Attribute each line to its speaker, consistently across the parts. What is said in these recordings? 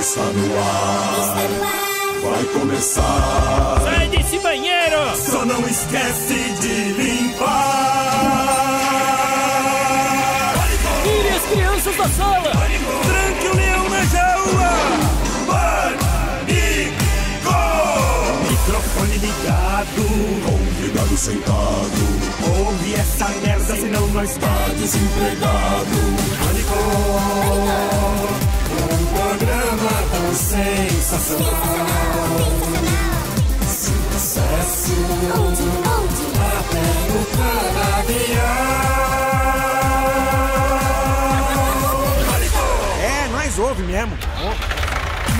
Speaker 1: Está no ar. Vai começar.
Speaker 2: Sai desse banheiro!
Speaker 1: Só não esquece de limpar.
Speaker 2: Tire as crianças da sala!
Speaker 1: Tranque o leão na jaula. Pânico. Microfone ligado. Convidado sentado. Ouve essa merda, senão nós tá desempregado. Pânico. Um programa sensacional. Sucesso. Até no canavial.
Speaker 3: É, nós ouve mesmo.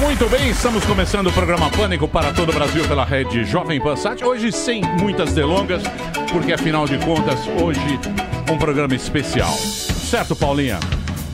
Speaker 4: Muito bem, estamos começando o programa Pânico para todo o Brasil pela rede Jovem Pan Sat. Hoje sem muitas delongas, porque afinal de contas, hoje um programa especial. Certo, Paulinha?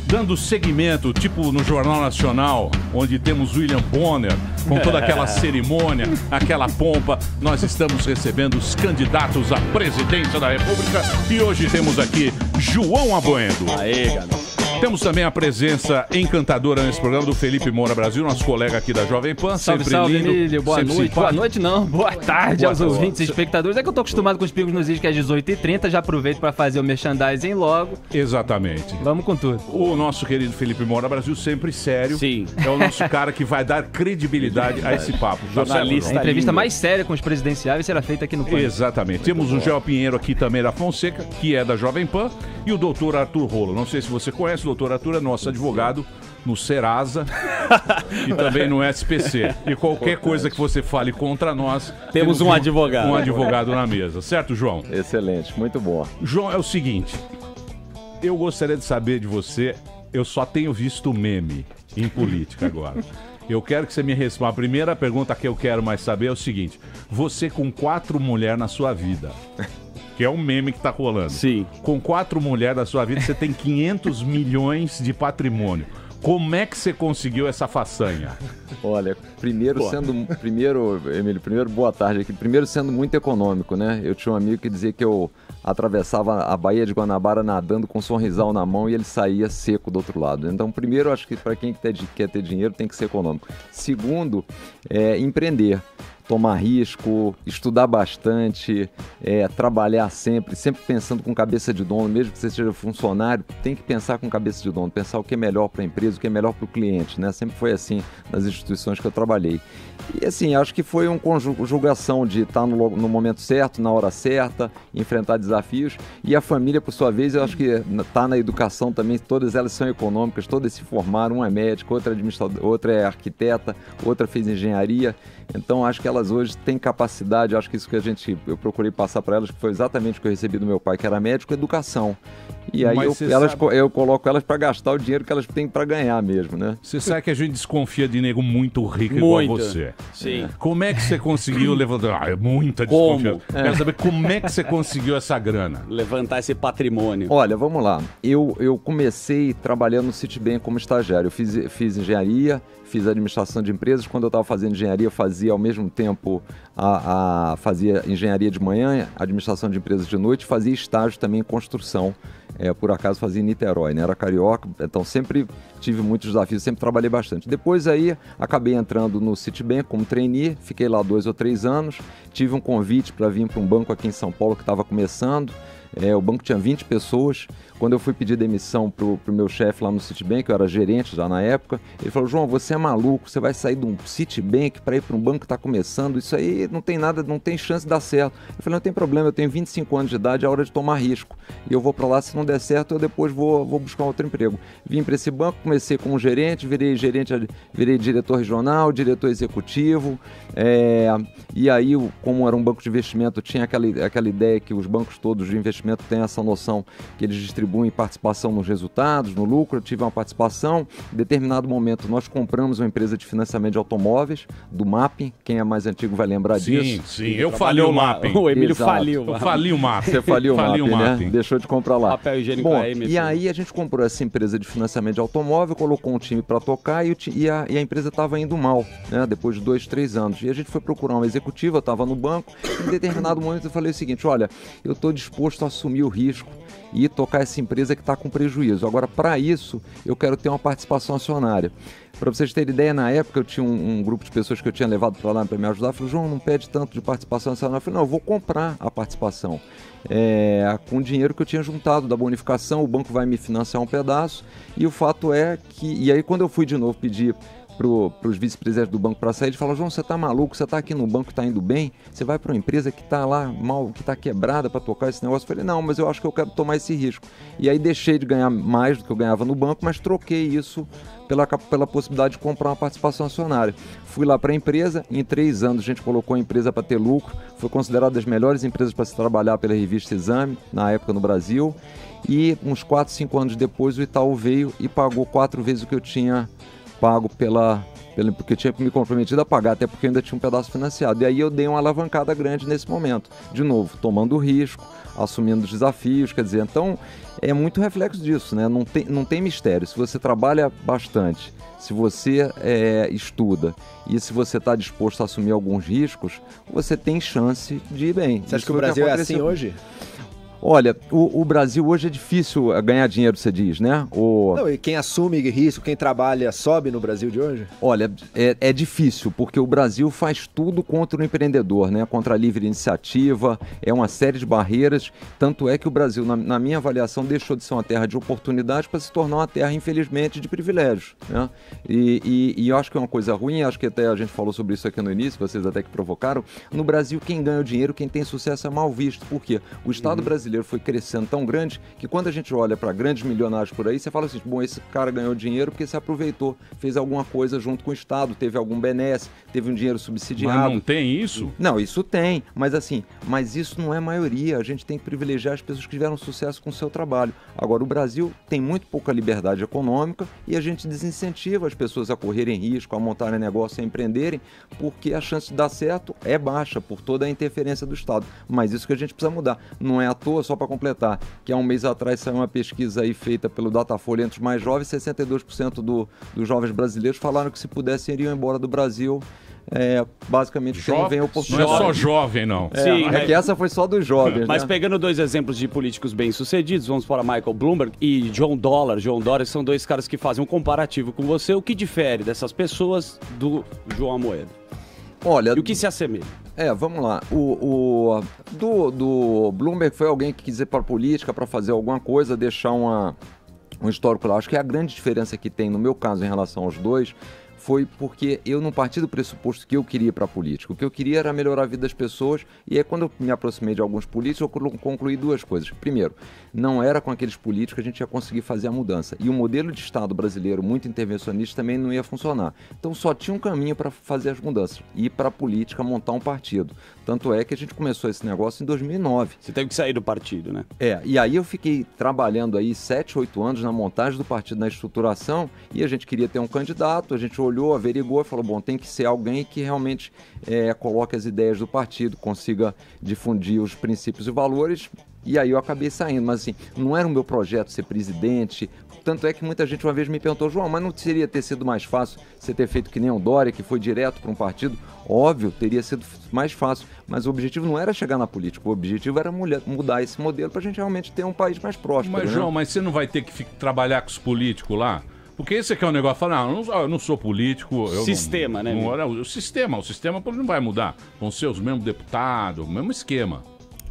Speaker 4: Dando seguimento, tipo no Jornal Nacional, onde temos William Bonner, com toda aquela cerimônia, aquela pompa, nós estamos recebendo os candidatos à presidência da República e hoje temos aqui João Aboendo.
Speaker 5: Aê, garoto.
Speaker 4: Temos também a presença encantadora nesse programa do Felipe Moura Brasil, nosso colega aqui da Jovem Pan.
Speaker 5: Salve,
Speaker 4: sempre
Speaker 5: salve,
Speaker 4: lindo,
Speaker 5: Emílio. Boa
Speaker 4: sempre
Speaker 5: noite. Boa
Speaker 4: simpático.
Speaker 5: noite, não. Boa tarde
Speaker 4: Boa
Speaker 5: aos
Speaker 4: tarde.
Speaker 5: ouvintes e espectadores. É que eu tô acostumado com os pingos nos vídeos que é 18h30. Já aproveito pra fazer o merchandising logo.
Speaker 4: Exatamente.
Speaker 5: Vamos com tudo.
Speaker 4: O nosso querido Felipe Moura Brasil, sempre sério.
Speaker 5: Sim.
Speaker 4: É o nosso cara que vai dar credibilidade a esse papo. Certo,
Speaker 5: A entrevista mais séria com os presidenciáveis será feita aqui no Pânico.
Speaker 4: Exatamente. Temos o Gel Pinheiro aqui também da Fonseca, que é da Jovem Pan, e o doutor Arthur Rolo. Não sei se você conhece, doutor Arthur é nosso advogado no Serasa e também no SPC. E qualquer coisa que você fale contra nós,
Speaker 6: Temos um advogado.
Speaker 4: Um advogado na mesa, certo, João?
Speaker 6: Excelente, muito boa.
Speaker 4: João, é o seguinte, eu gostaria de saber de você, eu só tenho visto meme em política agora. Eu quero que você me responda. A primeira pergunta que eu quero mais saber é o seguinte: você com quatro mulheres na sua vida, que é um meme que tá rolando.
Speaker 6: Sim.
Speaker 4: Com quatro mulheres na sua vida, você tem 500 milhões de patrimônio. Como é que você conseguiu essa façanha?
Speaker 6: Olha, primeiro
Speaker 4: Pô.
Speaker 6: sendo. Primeiro, Emílio, primeiro boa tarde aqui. Primeiro sendo muito econômico, né? Eu tinha um amigo que dizia que eu atravessava a Baía de Guanabara nadando com um sorrisal na mão e ele saía seco do outro lado. Então, primeiro, acho que para quem quer quer ter dinheiro tem que ser econômico. Segundo, é empreender. Tomar risco, estudar bastante, é, trabalhar sempre, sempre pensando com cabeça de dono, mesmo que você seja funcionário, tem que pensar com cabeça de dono, pensar o que é melhor para a empresa, o que é melhor para o cliente, né? Sempre foi assim nas instituições que eu trabalhei. E assim, acho que foi uma conjugação de estar no, lo- no momento certo, na hora certa, enfrentar desafios. E a família, por sua vez, eu acho que está na educação também, todas elas são econômicas, todas se formaram, uma é médica, outra é outra é arquiteta, outra fez engenharia. Então acho que elas hoje têm capacidade, acho que isso que a gente eu procurei passar para elas, que foi exatamente o que eu recebi do meu pai, que era médico, educação. E aí eu, elas,
Speaker 4: sabe-
Speaker 6: eu coloco elas para gastar o dinheiro que elas têm para ganhar mesmo, né?
Speaker 4: Você sabe que a gente desconfia de nego muito rico igual
Speaker 6: Muito.
Speaker 4: você.
Speaker 6: Sim.
Speaker 4: Como é que você conseguiu levantar? Ah, é muita
Speaker 6: Como?
Speaker 4: desconfiança. Quero saber como é que você conseguiu essa grana.
Speaker 6: Levantar esse patrimônio. Olha, vamos lá. Eu, eu comecei trabalhando no Citibank como estagiário. Eu fiz, fiz engenharia, fiz administração de empresas. Quando eu estava fazendo engenharia, eu fazia ao mesmo tempo a, a- fazia engenharia de manhã, administração de empresas de noite, fazia estágio também em construção. É, por acaso fazia em Niterói, né? Era carioca, então sempre tive muitos desafios, sempre trabalhei bastante. Depois aí acabei entrando no Citibank como trainee, fiquei lá dois ou três anos, tive um convite para vir para um banco aqui em São Paulo que estava começando. É, o banco tinha 20 pessoas. Quando eu fui pedir demissão pro, pro meu chefe lá no Citibank, eu era gerente já na época, ele falou: João, você é maluco, você vai sair de um Citibank para ir para um banco que está começando, isso aí não tem nada, não tem chance de dar certo. Eu falei: não tem problema, eu tenho 25 anos de idade, é hora de tomar risco. E eu vou para lá, se não der certo, eu depois vou, vou buscar outro emprego. Vim para esse banco, comecei como gerente, virei gerente, virei diretor regional, diretor executivo. é, e aí, como era um banco de investimento, tinha aquela, aquela ideia que os bancos todos de investimento têm essa noção que eles distribuem participação nos resultados, no lucro. Eu tive uma participação. Em determinado momento, nós compramos uma empresa de financiamento de automóveis, do Mapping. Quem é mais antigo vai lembrar
Speaker 4: Sim,
Speaker 6: disso.
Speaker 4: sim. Eu falei o Mapping.
Speaker 6: O Emílio
Speaker 4: Exato.
Speaker 6: faliu.
Speaker 4: Eu fali o Mapping.
Speaker 6: Você faliu o Mapping, né? Deixou de comprar lá.
Speaker 5: Papel higiênico
Speaker 6: Bom,
Speaker 5: aí, meu
Speaker 6: e aí a gente comprou essa empresa de financiamento de automóvel, colocou um time para tocar e, o ti- e a, e a empresa estava indo mal, né? Depois de dois, três anos. E a gente foi procurar um executivo, eu estava no banco. Em determinado momento eu falei o seguinte: olha, eu estou disposto a assumir o risco e tocar essa empresa que está com prejuízo. Agora, para isso, eu quero ter uma participação acionária. Para vocês terem ideia, na época eu tinha um, um grupo de pessoas que eu tinha levado para lá para me ajudar. Falei, João, não pede tanto de participação acionária. Eu falei, não, eu vou comprar a participação. É, com o dinheiro que eu tinha juntado da bonificação, o banco vai me financiar um pedaço. E o fato é que. E aí, quando eu fui de novo pedir para os vice-presidentes do banco para sair, ele falou, João, você está maluco, você está aqui no banco, está indo bem, você vai para uma empresa que está lá mal, que está quebrada para tocar esse negócio. Eu falei, não, mas eu acho que eu quero tomar esse risco. E aí deixei de ganhar mais do que eu ganhava no banco, mas troquei isso pela, pela possibilidade de comprar uma participação acionária. Fui lá para a empresa, em três anos a gente colocou a empresa para ter lucro, foi considerada das melhores empresas para se trabalhar pela revista Exame, na época no Brasil. E uns 4, 5 anos depois o Itaú veio e pagou quatro vezes o que eu tinha pago pela, pela porque eu tinha me comprometido a pagar, até porque ainda tinha um pedaço financiado. E aí eu dei uma alavancada grande nesse momento. De novo, tomando risco, assumindo os desafios, quer dizer, então é muito reflexo disso, né? Não tem, não tem mistério. Se você trabalha bastante, se você é, estuda e se você está disposto a assumir alguns riscos, você tem chance de ir bem.
Speaker 3: Você acha que o Brasil é assim hoje?
Speaker 6: Olha, o, o, Brasil hoje é difícil ganhar dinheiro, você diz, né? O...
Speaker 3: Não, e quem assume risco, quem trabalha, sobe no Brasil de hoje?
Speaker 6: Olha, é, é difícil, porque o Brasil faz tudo contra o empreendedor, né? Contra a livre iniciativa, é uma série de barreiras. Tanto é que o Brasil, na, na minha avaliação, deixou de ser uma terra de oportunidades para se tornar uma terra, infelizmente, de privilégios. Né? E, e, e eu acho que é uma coisa ruim, acho que até a gente falou sobre isso aqui no início, vocês até que provocaram. No Brasil, quem ganha o dinheiro, quem tem sucesso é mal visto. Por quê? O Estado uhum. brasileiro brasileiro foi crescendo tão grande que quando a gente olha para grandes milionários por aí, você fala assim: bom, esse cara ganhou dinheiro porque se aproveitou, fez alguma coisa junto com o Estado, teve algum benesse, teve um dinheiro subsidiado.
Speaker 4: Mas não tem isso?
Speaker 6: Não, isso tem, mas assim, mas isso não é maioria. A gente tem que privilegiar as pessoas que tiveram sucesso com o seu trabalho. Agora, o Brasil tem muito pouca liberdade econômica e a gente desincentiva as pessoas a correrem risco, a montarem negócio, a empreenderem, porque a chance de dar certo é baixa por toda a interferência do Estado. Mas isso que a gente precisa mudar. Não é à toa, só para completar, que há um mês atrás saiu uma pesquisa aí feita pelo Datafolha entre os mais jovens, 62% do, dos jovens brasileiros falaram que se pudessem iriam embora do Brasil é, basicamente
Speaker 4: jo não vem oportunidade. Não é só jovem, não.
Speaker 6: É, Sim, é que essa foi só dos jovens.
Speaker 5: Mas
Speaker 6: né?
Speaker 5: pegando dois exemplos de políticos bem-sucedidos, vamos para Michael Bloomberg e John Dollar. John Dollar são dois caras que fazem um comparativo com você. O que difere dessas pessoas do João Amoedo?
Speaker 6: Olha,
Speaker 5: e o que se assemelha?
Speaker 6: É, vamos lá. O, o do, do Bloomberg foi alguém que quis ir para a política para fazer alguma coisa, deixar uma, um histórico lá. Acho que a grande diferença que tem no meu caso em relação aos dois foi porque eu não parti do pressuposto que eu queria para a política. O que eu queria era melhorar a vida das pessoas e aí quando eu me aproximei de alguns políticos eu concluí duas coisas. Primeiro, não era com aqueles políticos que a gente ia conseguir fazer a mudança. E o modelo de Estado brasileiro muito intervencionista também não ia funcionar. Então só tinha um caminho para fazer as mudanças, ir para a política, montar um partido. Tanto é que a gente começou esse negócio em 2009.
Speaker 5: Você teve que sair do partido, né?
Speaker 6: É, e aí eu fiquei trabalhando aí sete, oito anos na montagem do partido, na estruturação, e a gente queria ter um candidato, a gente olhou olhou, averigou e falou: bom, tem que ser alguém que realmente é, coloque as ideias do partido, consiga difundir os princípios e valores. E aí eu acabei saindo, mas assim, não era o meu projeto ser presidente. Tanto é que muita gente uma vez me perguntou, João, mas não seria ter sido mais fácil você ter feito que nem o Dória, que foi direto para um partido? Óbvio, teria sido mais fácil, mas o objetivo não era chegar na política, o objetivo era mudar esse modelo para a gente realmente ter um país mais próspero.
Speaker 4: Mas,
Speaker 6: né?
Speaker 4: João, mas você não vai ter que trabalhar com os políticos lá? Porque esse aqui é o um negócio, fala, não, eu não, eu não sou político.
Speaker 5: sistema,
Speaker 4: não,
Speaker 5: né?
Speaker 4: Não, o sistema, o sistema não vai mudar. Vão ser os mesmos deputados, o mesmo esquema.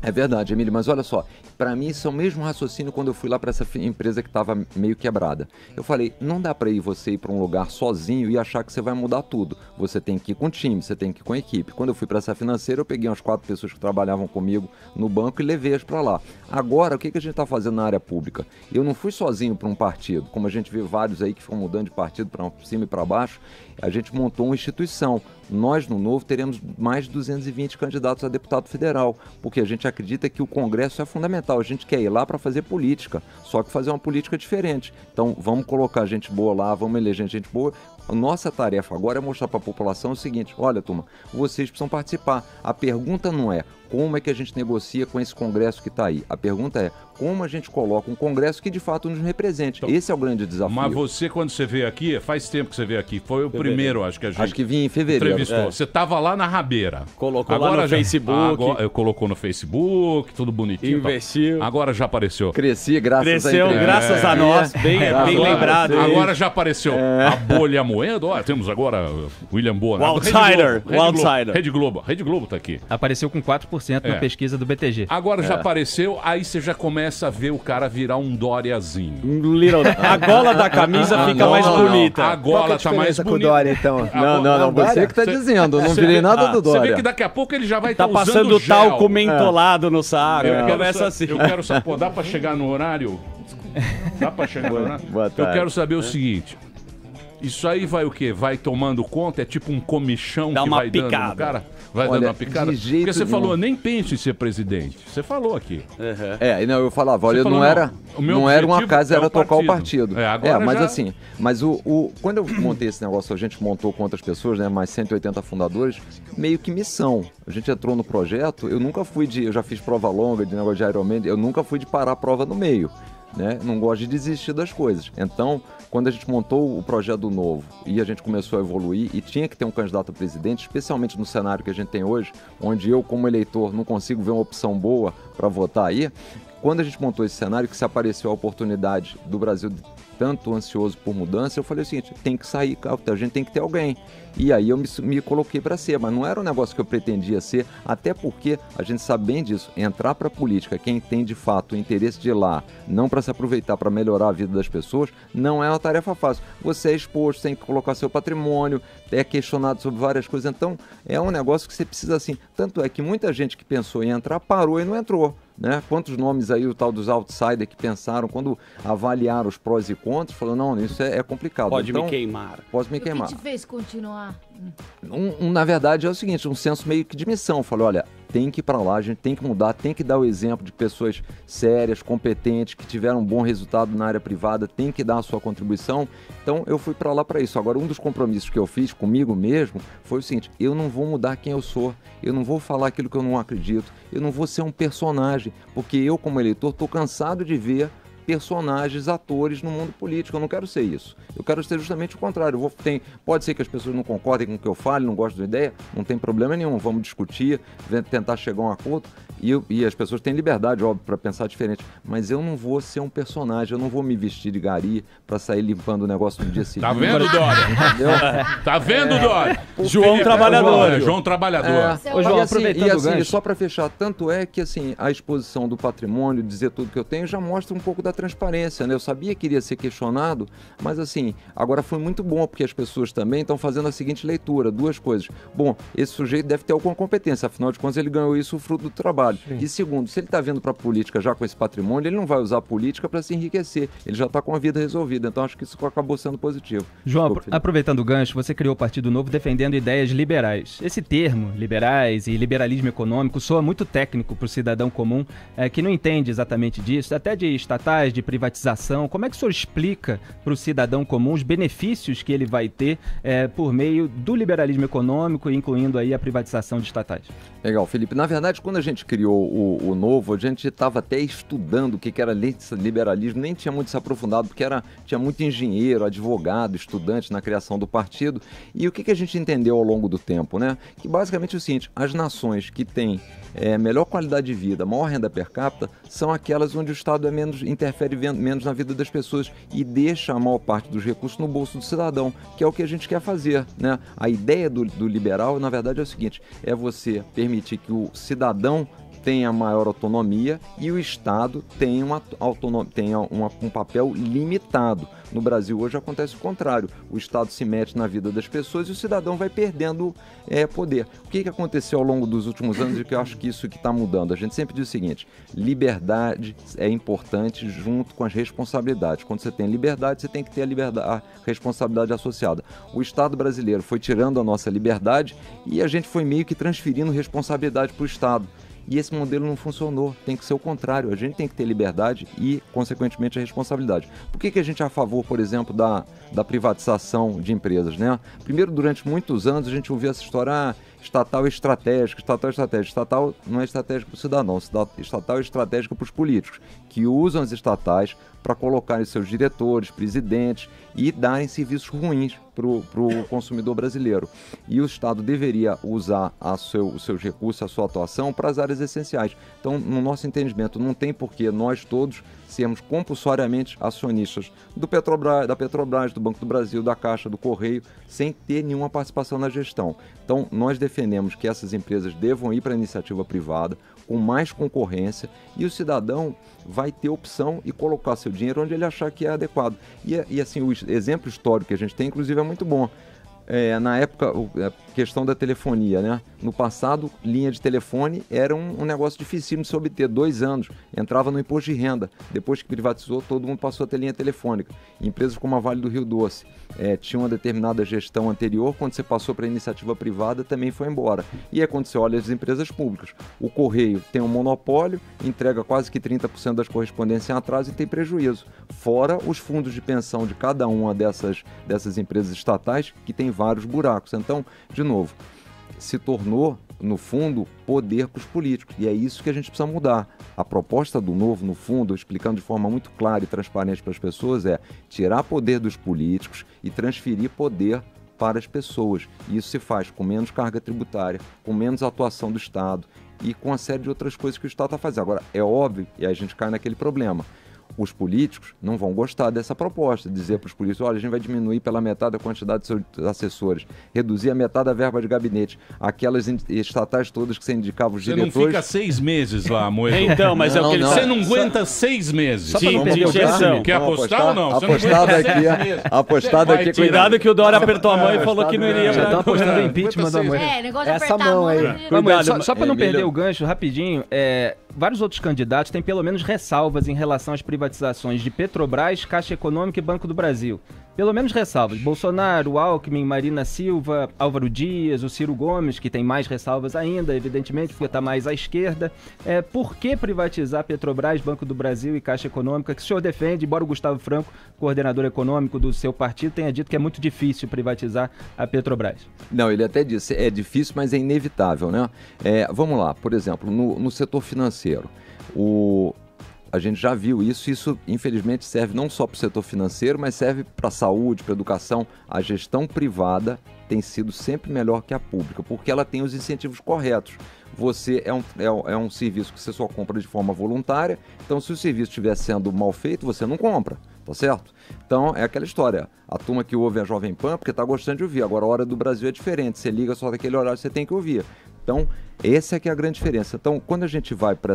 Speaker 6: É verdade, Emílio, mas olha só, para mim isso é o mesmo raciocínio quando eu fui lá para essa empresa que estava meio quebrada. Eu falei, não dá para ir você ir para um lugar sozinho e achar que você vai mudar tudo. Você tem que ir com time, você tem que ir com equipe. Quando eu fui para essa financeira, eu peguei umas quatro pessoas que trabalhavam comigo no banco e levei-as para lá. Agora, o que, que a gente está fazendo na área pública? Eu não fui sozinho para um partido, como a gente vê vários aí que ficam mudando de partido para cima e para baixo. A gente montou uma instituição. Nós, no Novo, teremos mais de 220 candidatos a deputado federal, porque a gente acredita que o Congresso é fundamental. A gente quer ir lá para fazer política, só que fazer uma política diferente. Então, vamos colocar gente boa lá, vamos eleger gente boa, A nossa tarefa agora é mostrar para a população o seguinte: olha, turma, vocês precisam participar. A pergunta não é como é que a gente negocia com esse Congresso que está aí. A pergunta é como a gente coloca um Congresso que de fato nos represente. Esse é o grande desafio.
Speaker 4: Mas você, quando você veio aqui, faz tempo que você veio aqui, foi o primeiro, acho que a gente
Speaker 6: Acho que vim em fevereiro.
Speaker 4: entrevistou.
Speaker 6: É.
Speaker 4: Você estava lá na rabeira.
Speaker 5: Colocou lá no Facebook.
Speaker 4: Agora, eu colocou no Facebook, tudo bonitinho. tal.
Speaker 5: Investiu.
Speaker 4: Agora já apareceu.
Speaker 6: Cresci graças
Speaker 5: Cresceu
Speaker 6: a entrevista.
Speaker 5: graças a nós, bem,
Speaker 6: É,
Speaker 5: bem
Speaker 6: agora-
Speaker 5: lembrado.
Speaker 4: Agora já apareceu a bolha moendo. Olha, temos agora William Bonner.
Speaker 5: O outsider,
Speaker 4: Rede Globo,
Speaker 5: o outsider.
Speaker 4: Rede Globo, Rede Globo tá aqui.
Speaker 7: Apareceu com 4%
Speaker 4: É.
Speaker 7: na pesquisa do BTG.
Speaker 4: Agora já apareceu, aí você já começa a ver o cara virar um Dóriazinho.
Speaker 5: Um little- A gola da camisa
Speaker 6: Ah,
Speaker 5: fica
Speaker 6: não,
Speaker 5: mais
Speaker 6: não, não.
Speaker 5: bonita.
Speaker 4: A
Speaker 3: Qual que é
Speaker 4: gola
Speaker 3: a
Speaker 4: tá mais
Speaker 3: diferença com o
Speaker 4: bonita.
Speaker 3: Dória, então?
Speaker 6: Não, não, não.
Speaker 3: Dória?
Speaker 6: Você que tá
Speaker 4: Cê-
Speaker 6: dizendo. Eu não virei nada
Speaker 4: ah,
Speaker 6: do
Speaker 4: Você vê
Speaker 6: Dória.
Speaker 4: que daqui a pouco ele já vai
Speaker 5: Tá
Speaker 4: estar
Speaker 5: passando
Speaker 4: gel.
Speaker 5: talco mentolado no saco.
Speaker 4: Eu quero,
Speaker 5: assim.
Speaker 4: eu quero saber, pô, dá pra chegar no horário? Dá pra chegar no horário?
Speaker 6: boa
Speaker 4: Eu
Speaker 6: tarde.
Speaker 4: quero saber o seguinte. Isso aí vai o quê? Vai tomando conta? É tipo um comichão
Speaker 5: Dá
Speaker 4: que
Speaker 5: uma
Speaker 4: vai dando
Speaker 5: picada.
Speaker 4: no cara? Vai
Speaker 6: Olha,
Speaker 4: dando uma picada?
Speaker 6: de jeito
Speaker 4: Porque você
Speaker 6: nenhum.
Speaker 4: falou, nem pense em ser presidente. Você falou aqui.
Speaker 6: É, e não, eu falava, olha,
Speaker 4: falou,
Speaker 6: não era, não era uma casa,
Speaker 4: é
Speaker 6: era
Speaker 4: o
Speaker 6: tocar o
Speaker 4: partido. É, agora
Speaker 6: mas
Speaker 4: já-
Speaker 6: assim, mas o, o- quando eu montei esse negócio, a gente montou com outras pessoas, né, mais 180 fundadores, meio que missão. A gente entrou no projeto, eu nunca fui de, eu já fiz prova longa de negócio de Ironman, eu nunca fui de parar a prova no meio. Né? Não gosto de desistir das coisas. Então, quando a gente montou o projeto novo e a gente começou a evoluir e tinha que ter um candidato a presidente, especialmente no cenário que a gente tem hoje, onde eu, como eleitor, não consigo ver uma opção boa para votar aí, quando a gente montou esse cenário, que se apareceu a oportunidade do Brasil tanto ansioso por mudança, eu falei o seguinte, tem que sair, a gente tem que ter alguém. E aí eu me, me coloquei para ser, mas não era um negócio que eu pretendia ser, até porque a gente sabe bem disso, entrar para a política, quem tem de fato o interesse de ir lá, não para se aproveitar para melhorar a vida das pessoas, não é uma tarefa fácil. Você é exposto, tem que colocar seu patrimônio, é questionado sobre várias coisas, então é um negócio que você precisa assim. Tanto é que muita gente que pensou em entrar parou e não entrou. Né? Quantos nomes aí, o tal dos outsiders que pensaram, quando avaliaram os prós e contras, falaram, não, isso é, é complicado.
Speaker 5: Pode
Speaker 6: então,
Speaker 5: me queimar.
Speaker 6: Pode me
Speaker 8: O que
Speaker 6: queimar.
Speaker 8: te fez continuar?
Speaker 6: Um, um, na verdade, é o seguinte, um senso meio que de missão. Falei, olha, tem que ir para lá, a gente tem que mudar, tem que dar o exemplo de pessoas sérias, competentes, que tiveram um bom resultado na área privada, tem que dar a sua contribuição. Então, eu fui para lá para isso. Agora, um dos compromissos que eu fiz comigo mesmo foi o seguinte, eu não vou mudar quem eu sou, eu não vou falar aquilo que eu não acredito, eu não vou ser um personagem, porque eu, como eleitor, estou cansado de ver personagens, atores no mundo político. Eu não quero ser isso. Eu quero ser justamente o contrário. Eu vou, tem, pode ser que as pessoas não concordem com o que eu fale, não gostem da ideia, não tem problema nenhum. Vamos discutir, tentar chegar a um acordo. E, eu- e as pessoas têm liberdade, óbvio, para pensar diferente. Mas eu não vou ser um personagem, eu não vou me vestir de gari para sair limpando o negócio no dia seguinte.
Speaker 4: Tá vendo, Dória?
Speaker 6: Entendeu?
Speaker 4: Tá vendo, Dória?
Speaker 5: João
Speaker 4: Felipe,
Speaker 5: Trabalhador.
Speaker 4: É, João Trabalhador.
Speaker 6: É,
Speaker 7: Ô, João,
Speaker 6: e assim,
Speaker 7: aproveitando
Speaker 6: e assim, só para fechar, tanto é que assim, a exposição do patrimônio, dizer tudo que eu tenho, já mostra um pouco da transparência, né? Eu sabia que iria ser questionado, mas assim, agora foi muito bom, porque as pessoas também estão fazendo a seguinte leitura, duas coisas. Bom, esse sujeito deve ter alguma competência, afinal de contas ele ganhou isso fruto do trabalho. E segundo, se ele está vindo para a política já com esse patrimônio, ele não vai usar a política para se enriquecer, ele já está com a vida resolvida, então acho que isso acabou sendo positivo.
Speaker 7: João,
Speaker 6: Desculpa,
Speaker 7: aproveitando o gancho, você criou o Partido Novo defendendo ideias liberais. Esse termo, liberais e liberalismo econômico, soa muito técnico para o cidadão comum eh, que não entende exatamente disso, até de estatais, de privatização. Como é que o senhor explica para o cidadão comum os benefícios que ele vai ter eh, por meio do liberalismo econômico, incluindo aí a privatização de estatais?
Speaker 6: Legal, Felipe. Na verdade, quando a gente criou o, o novo, a gente estava até estudando o que, que era liberalismo, nem tinha muito se aprofundado, porque era, tinha muito engenheiro, advogado, estudante na criação do partido. E o que, que a gente entendeu ao longo do tempo, né? Que basicamente é o seguinte: as nações que têm é, melhor qualidade de vida, maior renda per capita, são aquelas onde o Estado é menos, interfere ven- menos na vida das pessoas e deixa a maior parte dos recursos no bolso do cidadão, que é o que a gente quer fazer. Né? A ideia do, do liberal, na verdade, é o seguinte: é você permitir que o cidadão tenha maior autonomia e o Estado tenha, uma autonomia, uma- um papel limitado. No Brasil hoje acontece o contrário. O Estado se mete na vida das pessoas e o cidadão vai perdendo é, poder. O que, que aconteceu ao longo dos últimos anos e que eu acho que isso que está mudando? A gente sempre diz o seguinte: liberdade é importante junto com as responsabilidades. Quando você tem liberdade, você tem que ter a, liberdade, a responsabilidade associada. O Estado brasileiro foi tirando a nossa liberdade e a gente foi meio que transferindo responsabilidade para o Estado. E esse modelo não funcionou. Tem que ser o contrário. A gente tem que ter liberdade e, consequentemente, a responsabilidade. Por que, que a gente é a favor, por exemplo, da, da privatização de empresas? Né? Primeiro, durante muitos anos, a gente ouvia essa história. Ah, estatal é estratégica, estatal é estratégica. Estatal não é estratégica para o cidadão, estatal é estratégica para os políticos, que usam as estatais para colocarem seus diretores, presidentes e darem serviços ruins para o consumidor brasileiro. E o Estado deveria usar a seu, os seus recursos, a sua atuação para as áreas essenciais. Então, no nosso entendimento, não tem por que nós todos sermos compulsoriamente acionistas do Petrobras, da Petrobras, do Banco do Brasil, da Caixa, do Correio, sem ter nenhuma participação na gestão. Então, nós defendemos que essas empresas devam ir para a iniciativa privada, com mais concorrência, e o cidadão vai ter opção e colocar seu dinheiro onde ele achar que é adequado. E, e assim, o exemplo histórico que a gente tem, inclusive, é muito bom. É, na época, a questão da telefonia, né? No passado, linha de telefone era um, um negócio dificílimo de se obter, dois anos, entrava no imposto de renda. Depois que privatizou, todo mundo passou a ter linha telefônica. Empresas como a Vale do Rio Doce é, tinha uma determinada gestão anterior, quando você passou para a iniciativa privada, também foi embora. E é quando você olha as empresas públicas. O Correio tem um monopólio, entrega quase que 30% das correspondências em atraso e tem prejuízo. Fora os fundos de pensão de cada uma dessas, dessas empresas estatais, que tem vários buracos. Então, de novo, se tornou, no fundo, poder para os políticos. E é isso que a gente precisa mudar. A proposta do novo, no fundo, explicando de forma muito clara e transparente para as pessoas, é tirar poder dos políticos e transferir poder para as pessoas. E isso se faz com menos carga tributária, com menos atuação do Estado e com uma série de outras coisas que o Estado está fazendo. Agora, é óbvio, e a gente cai naquele problema os políticos não vão gostar dessa proposta, dizer para os políticos, olha, a gente vai diminuir pela metade a quantidade de seus assessores, reduzir a metade da verba de gabinete, aquelas estatais todas que você indicava os
Speaker 4: você
Speaker 6: diretores...
Speaker 4: Você não fica seis meses lá, Moedo.
Speaker 5: então, mas não, é o que ele...
Speaker 4: Você não aguenta seis meses.
Speaker 5: Só Sim, de.
Speaker 4: Quer apostar, ou não?
Speaker 6: Apostado não aqui, apostado aqui...
Speaker 5: Cuidado que o Dória apertou a mão e falou que não iria...
Speaker 7: Já estão apostando em impeachment da Moedo.
Speaker 8: É, negócio de Essa mão aí.
Speaker 7: Cuidado, só para não perder o gancho, rapidinho, é, vários outros candidatos têm pelo menos ressalvas em relação às privatizações de Petrobras, Caixa Econômica e Banco do Brasil. Pelo menos ressalvas. Bolsonaro, Alckmin, Marina Silva, Álvaro Dias, o Ciro Gomes, que tem mais ressalvas ainda, evidentemente, porque está mais à esquerda. É, por que privatizar Petrobras, Banco do Brasil e Caixa Econômica, que o senhor defende, embora o Gustavo Franco, coordenador econômico do seu partido, tenha dito que é muito difícil privatizar a Petrobras?
Speaker 6: Não, ele até disse, é difícil, mas é inevitável, né? É, vamos lá, por exemplo, no, no setor financeiro, o, a gente já viu isso. Isso, infelizmente, serve não só para o setor financeiro, mas serve para a saúde, para a educação. A gestão privada tem sido sempre melhor que a pública, porque ela tem os incentivos corretos. Você é um, é, é um serviço que você só compra de forma voluntária, então se o serviço estiver sendo mal feito, você não compra, tá certo? Então é aquela história. A turma que ouve a Jovem Pan porque está gostando de ouvir. Agora a hora do Brasil é diferente. Você liga só daquele horário, você tem que ouvir. Então, essa é que é a grande diferença. Então, quando a gente vai para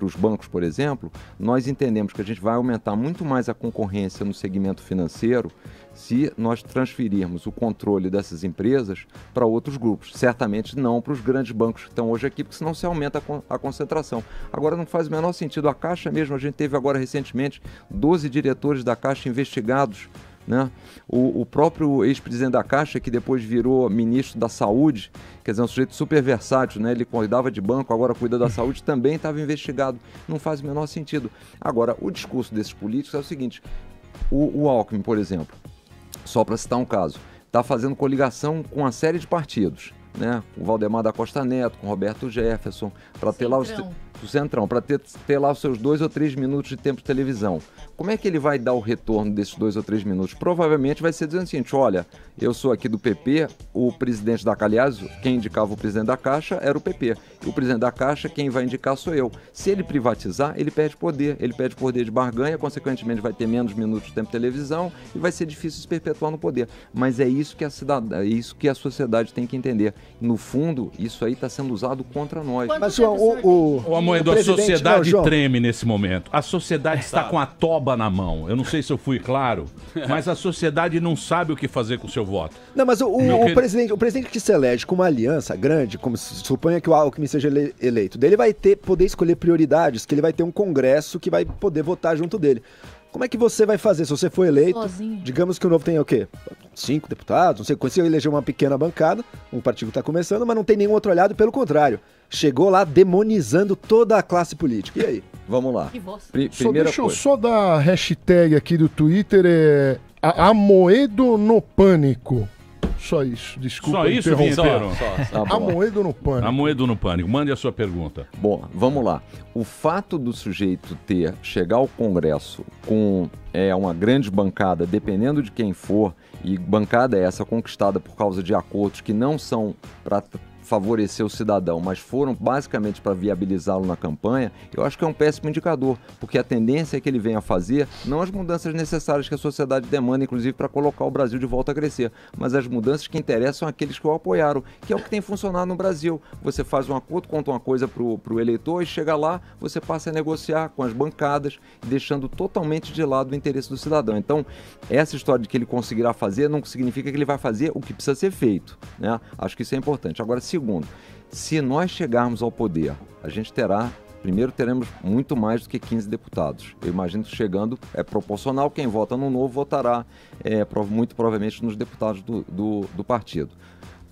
Speaker 6: os bancos, por exemplo, nós entendemos que a gente vai aumentar muito mais a concorrência no segmento financeiro se nós transferirmos o controle dessas empresas para outros grupos. Certamente não para os grandes bancos que estão hoje aqui, porque senão se aumenta a, concentração. Agora não faz o menor sentido. A Caixa mesmo, a gente teve agora recentemente 12 diretores da Caixa investigados né? O, o próprio ex-presidente da Caixa, que depois virou ministro da Saúde, quer dizer, um sujeito super versátil, né? ele cuidava de banco, agora cuida da saúde, também estava investigado. Não faz o menor sentido. Agora, o discurso desses políticos é o seguinte: o, o Alckmin, por exemplo, só para citar um caso, está fazendo coligação com uma série de partidos. Né, com o Valdemar da Costa Neto, com o Roberto Jefferson, para ter lá os do Centrão, para ter, ter lá os seus dois ou três minutos de tempo de televisão. Como é que ele vai dar o retorno desses dois ou três minutos? Provavelmente vai ser dizendo o seguinte: olha, eu sou aqui do PP, o presidente da aliás, quem indicava o presidente da Caixa era o PP. E o presidente da Caixa, quem vai indicar sou eu. Se ele privatizar, ele perde poder. Ele perde poder de barganha, consequentemente vai ter menos minutos de tempo de televisão e vai ser difícil se perpetuar no poder. Mas é isso que a cidade, é isso que a sociedade tem que entender. No fundo, isso aí está sendo usado contra nós.
Speaker 4: Mas o, o, o, Moedo, a sociedade não, treme nesse momento. A sociedade está com a toba na mão. Eu não sei se eu fui claro, mas a sociedade não sabe o que fazer com o seu voto.
Speaker 3: Não, mas o, o, o presidente, o presidente que se elege com uma aliança grande, como se suponha que o Alckmin seja ele, eleito, dele vai ter poder escolher prioridades, que ele vai ter um congresso que vai poder votar junto dele. Como é que você vai fazer se você for eleito? Sozinho. Digamos que o novo tem o quê? cinco deputados, não sei, conseguiu eleger uma pequena bancada, um partido está começando, mas não tem nenhum outro olhado, pelo contrário. Chegou lá demonizando toda a classe política. E aí?
Speaker 6: Vamos lá.
Speaker 8: Pri só primeira deixa coisa. eu só dar a hashtag aqui do Twitter, é Amoedo no Pânico. Só isso, desculpa.
Speaker 4: Só isso, Vinheteiro?
Speaker 8: Só, tá Amoedo no Pânico.
Speaker 4: Amoedo no Pânico. Mande a sua pergunta.
Speaker 6: Bom, vamos lá. O fato do sujeito ter, chegar ao Congresso com é, uma grande bancada, dependendo de quem for, e bancada é essa conquistada por causa de acordos que não são para favorecer o cidadão, mas foram basicamente para viabilizá-lo na campanha, eu acho que é um péssimo indicador, porque a tendência é que ele venha fazer não as mudanças necessárias que a sociedade demanda, inclusive para colocar o Brasil de volta a crescer, mas as mudanças que interessam aqueles que o apoiaram, que é o que tem funcionado no Brasil. Você faz um acordo, conta uma coisa para o eleitor e chega lá, você passa a negociar com as bancadas, deixando totalmente de lado o interesse do cidadão. Então, essa história de que ele conseguirá fazer não significa que ele vai fazer o que precisa ser feito. Né? Acho que isso é importante. Agora, se Segundo, se nós chegarmos ao poder, a gente terá Primeiro, teremos muito mais do que 15 deputados. Eu imagino que chegando é proporcional, quem vota no novo votará é, muito provavelmente nos deputados do, do, do partido.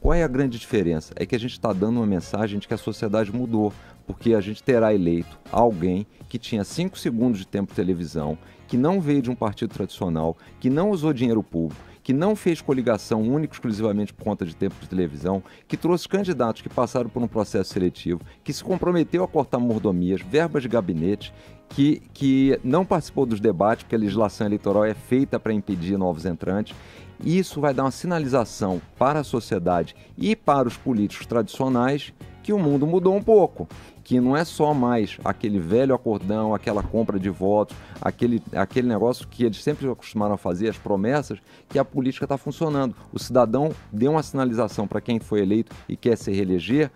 Speaker 6: Qual é a grande diferença? É que a gente está dando uma mensagem de que a sociedade mudou, porque a gente terá eleito alguém que tinha 5 segundos de tempo de televisão, que não veio de um partido tradicional, que não usou dinheiro público, que não fez coligação única exclusivamente por conta de tempo de televisão, que trouxe candidatos que passaram por um processo seletivo, que se comprometeu a cortar mordomias, verbas de gabinete, que, que não participou dos debates, porque a legislação eleitoral é feita para impedir novos entrantes. Isso vai dar uma sinalização para a sociedade e para os políticos tradicionais que o mundo mudou um pouco que não é só mais aquele velho acordão, aquela compra de votos, aquele, aquele negócio que eles sempre acostumaram a fazer, as promessas, que a política está funcionando. O cidadão deu uma sinalização para quem foi eleito e quer se reeleger,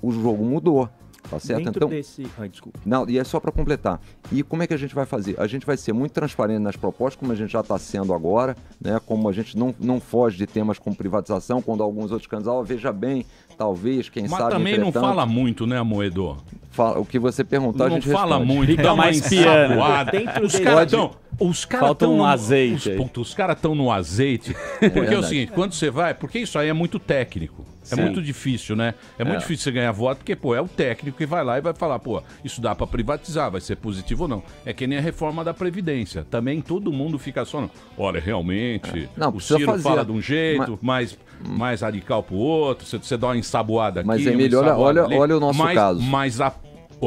Speaker 6: o jogo mudou. Tá certo?
Speaker 5: Dentro
Speaker 6: então,
Speaker 5: desse... Ai, desculpa.
Speaker 6: Não, e é só para completar. E como é que a gente vai fazer? A gente vai ser muito transparente nas propostas, como a gente já está sendo agora, né? Como a gente não, não foge de temas como privatização, quando alguns outros candidatos, oh, veja bem, talvez, quem
Speaker 4: Mas
Speaker 6: sabe.
Speaker 4: Mas também
Speaker 6: não
Speaker 4: fala muito, né, Moedor?
Speaker 6: Fala, o que você perguntar,
Speaker 4: não
Speaker 6: a gente
Speaker 4: fala
Speaker 6: responde.
Speaker 4: muito,
Speaker 5: Fica mais piano.
Speaker 4: Os caras estão os caras
Speaker 5: Falta um
Speaker 4: no,
Speaker 5: azeite
Speaker 4: Os,
Speaker 5: aí.
Speaker 4: os caras estão no azeite. Porque é, o seguinte, quando você vai, porque isso aí é muito técnico. É
Speaker 5: Sim.
Speaker 4: muito difícil, né? É muito
Speaker 6: É.
Speaker 4: difícil você ganhar voto, porque, pô, é o técnico que vai lá e vai falar, pô, isso dá pra privatizar, vai ser positivo ou não. É que nem a reforma da Previdência. Também todo mundo fica só, no, olha, realmente,
Speaker 6: Não,
Speaker 4: o Ciro
Speaker 6: fazer.
Speaker 4: fala de um jeito, mais, mais radical pro outro, você, você dá uma ensaboada aqui,
Speaker 6: Mas,
Speaker 4: uma
Speaker 6: Emílio, olha-
Speaker 4: ensaboada
Speaker 6: olha-
Speaker 4: ali.
Speaker 6: olha o nosso
Speaker 4: mas,
Speaker 6: caso.
Speaker 4: Mas a-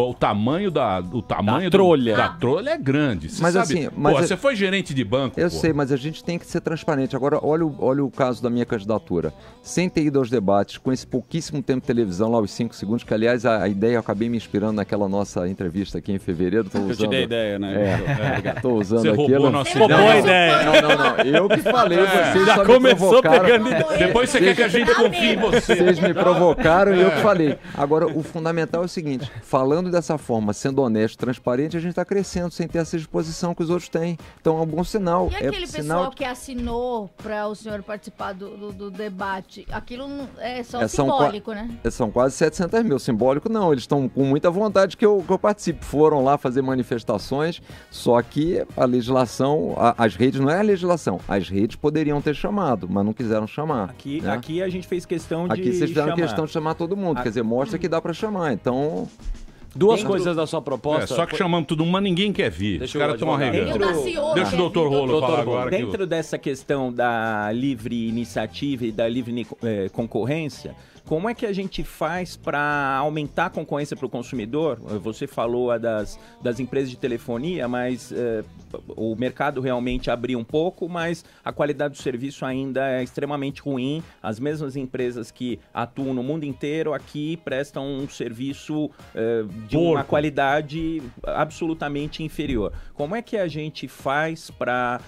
Speaker 4: o tamanho da o tamanho
Speaker 5: Da
Speaker 4: do-
Speaker 5: trolha.
Speaker 4: da trolha é grande. Você
Speaker 6: Mas
Speaker 4: sabe,
Speaker 6: assim,
Speaker 4: pô,
Speaker 6: mas é-
Speaker 4: você foi gerente de banco,
Speaker 6: Eu
Speaker 4: pô.
Speaker 6: sei, mas a gente tem que ser transparente. Agora, olha o, olha o caso da minha candidatura. Sem ter ido aos debates, com esse pouquíssimo tempo de televisão, lá os 5 segundos, que aliás a, a ideia eu acabei me inspirando naquela nossa entrevista aqui em fevereiro. Tô
Speaker 5: Eu
Speaker 6: usando,
Speaker 5: te dei ideia, né?
Speaker 6: É, tô usando
Speaker 4: Você
Speaker 6: aquilo.
Speaker 4: roubou nossa
Speaker 5: Roubou
Speaker 4: ideia.
Speaker 5: a ideia.
Speaker 6: Não, não, não. Eu que falei, vocês
Speaker 5: Já começou
Speaker 6: provocaram.
Speaker 5: pegando ideia.
Speaker 4: Depois você quer que a gente confie em você.
Speaker 6: Vocês me provocaram e eu que falei. Agora, o fundamental é o seguinte: falando dessa forma, sendo honesto, transparente, a gente está crescendo sem ter essa disposição que os outros têm. Então é um bom sinal.
Speaker 9: E
Speaker 6: é
Speaker 9: aquele
Speaker 6: sinal
Speaker 9: pessoal que assinou para o senhor participar do, do- do debate? Aquilo é só
Speaker 6: É, são
Speaker 9: simbólico, né?
Speaker 6: É, São quase 700 mil. Simbólico não, eles estão com muita vontade que eu, que eu participe. Foram lá fazer manifestações, só que a legislação, a- as redes, não é a legislação, as redes poderiam ter chamado, mas não quiseram chamar.
Speaker 10: Aqui,
Speaker 6: né?
Speaker 10: aqui a gente fez questão de
Speaker 6: Aqui vocês fizeram
Speaker 10: chamar.
Speaker 6: questão de chamar todo mundo,
Speaker 10: A-
Speaker 6: quer dizer, mostra que dá para chamar. Então,
Speaker 5: Duas
Speaker 10: Dentro-
Speaker 5: coisas da sua
Speaker 4: É,
Speaker 5: proposta.
Speaker 4: só que chamamos todo mundo, mas ninguém quer vir.
Speaker 5: Deixa
Speaker 4: Os caras
Speaker 5: o
Speaker 4: estão arregando.
Speaker 10: Dentro-
Speaker 4: Deixa o doutor Rolo
Speaker 5: Doutor
Speaker 4: falar agora. que
Speaker 10: Dentro dessa questão da livre iniciativa e da livre eh, concorrência, como é que a gente faz para aumentar a concorrência para o consumidor? Eh, Você falou das, das empresas de telefonia, mas eh, o mercado realmente abriu um pouco, mas a qualidade do serviço ainda é extremamente ruim. As mesmas empresas que atuam no mundo inteiro aqui prestam um serviço eh, de uma
Speaker 4: Porco.
Speaker 10: qualidade absolutamente inferior. Como é que a gente faz para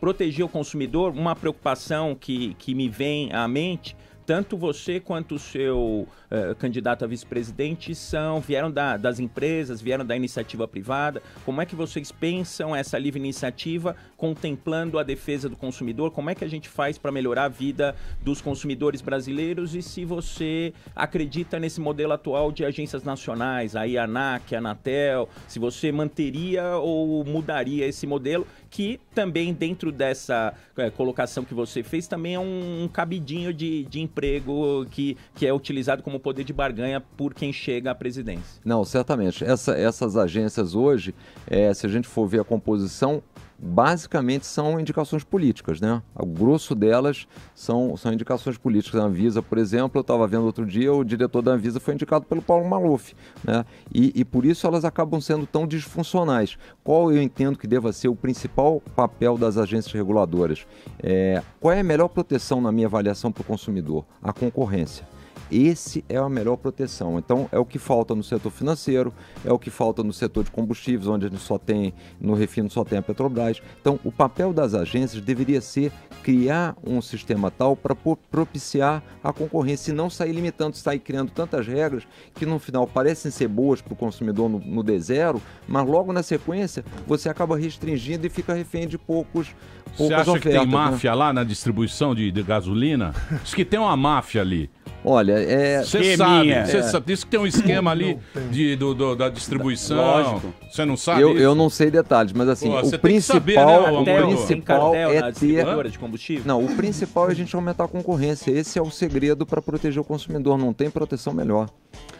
Speaker 10: proteger o consumidor? Uma preocupação que, que me vem à mente. Tanto você quanto o seu eh, candidato a vice-presidente são vieram da- das empresas, vieram da iniciativa privada. Como é que vocês pensam essa livre iniciativa contemplando a defesa do consumidor? Como é que a gente faz para melhorar a vida dos consumidores brasileiros? E se você acredita nesse modelo atual de agências nacionais, aí a ANAC, a Anatel, se você manteria ou mudaria esse modelo que também dentro dessa é, colocação que você fez também é um, um cabidinho de, de emprego que, que é utilizado como poder de barganha por quem chega à presidência.
Speaker 6: Não, certamente. Essa- essas agências hoje, eh, se a gente for ver a composição, basicamente são indicações políticas, né? O grosso delas são, são indicações políticas. A Anvisa, por exemplo, eu estava vendo outro dia, o diretor da Anvisa foi indicado pelo Paulo Maluf, né? E, e por isso elas acabam sendo tão disfuncionais. Qual eu entendo que deva ser o principal papel das agências reguladoras? É, qual é a melhor proteção na minha avaliação para o consumidor? A concorrência. Esse é a melhor proteção. Então, é o que falta no setor financeiro, é o que falta no setor de combustíveis, onde a gente só tem, no refino só tem a Petrobras. Então, o papel das agências deveria ser criar um sistema tal para propiciar a concorrência e não sair limitando, sair criando tantas regras que no final parecem ser boas para o consumidor no, no D0, mas logo na sequência você acaba restringindo e fica refém de poucos, poucas
Speaker 4: Você acha
Speaker 6: ofertas.
Speaker 4: que tem
Speaker 6: né?
Speaker 4: máfia lá na distribuição de, de gasolina? Diz que tem uma máfia ali.
Speaker 6: Olha, é.
Speaker 4: Você sabe,
Speaker 6: É.
Speaker 4: você sabe. Diz que tem um esquema ali de, do, do- da distribuição.
Speaker 6: Lógico.
Speaker 4: Você não sabe
Speaker 6: Eu,
Speaker 4: isso?
Speaker 6: eu não sei detalhes, mas assim,
Speaker 4: Pô,
Speaker 6: o
Speaker 4: que saber,
Speaker 6: principal,
Speaker 4: né,
Speaker 6: o?
Speaker 4: Tem
Speaker 6: principal
Speaker 10: cartel na
Speaker 6: é ter.
Speaker 10: de combustível?
Speaker 6: Não, o principal é a gente aumentar a concorrência. Esse é o segredo para proteger o consumidor. Não tem proteção melhor.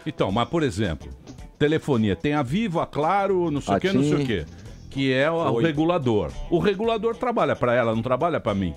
Speaker 4: Então, mas por exemplo, telefonia. Tem a Vivo, a Claro, não sei o
Speaker 6: A
Speaker 4: que, não sei o
Speaker 6: TIM.
Speaker 4: que. Que é o, regulador. O regulador trabalha para ela, não trabalha para mim.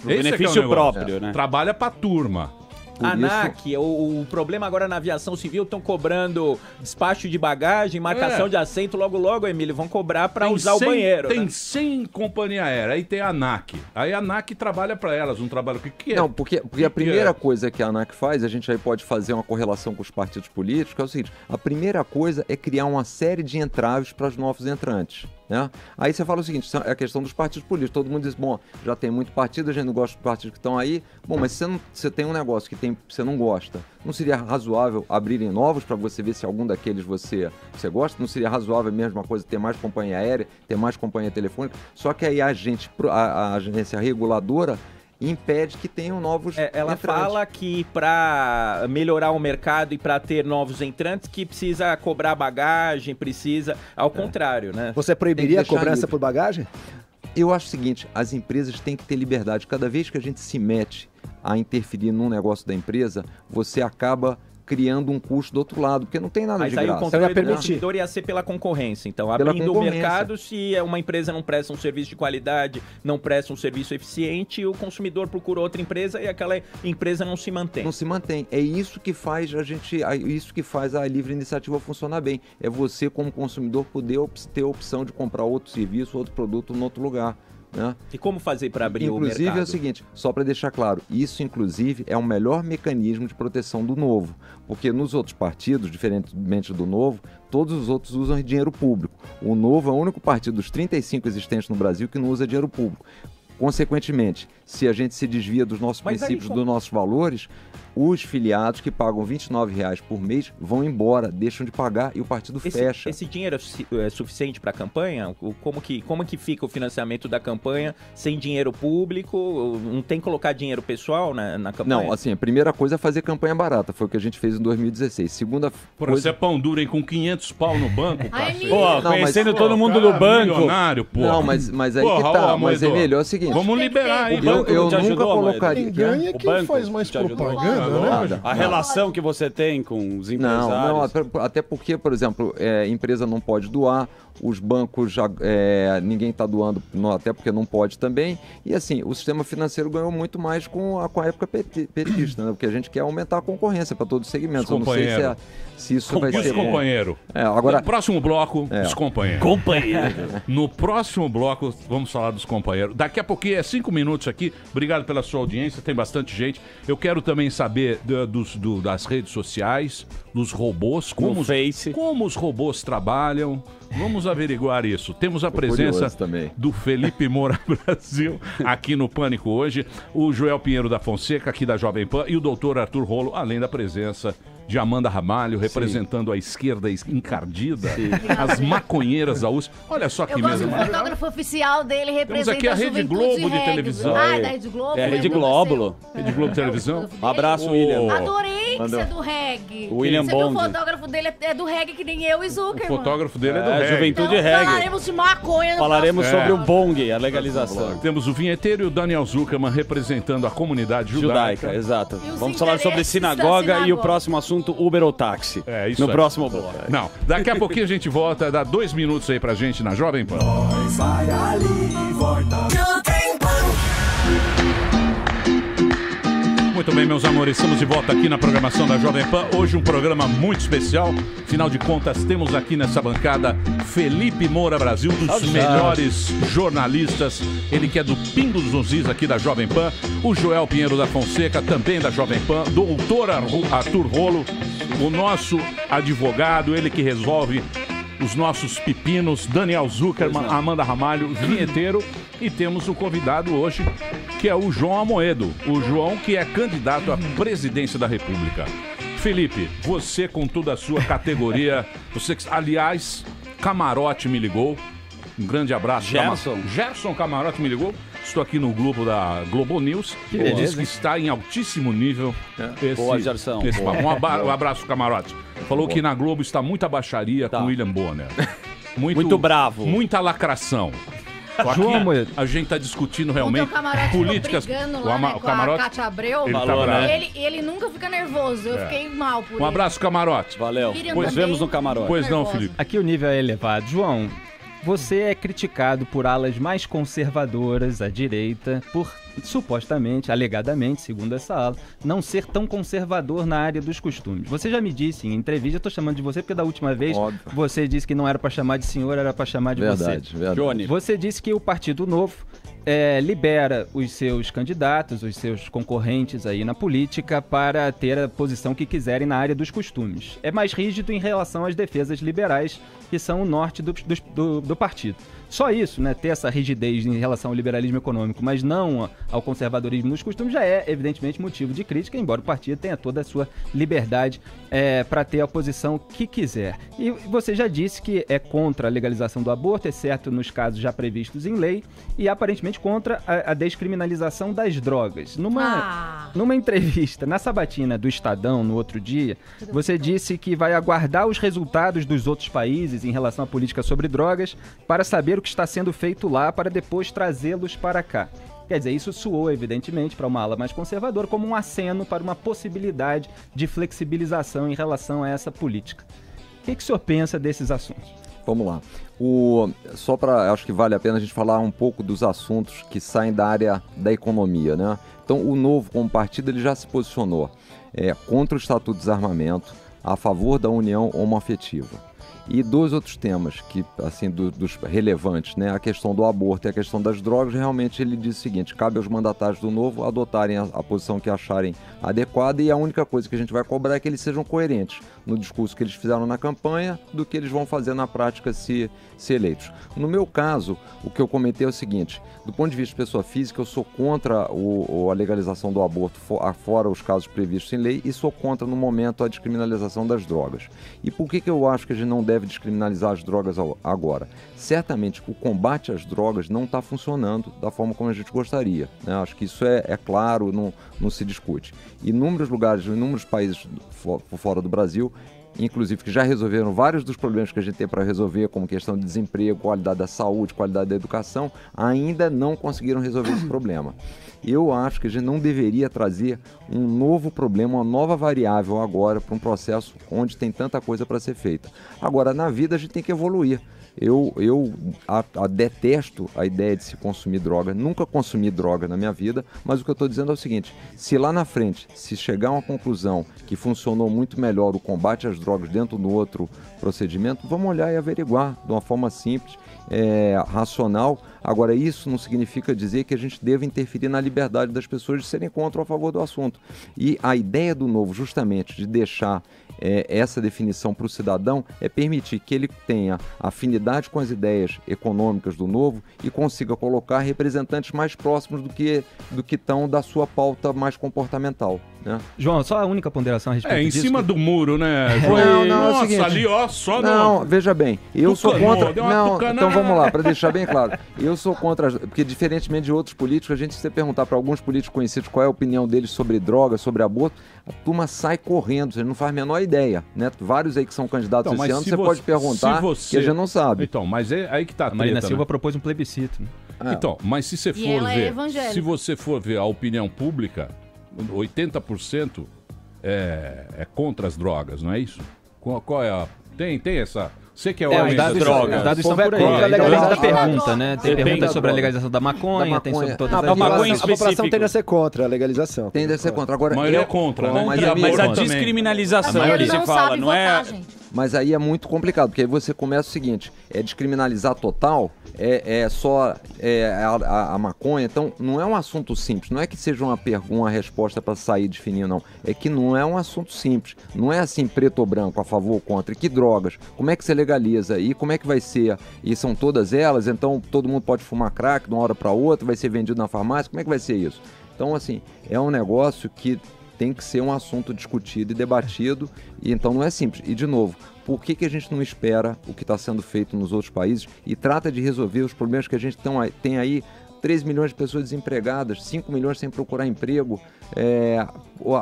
Speaker 5: Pro
Speaker 4: Esse é é o
Speaker 5: benefício
Speaker 4: negócio.
Speaker 5: próprio, né?
Speaker 4: Trabalha pra turma.
Speaker 10: ANAC, o, o problema agora na aviação civil estão cobrando despacho de bagagem, marcação
Speaker 4: É.
Speaker 10: de assento, logo logo, Emílio, vão cobrar pra
Speaker 4: Tem
Speaker 10: usar o
Speaker 4: 100
Speaker 10: banheiro.
Speaker 4: Tem
Speaker 10: né?
Speaker 4: 100 companhia aérea, aí tem a ANAC. Aí a ANAC trabalha pra elas, não trabalha o que, que é?
Speaker 6: Não, porque, porque
Speaker 4: Que
Speaker 6: a
Speaker 4: que
Speaker 6: primeira
Speaker 4: é?
Speaker 6: coisa que a ANAC faz, a gente aí pode fazer uma correlação com os partidos políticos, que é o seguinte: a primeira coisa é criar uma série de entraves para os novos entrantes. Né? Aí você fala o seguinte: é a questão dos partidos políticos. Todo mundo diz, bom, já tem muito partido, a gente não gosta dos partidos que estão aí. Bom, mas se você, não, você tem um negócio que tem, você não gosta, não seria razoável abrirem novos para você ver se algum daqueles você, você gosta? Não seria razoável a mesma coisa ter mais companhia aérea, ter mais companhia telefônica? Só que aí a, gente, a, a agência reguladora impede que tenham novos
Speaker 10: É, ela
Speaker 6: entrantes.
Speaker 10: fala que pra melhorar o mercado e pra ter novos entrantes, que precisa cobrar bagagem, precisa. Ao contrário, né?
Speaker 3: Você proibiria a cobrança
Speaker 6: livre.
Speaker 3: por bagagem?
Speaker 6: Eu acho o seguinte, as empresas têm que ter liberdade. Cada vez que a gente se mete a interferir num negócio da empresa, você acaba criando um custo do outro lado, porque não tem nada
Speaker 10: Mas
Speaker 6: de
Speaker 10: aí o
Speaker 6: graça.
Speaker 10: controle do consumidor ia ser pela concorrência. Então,
Speaker 6: Pela
Speaker 10: abrindo o
Speaker 6: concorrência.
Speaker 10: mercado, se é uma empresa não presta um serviço de qualidade, não presta um serviço eficiente, o consumidor procura outra empresa e aquela empresa não se mantém.
Speaker 6: Não se mantém. É isso que faz a gente, é isso que faz a livre iniciativa funcionar bem. É você como consumidor poder ter a opção de comprar outro serviço, outro produto em outro lugar. Né?
Speaker 10: E como fazer para abrir o
Speaker 6: Inclusive
Speaker 10: mercado?
Speaker 6: é o seguinte, só para deixar claro, isso inclusive é o melhor mecanismo de proteção do novo, porque nos outros partidos, diferentemente do novo, todos os outros usam dinheiro público. O novo é o único partido dos 35 existentes no Brasil que não usa dinheiro público. Consequentemente, se a gente se desvia dos nossos
Speaker 10: Mas aí
Speaker 6: princípios, dos nossos valores, os filiados que pagam 29 reais por mês vão embora, deixam de pagar e o partido
Speaker 10: Esse,
Speaker 6: fecha.
Speaker 10: esse dinheiro é é suficiente para a campanha? Como que, como que fica o financiamento da campanha sem dinheiro público? Não tem que colocar dinheiro pessoal na, na campanha?
Speaker 6: Não, assim, a primeira coisa é fazer campanha barata, foi o que a gente fez em 2016. Segunda
Speaker 4: Porra,
Speaker 6: coisa...
Speaker 4: você é pão duro, hein? Com 500 pau no banco, cacete.
Speaker 9: Pô,
Speaker 6: Não, mas-
Speaker 5: conhecendo
Speaker 6: pô,
Speaker 5: todo mundo
Speaker 4: cara
Speaker 5: do banco.
Speaker 4: milionário, pô.
Speaker 6: Não, mas, mas aí
Speaker 4: Porra,
Speaker 6: que tá. mas é é o seguinte.
Speaker 4: Vamos liberar aí.
Speaker 5: O
Speaker 6: Eu,
Speaker 5: banco
Speaker 6: eu
Speaker 5: não te
Speaker 6: nunca
Speaker 5: ajudou,
Speaker 6: colocaria.
Speaker 8: Quem ganha é
Speaker 5: O
Speaker 8: quem
Speaker 5: banco
Speaker 8: faz mais propaganda, né?
Speaker 6: Nada.
Speaker 5: A relação que você tem com os empresários.
Speaker 6: Não, não, até, até porque, por exemplo, é, empresa não pode doar, os bancos já. é, ninguém está doando, não, até porque não pode também. E assim, o sistema financeiro ganhou muito mais com a, com a época peti- petista, né? Porque a gente quer aumentar a concorrência para todos os segmentos. Eu não sei se, é-
Speaker 4: Companheiro.
Speaker 6: se isso vai
Speaker 4: E os
Speaker 6: ser. bom.
Speaker 4: companheiros?
Speaker 6: É, agora,
Speaker 4: No próximo bloco,
Speaker 6: É.
Speaker 4: os companheiros.
Speaker 5: Companheiro.
Speaker 4: No próximo bloco, vamos falar dos companheiros. Daqui a pouquinho, é cinco minutos aqui. Obrigado pela sua audiência, tem bastante gente. Eu quero também saber da- dos, do- das redes sociais, dos robôs, como, os,
Speaker 5: Face.
Speaker 4: como os robôs trabalham. Vamos averiguar isso. Temos a presença do Felipe Moura Brasil aqui no Pânico hoje, o Joel Pinheiro da Fonseca aqui da Jovem Pan e o doutor Arthur Rolo, além da presença de Amanda Ramalho, representando a esquerda encardida, as maconheiras da USP. Olha só que
Speaker 9: Eu gosto
Speaker 4: mesa
Speaker 9: do
Speaker 4: maravilhosa.
Speaker 9: fotógrafo oficial dele, representa
Speaker 4: aqui a Rede
Speaker 9: juventude
Speaker 4: Globo de
Speaker 9: reggae.
Speaker 4: televisão.
Speaker 9: Ah,
Speaker 5: Aí.
Speaker 9: da Rede Globo?
Speaker 5: É a
Speaker 9: né?
Speaker 5: Rede
Speaker 9: Não,
Speaker 5: Glóbulo.
Speaker 9: você-
Speaker 4: Rede Globo Televisão.
Speaker 5: Um abraço,
Speaker 4: Ô.
Speaker 5: William.
Speaker 9: Adorei! Pix é do reggae.
Speaker 5: O William
Speaker 9: Você viu
Speaker 5: Bond.
Speaker 9: o fotógrafo dele é do reggae que nem eu e Zucker,
Speaker 4: O fotógrafo dele é do
Speaker 5: É,
Speaker 4: reggae.
Speaker 5: Juventude
Speaker 9: então,
Speaker 5: Reggae.
Speaker 9: falaremos de maconha no
Speaker 5: Falaremos sobre o bong, a legalização.
Speaker 4: Temos o vinheteiro e o Daniel Zuckerman representando a comunidade judaica.
Speaker 5: Judaica, exato.
Speaker 9: E os
Speaker 5: Vamos falar sobre
Speaker 9: da
Speaker 5: sinagoga e o
Speaker 9: sinagoga.
Speaker 5: próximo assunto, Uber ou táxi.
Speaker 4: É, isso
Speaker 5: No
Speaker 4: aí.
Speaker 5: próximo bloco.
Speaker 4: Não, daqui a pouquinho a gente volta, dá dois minutos aí pra gente na Jovem Pan.
Speaker 1: Vai ali e volta.
Speaker 4: Muito bem, meus amores, estamos de volta aqui na programação da Jovem Pan. Hoje um programa muito especial. Afinal de contas, temos aqui nessa bancada Felipe Moura Brasil, um dos melhores jornalistas. Ele que é do Pingo dos Uzis aqui da Jovem Pan. O Joel Pinheiro da Fonseca, também da Jovem Pan. Doutor Arthur Rolo, o nosso advogado, ele que resolve os nossos pepinos, Daniel Zuckerman, Amanda Ramalho, vinheteiro. E temos o convidado hoje, que é o João Amoedo. O João que é candidato à presidência da República. Felipe, você com toda a sua categoria, você que, aliás, Camarote me ligou. Um grande abraço.
Speaker 5: Gerson.
Speaker 4: Cama- Gerson Camarote me ligou. Estou aqui no grupo da Globo News.
Speaker 7: Que
Speaker 4: Ele diz que está em altíssimo nível. Esse,
Speaker 5: Boa, Gerson.
Speaker 4: esse
Speaker 5: Boa.
Speaker 4: Um, aba- um abraço, Camarote. Falou que na Globo está muita baixaria
Speaker 5: Tá.
Speaker 4: com William Bonner. Muito,
Speaker 5: Muito bravo.
Speaker 4: Muita lacração.
Speaker 7: João Moedo.
Speaker 4: a gente está discutindo realmente políticas.
Speaker 9: brigando
Speaker 4: o,
Speaker 9: lá,
Speaker 4: ama-
Speaker 9: né,
Speaker 4: o
Speaker 9: com a
Speaker 4: camarote.
Speaker 9: Cátia Abreu.
Speaker 4: Ele tá
Speaker 5: Falou,
Speaker 4: bravo.
Speaker 5: né?
Speaker 9: Ele, ele nunca fica nervoso, eu
Speaker 4: É.
Speaker 9: fiquei mal por
Speaker 4: Um
Speaker 9: ele.
Speaker 4: abraço, camarote.
Speaker 5: Valeu.
Speaker 9: Miriam
Speaker 5: Pois
Speaker 9: também.
Speaker 5: vemos no camarote.
Speaker 4: Pois não. Felipe.
Speaker 7: Aqui o nível é elevado. João, você é criticado por alas mais conservadoras à direita por supostamente, alegadamente, segundo essa ala, não ser tão conservador na área dos costumes. Você já me disse em entrevista, eu tô chamando de você porque da última vez
Speaker 6: Óbvio.
Speaker 7: você disse que não era para chamar de senhor, era para chamar de
Speaker 6: Verdade,
Speaker 7: você.
Speaker 6: verdade.
Speaker 5: Johnny.
Speaker 7: Você disse que o Partido Novo é, libera os seus candidatos, os seus concorrentes aí na política para ter a posição que quiserem na área dos costumes. É mais rígido em relação às defesas liberais, que são o norte do, do, do- do partido. Só isso, né, ter essa rigidez em relação ao liberalismo econômico, mas não ao conservadorismo nos costumes, já é evidentemente motivo de crítica, embora o partido tenha toda a sua liberdade para ter a posição que quiser. E você já disse que é contra a legalização do aborto, exceto nos casos já previstos em lei, e aparentemente contra a, a descriminalização das drogas. Numa,
Speaker 9: Ah.
Speaker 7: numa entrevista na sabatina do Estadão no outro dia, você disse que vai aguardar os resultados dos outros países em relação à política sobre drogas para saber o que está sendo feito lá para depois trazê-los para cá. Quer dizer, isso soou, evidentemente, para uma ala mais conservadora como um aceno para uma possibilidade de flexibilização em relação a essa política. O que, que o senhor pensa desses assuntos?
Speaker 6: Vamos lá. O, só para, acho que vale a pena a gente falar um pouco dos assuntos que saem da área da economia, né? Então, o novo como partido ele já se posicionou é, contra o Estatuto de Desarmamento, a favor da união homoafetiva. E dois outros temas que, assim, do- dos relevantes, né? A questão do aborto e a questão das drogas, realmente ele diz o seguinte: cabe aos mandatários do novo adotarem a, a posição que acharem adequada e a única coisa que a gente vai cobrar é que eles sejam coerentes no discurso que eles fizeram na campanha do que eles vão fazer na prática se, se eleitos. No meu caso, o que eu comentei é o seguinte: do ponto de vista de pessoa física, eu sou contra o, a legalização do aborto, fo- a- fora os casos previstos em lei, e sou contra, no momento, a descriminalização das drogas. E por que, que eu acho que a gente não deve descriminalizar as drogas agora? Certamente, o combate às drogas não está funcionando da forma como a gente gostaria. né? Acho que isso é, é claro, não, não se discute. Inúmeros lugares, inúmeros países fo- por fora do Brasil inclusive que já resolveram vários dos problemas que a gente tem para resolver, como questão de desemprego, qualidade da saúde, qualidade da educação, ainda não conseguiram resolver esse problema. Eu acho que a gente não deveria trazer um novo problema, uma nova variável agora para um processo onde tem tanta coisa para ser feita. Agora, na vida a gente tem que evoluir. Eu, eu a- a- detesto a ideia de se consumir droga. Nunca consumi droga na minha vida, mas o que eu estou dizendo é o seguinte: se lá na frente, se chegar a uma conclusão que funcionou muito melhor o combate às drogas dentro do outro procedimento, vamos olhar e averiguar de uma forma simples, é, racional. Agora, isso não significa dizer que a gente deva interferir na liberdade das pessoas de serem contra ou a favor do assunto. E a ideia do novo, justamente, de deixar é, essa definição para o cidadão é permitir que ele tenha afinidade com as ideias econômicas do novo e consiga colocar representantes mais próximos do que do que estão da sua pauta mais comportamental. Né?
Speaker 7: João, só a única ponderação a respeito
Speaker 4: É, em
Speaker 7: disso.
Speaker 4: cima do muro, né?
Speaker 6: Não, não, é o
Speaker 4: Nossa,
Speaker 6: seguinte-
Speaker 4: ali, ó, só
Speaker 6: Não,
Speaker 4: no...
Speaker 6: veja bem, eu sou
Speaker 4: Tucanou,
Speaker 6: contra.
Speaker 4: deu uma
Speaker 6: Não,
Speaker 4: tucanada.
Speaker 6: então vamos lá, para deixar bem claro. Eu sou contra, porque diferentemente de outros políticos, a gente se você perguntar para alguns políticos conhecidos qual é a opinião deles sobre droga, sobre aborto, a turma sai correndo, você não faz a menor ideia, né? Vários aí que são candidatos
Speaker 4: Então,
Speaker 6: esse
Speaker 4: mas
Speaker 6: ano,
Speaker 4: se
Speaker 6: você pode perguntar
Speaker 4: se você-
Speaker 6: que a gente não sabe.
Speaker 4: Então, mas é aí que tá a
Speaker 7: A Marina
Speaker 4: treta,
Speaker 7: Silva
Speaker 4: né?
Speaker 7: propôs um plebiscito. né?
Speaker 4: Então, mas se você for
Speaker 9: ela é
Speaker 4: ver,
Speaker 9: evangélica.
Speaker 4: se você for ver a opinião pública, 80% é, é contra as drogas, não é isso? Qual, qual é a tem tem essa Você que é o
Speaker 7: É,
Speaker 4: homem
Speaker 7: os dados,
Speaker 4: das drogas.
Speaker 7: os dados estão
Speaker 3: é
Speaker 7: por aí.
Speaker 3: a
Speaker 7: Depende
Speaker 3: legalização.
Speaker 7: da pergunta, né? Tem
Speaker 6: da
Speaker 7: sobre a legalização da maconha,
Speaker 6: Da
Speaker 7: tem sobre todas
Speaker 3: A
Speaker 7: as
Speaker 3: população,
Speaker 10: maconha
Speaker 3: a população tende a ser contra a legalização.
Speaker 6: Tende a ser contra. Agora,
Speaker 4: A maioria é contra, né?
Speaker 6: Mas,
Speaker 10: mas a descriminalização
Speaker 9: Mas
Speaker 10: que se
Speaker 9: não
Speaker 10: fala,
Speaker 9: sabe
Speaker 10: não é?
Speaker 9: votar, gente.
Speaker 6: Mas aí é muito complicado, porque aí você começa o seguinte: é descriminalizar total, é, é só é, a, a- maconha. Então, não é um assunto simples. Não é que seja uma pergunta, uma resposta para sair de fininho, não. É que não é um assunto simples. Não é assim preto ou branco, a favor ou contra. E que drogas? Como é que você legaliza? E como é que vai ser? E são todas elas? Então, todo mundo pode fumar crack de uma hora para outra? Vai ser vendido na farmácia? Como é que vai ser isso? Então, assim, é um negócio que tem que ser um assunto discutido e debatido, e então não é simples. E, de novo, por que, que a gente não espera o que está sendo feito nos outros países e trata de resolver os problemas que a gente tem aí? 3 milhões de pessoas desempregadas, 5 milhões sem procurar emprego, é,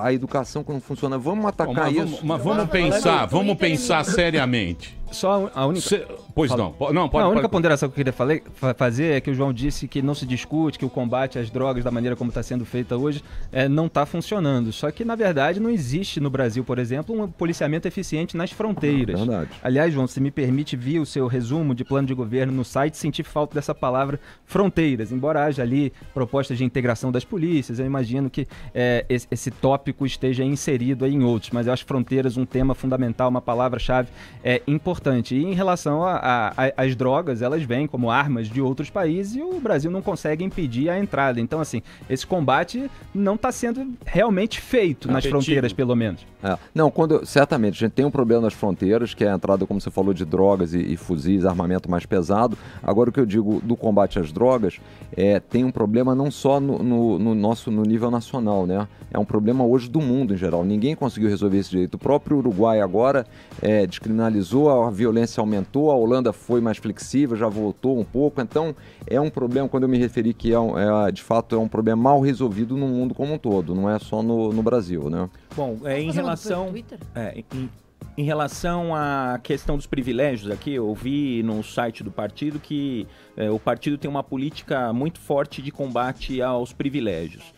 Speaker 6: a educação que não funciona. Vamos atacar
Speaker 4: mas,
Speaker 6: isso.
Speaker 4: vamos, mas vamos pensar, vamos pensar seriamente.
Speaker 7: Só a única.
Speaker 4: Cê- pois
Speaker 7: Fala.
Speaker 4: não, po- não
Speaker 7: Não,
Speaker 4: pode.
Speaker 7: a única
Speaker 4: pode-
Speaker 7: ponderação que eu queria falei- fa- fazer é que o João disse que não se discute, que o combate às drogas, da maneira como está sendo feita hoje, é, não está funcionando. Só que, na verdade, não existe no Brasil, por exemplo, um policiamento eficiente nas fronteiras.
Speaker 6: Verdade.
Speaker 7: Aliás, João, se me permite, vi o seu resumo de plano de governo no site, senti falta dessa palavra fronteiras. Embora haja ali propostas de integração das polícias, eu imagino que é, esse, esse tópico esteja inserido aí em outros. Mas eu acho fronteiras um tema fundamental, uma palavra-chave é, importante. E em relação às drogas, elas vêm como armas de outros países e o Brasil não consegue impedir a entrada. Então, assim, esse combate não está sendo realmente feito nas fronteiras, pelo menos.
Speaker 6: É. Não, quando certamente a gente tem um problema nas fronteiras, que é a entrada, como você falou, de drogas e, e fuzis, armamento mais pesado. Agora o que eu digo do combate às drogas é tem um problema não só no, no- no nosso no nível nacional, né? É um problema hoje do mundo em geral. Ninguém conseguiu resolver esse direito. O próprio Uruguai agora é, descriminalizou, a violência aumentou, a Holanda foi mais flexível, já voltou um pouco. Então é um problema quando eu me referi que é, um- é, de fato é um problema mal resolvido no mundo como um todo, não é só no, no Brasil, né?
Speaker 10: Bom, é, em relação. É, em, em relação à questão dos privilégios aqui, eu vi no site do partido que é, o partido tem uma política muito forte de combate aos privilégios.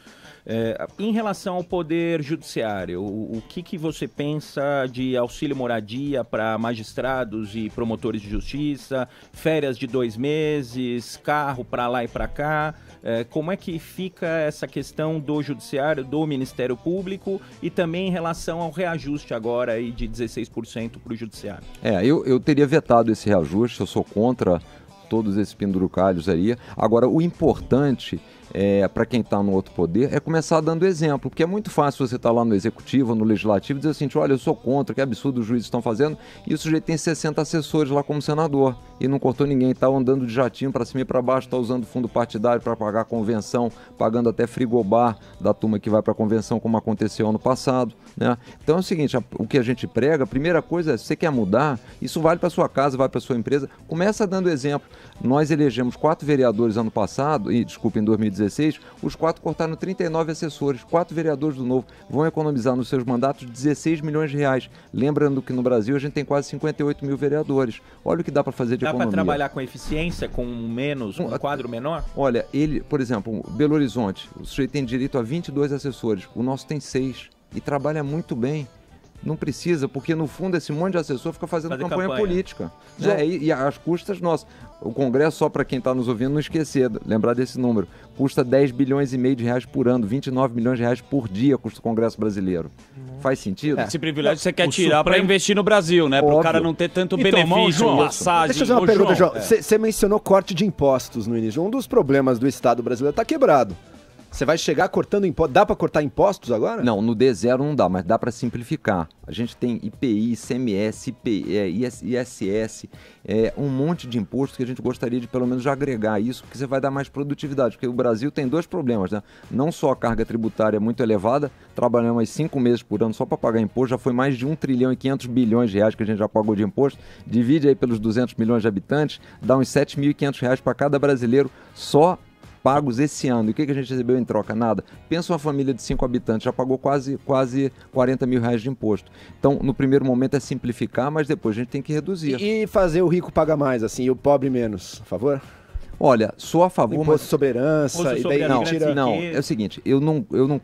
Speaker 10: É, em relação ao poder judiciário, o, o que, que você pensa de auxílio moradia para magistrados e promotores de justiça, férias de dois meses, carro para lá e para cá? É, como é que fica essa questão do judiciário, do Ministério Público e também em relação ao reajuste agora aí de 16% para o judiciário?
Speaker 6: É, eu, eu teria vetado esse reajuste, eu sou contra todos esses pendurucalhos aí. Agora, o importante é, para quem está no outro poder é começar dando exemplo, porque é muito fácil você estar lá no executivo, no legislativo, e dizer assim: olha, eu sou contra, que absurdo os juízes estão fazendo, e o sujeito tem 60 assessores lá como senador e não cortou ninguém, está andando de jatinho para cima e para baixo, está usando fundo partidário para pagar convenção, pagando até frigobar da turma que vai para a convenção, como aconteceu ano passado. Né? Então é o seguinte: o que a gente prega, a primeira coisa é: se você quer mudar, isso vale para sua casa, vale para sua empresa, começa dando exemplo. Nós elegemos quatro vereadores ano passado, e desculpa, em 2016, os quatro cortaram 39 assessores, quatro vereadores do Novo vão economizar nos seus mandatos 16 milhões de reais. Lembrando que no Brasil a gente tem quase 58 mil vereadores. Olha o que dá para fazer de
Speaker 10: Dá para
Speaker 6: economia.
Speaker 10: trabalhar com eficiência, com menos, um quadro menor?
Speaker 6: Olha, ele, por exemplo, Belo Horizonte, o sujeito tem direito a 22 assessores, o nosso tem seis e trabalha muito bem. Não precisa, porque no fundo esse monte de assessor fica fazendo
Speaker 10: Fazer
Speaker 6: campanha,
Speaker 10: campanha.
Speaker 6: política. né? E, e às custas nossas. O Congresso, só para quem está nos ouvindo, não esquecer, lembrar desse número, custa 10 bilhões e meio de reais por ano, 29 milhões de reais por dia custa o Congresso brasileiro. Faz sentido?
Speaker 5: Esse privilégio você quer
Speaker 4: O
Speaker 5: tirar para investir no Brasil, né? Para o cara não ter tanto
Speaker 4: Então,
Speaker 5: benefício,
Speaker 4: João,
Speaker 5: passagem.
Speaker 3: Deixa eu fazer uma
Speaker 4: Ô,
Speaker 3: pergunta,
Speaker 4: João,
Speaker 3: João. Você mencionou corte de impostos no início. Um dos problemas do Estado brasileiro está quebrado. Você vai chegar cortando impostos. Dá pra cortar impostos agora?
Speaker 6: Não, no D0 não dá, mas dá para simplificar. A gente tem IPI, ICMS, IPI, é, IS- ISS, é, um monte de impostos que a gente gostaria de pelo menos já agregar isso, porque você vai dar mais produtividade. Porque o Brasil tem dois problemas, né? Não só a carga tributária é muito elevada, trabalhamos mais cinco meses por ano só para pagar imposto, já foi mais de 1 trilhão e 500 bilhões de reais que a gente já pagou de imposto. Divide aí pelos 200 milhões de habitantes, dá uns 7.500 reais para cada brasileiro só pagos esse ano. E o que, que a gente recebeu em troca? Nada. Pensa uma família de cinco habitantes, já pagou quase, quase 40 mil reais de imposto. Então, no primeiro momento é simplificar, mas depois a gente tem que reduzir.
Speaker 3: E fazer o rico pagar mais, assim, e o pobre menos, a favor?
Speaker 6: Olha, sou a favor,
Speaker 3: Imposto
Speaker 6: mas...
Speaker 3: sobre herança,
Speaker 6: Imposto
Speaker 3: e
Speaker 6: sobre
Speaker 3: daí
Speaker 6: não, não, é o seguinte, eu não, eu não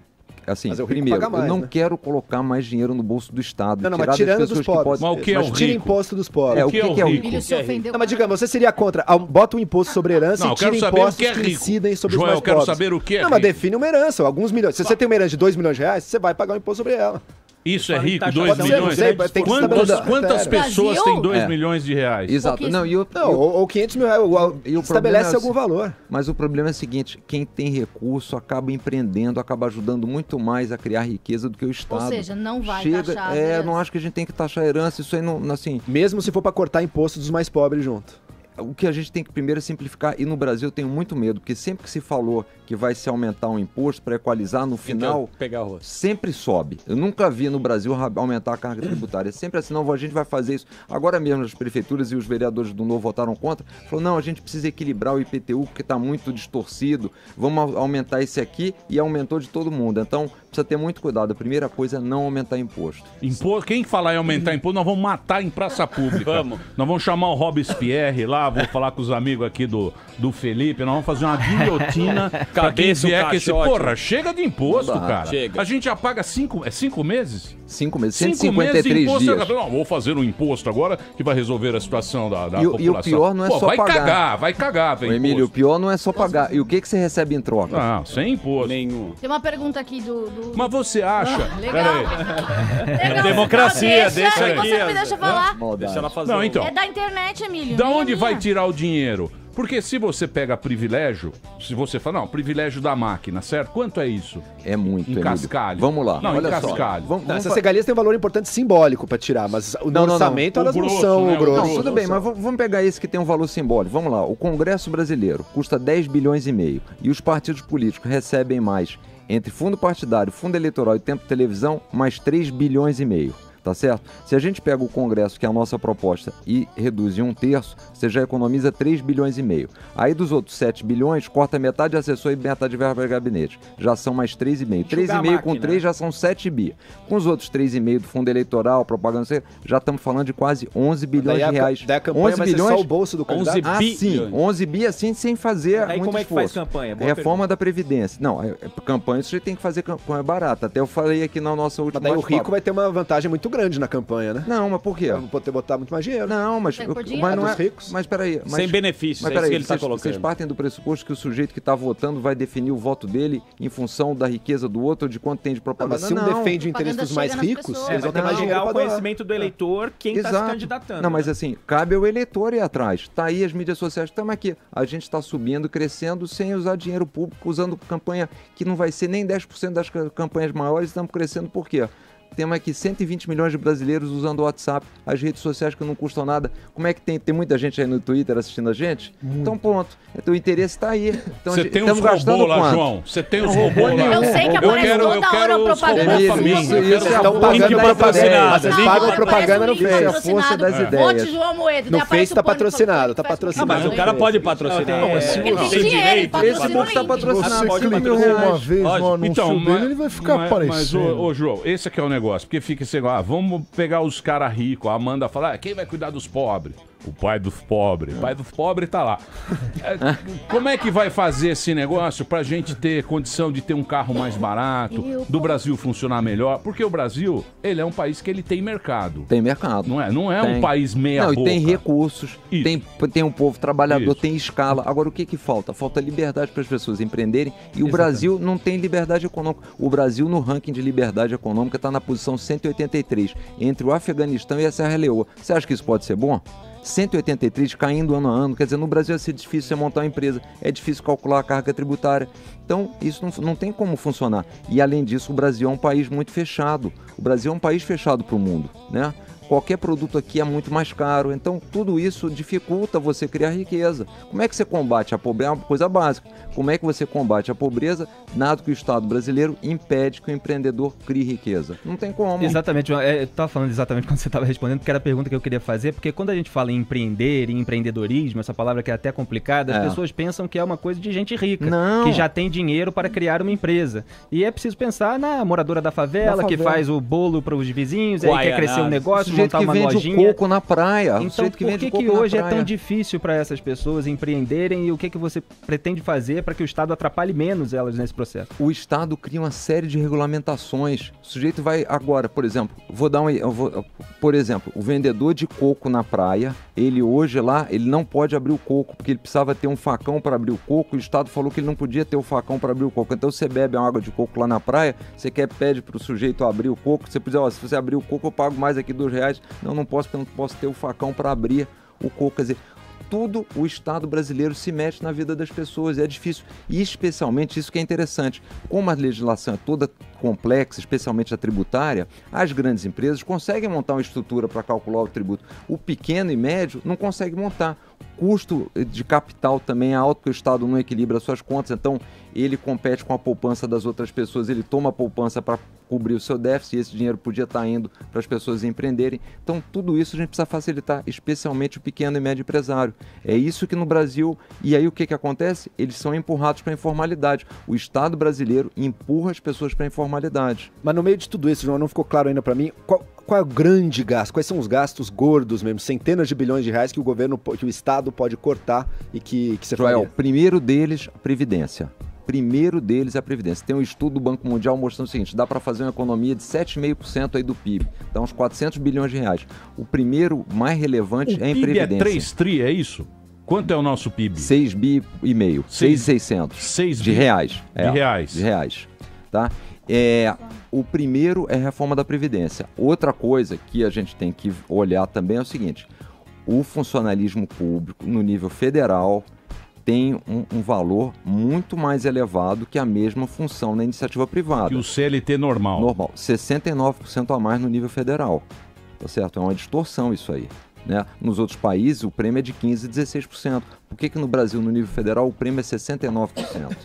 Speaker 6: assim,
Speaker 3: Mas é o rico
Speaker 6: primeiro,
Speaker 3: mais,
Speaker 6: eu não
Speaker 3: né?
Speaker 6: quero colocar mais dinheiro no bolso do Estado.
Speaker 3: Não, não,
Speaker 6: tirar
Speaker 3: mas tirando
Speaker 6: das
Speaker 3: dos
Speaker 6: que
Speaker 3: pobres.
Speaker 6: podem...
Speaker 3: Mas o que é o tira
Speaker 6: rico?
Speaker 3: imposto dos pobres.
Speaker 6: É, o que, que é o rico?
Speaker 9: Se ofendeu.
Speaker 3: Não, mas digamos, você seria contra. ah, Bota um imposto sobre herança
Speaker 4: Não, eu
Speaker 3: e tira
Speaker 4: quero saber o
Speaker 3: impostos
Speaker 4: que é
Speaker 3: que
Speaker 4: rico.
Speaker 3: incidem sobre
Speaker 4: Joel,
Speaker 3: os mais
Speaker 4: eu quero
Speaker 3: pobres.
Speaker 4: saber o que é
Speaker 3: Não, mas
Speaker 4: rico.
Speaker 3: define uma herança, alguns milhões. Se você tem uma herança de 2 milhões de reais, você vai pagar um imposto sobre ela.
Speaker 4: Isso é rico,
Speaker 3: taxa
Speaker 4: 2
Speaker 3: de
Speaker 4: milhões?
Speaker 3: sei, tem que
Speaker 4: Quantas, quantas pessoas
Speaker 3: Brasil?
Speaker 4: têm 2
Speaker 6: É.
Speaker 4: milhões de reais?
Speaker 6: Exato. Não, e eu,
Speaker 3: Não, ou, ou 500 mil reais. ou- ou-
Speaker 6: E o
Speaker 3: estabelece
Speaker 6: é
Speaker 3: algum
Speaker 6: o-
Speaker 3: valor.
Speaker 6: Mas o problema é o seguinte: quem tem recurso acaba empreendendo, acaba ajudando muito mais a criar riqueza do que o Estado.
Speaker 9: seja, não vai
Speaker 6: Chega,
Speaker 9: taxar a
Speaker 6: É,
Speaker 9: herança.
Speaker 6: não acho que a gente tem que taxar a herança. Isso aí não, assim.
Speaker 3: Mesmo se for para cortar impostos dos mais pobres junto.
Speaker 6: O que a gente tem que primeiro é simplificar, e no Brasil eu tenho muito medo, porque sempre que se falou que vai se aumentar um imposto para equalizar, no final
Speaker 5: pegar arroz.
Speaker 6: sempre sobe. Eu nunca vi no Brasil ra- aumentar a carga tributária. É sempre assim, não, a gente vai fazer isso. Agora mesmo as prefeituras e os vereadores do Novo votaram contra. Falou, não, a gente precisa equilibrar o IPTU porque está muito distorcido. Vamos au- aumentar esse aqui e aumentou de todo mundo. Então precisa ter muito cuidado. A primeira coisa é não aumentar imposto.
Speaker 4: Imposto, quem falar em aumentar imposto, nós vamos matar em praça pública.
Speaker 5: Vamos.
Speaker 4: Nós vamos chamar o Robespierre lá, vou falar com os amigos aqui do, do Felipe, nós vamos fazer uma guilhotina pra quem
Speaker 5: um
Speaker 4: vier com esse... Porra, chega de imposto, cara.
Speaker 5: chega.
Speaker 4: A gente já paga cinco, é cinco meses?
Speaker 6: Cinco meses,
Speaker 4: Cinco meses
Speaker 6: 153
Speaker 4: imposto.
Speaker 6: dias.
Speaker 4: Não, vou fazer um imposto agora que vai resolver a situação da, da
Speaker 6: E o-
Speaker 4: população.
Speaker 6: e o pior não é
Speaker 4: Pô,
Speaker 6: só
Speaker 4: vai
Speaker 6: pagar.
Speaker 4: cagar, vai cagar, velho.
Speaker 6: Emílio, o pior não é só pagar. E o que, que você recebe em troca?
Speaker 4: Não, sem imposto.
Speaker 5: Nenhum.
Speaker 9: Tem uma pergunta aqui do. do...
Speaker 4: Mas você acha...
Speaker 9: Ah, legal.
Speaker 4: Peraí.
Speaker 9: Legal.
Speaker 5: democracia,
Speaker 9: Não,
Speaker 5: deixa
Speaker 9: aí
Speaker 5: aqui,
Speaker 9: Você me deixa falar.
Speaker 5: Deixa ela fazer.
Speaker 4: Não, então.
Speaker 9: É da internet, Emílio.
Speaker 4: Da
Speaker 9: é
Speaker 4: onde vai tirar o dinheiro? Porque se você pega privilégio, se você fala, não, privilégio da máquina, certo? Quanto é isso?
Speaker 6: É muito,
Speaker 4: Em cascalho.
Speaker 6: Vamos lá.
Speaker 4: Não,
Speaker 6: olha
Speaker 4: em
Speaker 6: só.
Speaker 4: cascalho.
Speaker 6: Vamos,
Speaker 3: Não,
Speaker 6: vamos
Speaker 3: essas regalias têm um valor importante simbólico para tirar, mas o
Speaker 6: Não, não, não.
Speaker 3: orçamento
Speaker 4: O
Speaker 3: elas não
Speaker 4: grosso,
Speaker 3: são
Speaker 4: né,
Speaker 3: o grosso.
Speaker 6: Não, tudo bem, mas vamos vamos pegar esse que tem um valor simbólico. Vamos lá. O Congresso Brasileiro custa 10 bilhões e meio e os partidos políticos recebem mais entre fundo partidário, fundo eleitoral e tempo televisão, mais 3 bilhões e meio. Tá certo? Se a gente pega o Congresso, que é a nossa proposta, e reduz em um terço, você já economiza 3 bilhões e meio. Aí dos outros 7 bilhões, corta metade de assessor e metade de verba de gabinete. Já são mais 3,5. 3,5 com
Speaker 10: máquina.
Speaker 6: 3 já são 7 bi. Com os outros 3,5 do fundo eleitoral, propaganda, já estamos falando de quase 11 bilhões
Speaker 3: Daí a
Speaker 6: de reais.
Speaker 3: daí a campanha vai ser só o bolso do candidato?
Speaker 5: 11
Speaker 6: Ah,
Speaker 5: bi-
Speaker 6: sim,
Speaker 5: bilhões.
Speaker 6: 11 bi assim sem fazer
Speaker 10: Aí
Speaker 6: muito
Speaker 10: como é que faz campanha? Boa
Speaker 6: Reforma da Previdência. Não, é, é, campanha isso tem que fazer campanha barata. Até eu falei aqui na nossa última
Speaker 3: Mas daí o rico vai ter uma vantagem muito grande na campanha, né?
Speaker 6: Não, mas por quê?
Speaker 3: Vai poder botar muito mais dinheiro.
Speaker 6: Não, mas,
Speaker 9: Tem
Speaker 6: mas
Speaker 9: dinheiro.
Speaker 6: não é.
Speaker 3: Dos ricos.
Speaker 6: Mas peraí. Mas,
Speaker 5: Sem benefícios,
Speaker 6: Mas
Speaker 5: é isso
Speaker 6: peraí,
Speaker 5: que ele tá
Speaker 6: vocês,
Speaker 5: colocando.
Speaker 6: vocês partem do pressuposto que o sujeito que está votando vai definir o voto dele em função da riqueza do outro, ou de quanto tem de
Speaker 3: Não,
Speaker 6: propaganda.
Speaker 3: mas se um
Speaker 6: não.
Speaker 3: defende o interesse dos mais
Speaker 9: chega nas
Speaker 3: ricos,
Speaker 9: pessoas.
Speaker 10: É,
Speaker 3: eles
Speaker 10: vai
Speaker 3: vão
Speaker 10: ter
Speaker 3: mais dinheiro
Speaker 10: chegar
Speaker 3: pra
Speaker 10: o
Speaker 3: doar.
Speaker 10: conhecimento do eleitor quem está se candidatando.
Speaker 6: Não, mas
Speaker 10: né?
Speaker 6: assim, cabe ao eleitor ir atrás. Tá aí as mídias sociais, estamos aqui. A gente está subindo, crescendo, sem usar dinheiro público, usando campanha que não vai ser nem 10% das ca- campanhas maiores, estamos crescendo por quê? Temos aqui 120 milhões de brasileiros usando o WhatsApp, as redes sociais que não custam nada. Como é que tem? Tem muita gente aí no Twitter assistindo a gente? Então, pronto. Então, o interesse está aí. Então, a
Speaker 4: Você tem uns robôs lá,
Speaker 6: quanto?
Speaker 4: João. Você tem os robôs lá.
Speaker 9: Eu sei que
Speaker 4: eu
Speaker 9: aparece
Speaker 4: quero, eu
Speaker 9: toda hora
Speaker 4: quero
Speaker 9: propaganda
Speaker 6: isso-
Speaker 4: Eu quero
Speaker 6: isso é.
Speaker 3: Mas vocês
Speaker 5: Link
Speaker 3: pagam
Speaker 9: Aparece
Speaker 3: propaganda no
Speaker 6: Face. A força das ideias.
Speaker 9: Monte João Moedo.
Speaker 3: No
Speaker 9: aparece
Speaker 3: Face tá
Speaker 9: Pânico,
Speaker 3: patrocinado, tá
Speaker 9: faz-
Speaker 3: patrocinado.
Speaker 5: Mas o cara pode patrocinar.
Speaker 10: Não, tem-
Speaker 5: É,
Speaker 8: se você-
Speaker 9: tem
Speaker 6: Esse
Speaker 9: patrocina
Speaker 6: book
Speaker 9: o
Speaker 6: está patrocinado.
Speaker 8: Você
Speaker 10: pode
Speaker 8: clicou uma vez no anúncio
Speaker 4: Então,
Speaker 8: dele,
Speaker 4: mas,
Speaker 8: ele vai ficar
Speaker 4: mas,
Speaker 8: aparecendo.
Speaker 4: mas ô, João, esse aqui é o negócio. Porque fica assim, ah, vamos pegar os caras ricos. A Amanda fala, ah, quem vai cuidar dos pobres? O pai dos pobres. O pai dos pobres tá lá. É, como é que vai fazer esse negócio pra gente ter condição de ter um carro mais barato, do Brasil funcionar melhor? Porque o Brasil, ele é um país que ele tem mercado.
Speaker 6: Tem mercado.
Speaker 4: Não é, não é um país meia
Speaker 6: Não,
Speaker 4: boca.
Speaker 6: e tem recursos,
Speaker 4: Isso.
Speaker 6: tem, tem um povo trabalhador,
Speaker 4: Isso.
Speaker 6: tem escala. Agora, o que que falta? Falta liberdade para as pessoas empreenderem e o Brasil não tem liberdade econômica. O Brasil, no ranking de liberdade econômica, está na posição 183, entre o Afeganistão e a Serra Leoa. Você acha que isso pode ser bom? 183 caindo ano a ano. Quer dizer, no Brasil é ser difícil você montar uma empresa, é difícil calcular a carga tributária. Então, isso não, não tem como funcionar. E além disso, o Brasil é um país muito fechado. O Brasil é um país fechado para o mundo, né? Qualquer produto aqui é muito mais caro. Então, tudo isso dificulta você criar riqueza. Como é que você combate a pobreza? É uma coisa básica. Como é que você combate a pobreza? Nada que o Estado brasileiro impede que o empreendedor crie riqueza. Não tem como.
Speaker 7: Exatamente. É, eu estava falando exatamente quando você estava respondendo, porque era a pergunta que eu queria fazer, porque quando a gente fala em empreender, em empreendedorismo, essa palavra que é até complicada, as
Speaker 6: É.
Speaker 7: pessoas pensam que é uma coisa de gente rica,
Speaker 6: Não.
Speaker 7: que já tem dinheiro para criar uma empresa. E é preciso pensar na moradora da favela,
Speaker 6: Da
Speaker 7: que
Speaker 6: favela.
Speaker 7: faz o bolo para os vizinhos, aí quer crescer um negócio,
Speaker 6: sujeito
Speaker 7: montar
Speaker 6: que
Speaker 7: uma
Speaker 6: vende
Speaker 7: lojinha.
Speaker 6: o coco na praia. o
Speaker 7: Então,
Speaker 6: sujeito que
Speaker 7: por que,
Speaker 6: o
Speaker 7: que hoje é tão difícil para essas pessoas empreenderem e o que, que você pretende fazer para que o Estado atrapalhe menos elas nesse processo?
Speaker 6: o Estado cria uma série de regulamentações. O sujeito vai agora, por exemplo, vou dar um, vou- por exemplo, o vendedor de coco na praia, ele hoje lá, ele não pode abrir o coco porque ele precisava ter um facão para abrir o coco. e O Estado falou que ele não podia ter o facão para abrir o coco. Então você bebe uma água de coco lá na praia, você quer pede para o sujeito abrir o coco. Você precisa, ó, se você abrir o coco eu pago mais aqui dois reais. Não, não posso, porque eu não posso ter o facão para abrir o coco. Quer dizer, tudo o Estado brasileiro se mete na vida das pessoas, é difícil. E especialmente isso que é interessante, como a legislação é toda complexa, especialmente a tributária, as grandes empresas conseguem montar uma estrutura para calcular o tributo. O pequeno e médio não consegue montar. Custo de capital também é alto, porque o Estado não equilibra as suas contas, então ele compete com a poupança das outras pessoas, ele toma a poupança para cobrir o seu déficit, e esse dinheiro podia estar indo para as pessoas empreenderem. Então, tudo isso a gente precisa facilitar, especialmente o pequeno e médio empresário. É isso que no Brasil, e aí o que, que acontece? Eles são empurrados para a informalidade. O Estado brasileiro empurra as pessoas para a informalidade.
Speaker 3: Mas no meio de tudo isso, João, não ficou claro ainda pra mim qual, qual é o grande gasto, quais são os gastos gordos mesmo, centenas de bilhões de reais que o governo, que o Estado pode cortar e que, que você
Speaker 6: Joel,
Speaker 3: faria?
Speaker 6: primeiro deles, a Previdência. Primeiro deles é a Previdência. Tem um estudo do Banco Mundial mostrando o seguinte: dá para fazer uma economia de 7,5% aí do PIB, dá uns 400 bilhões de reais. O primeiro mais relevante
Speaker 4: O
Speaker 6: é em
Speaker 4: PIB é
Speaker 6: Previdência.
Speaker 4: 3 tri, é isso? Quanto é o nosso PIB?
Speaker 6: 6 bi e meio,
Speaker 4: Seis-
Speaker 6: 6,600
Speaker 4: 6
Speaker 6: de
Speaker 4: bi-
Speaker 6: reais.
Speaker 4: De reais.
Speaker 6: De reais, tá? É, o primeiro é a reforma da Previdência. Outra coisa que a gente tem que olhar também é o seguinte: o funcionalismo público no nível federal tem um, um valor muito mais elevado que a mesma função na iniciativa privada.
Speaker 4: Que o CLT normal.
Speaker 6: Normal. 69% a mais no nível federal. Tá certo? É uma distorção isso aí. Né? Nos outros países o prêmio é de 15% e 16%. Por que, que no Brasil, no nível federal, o prêmio é 69%?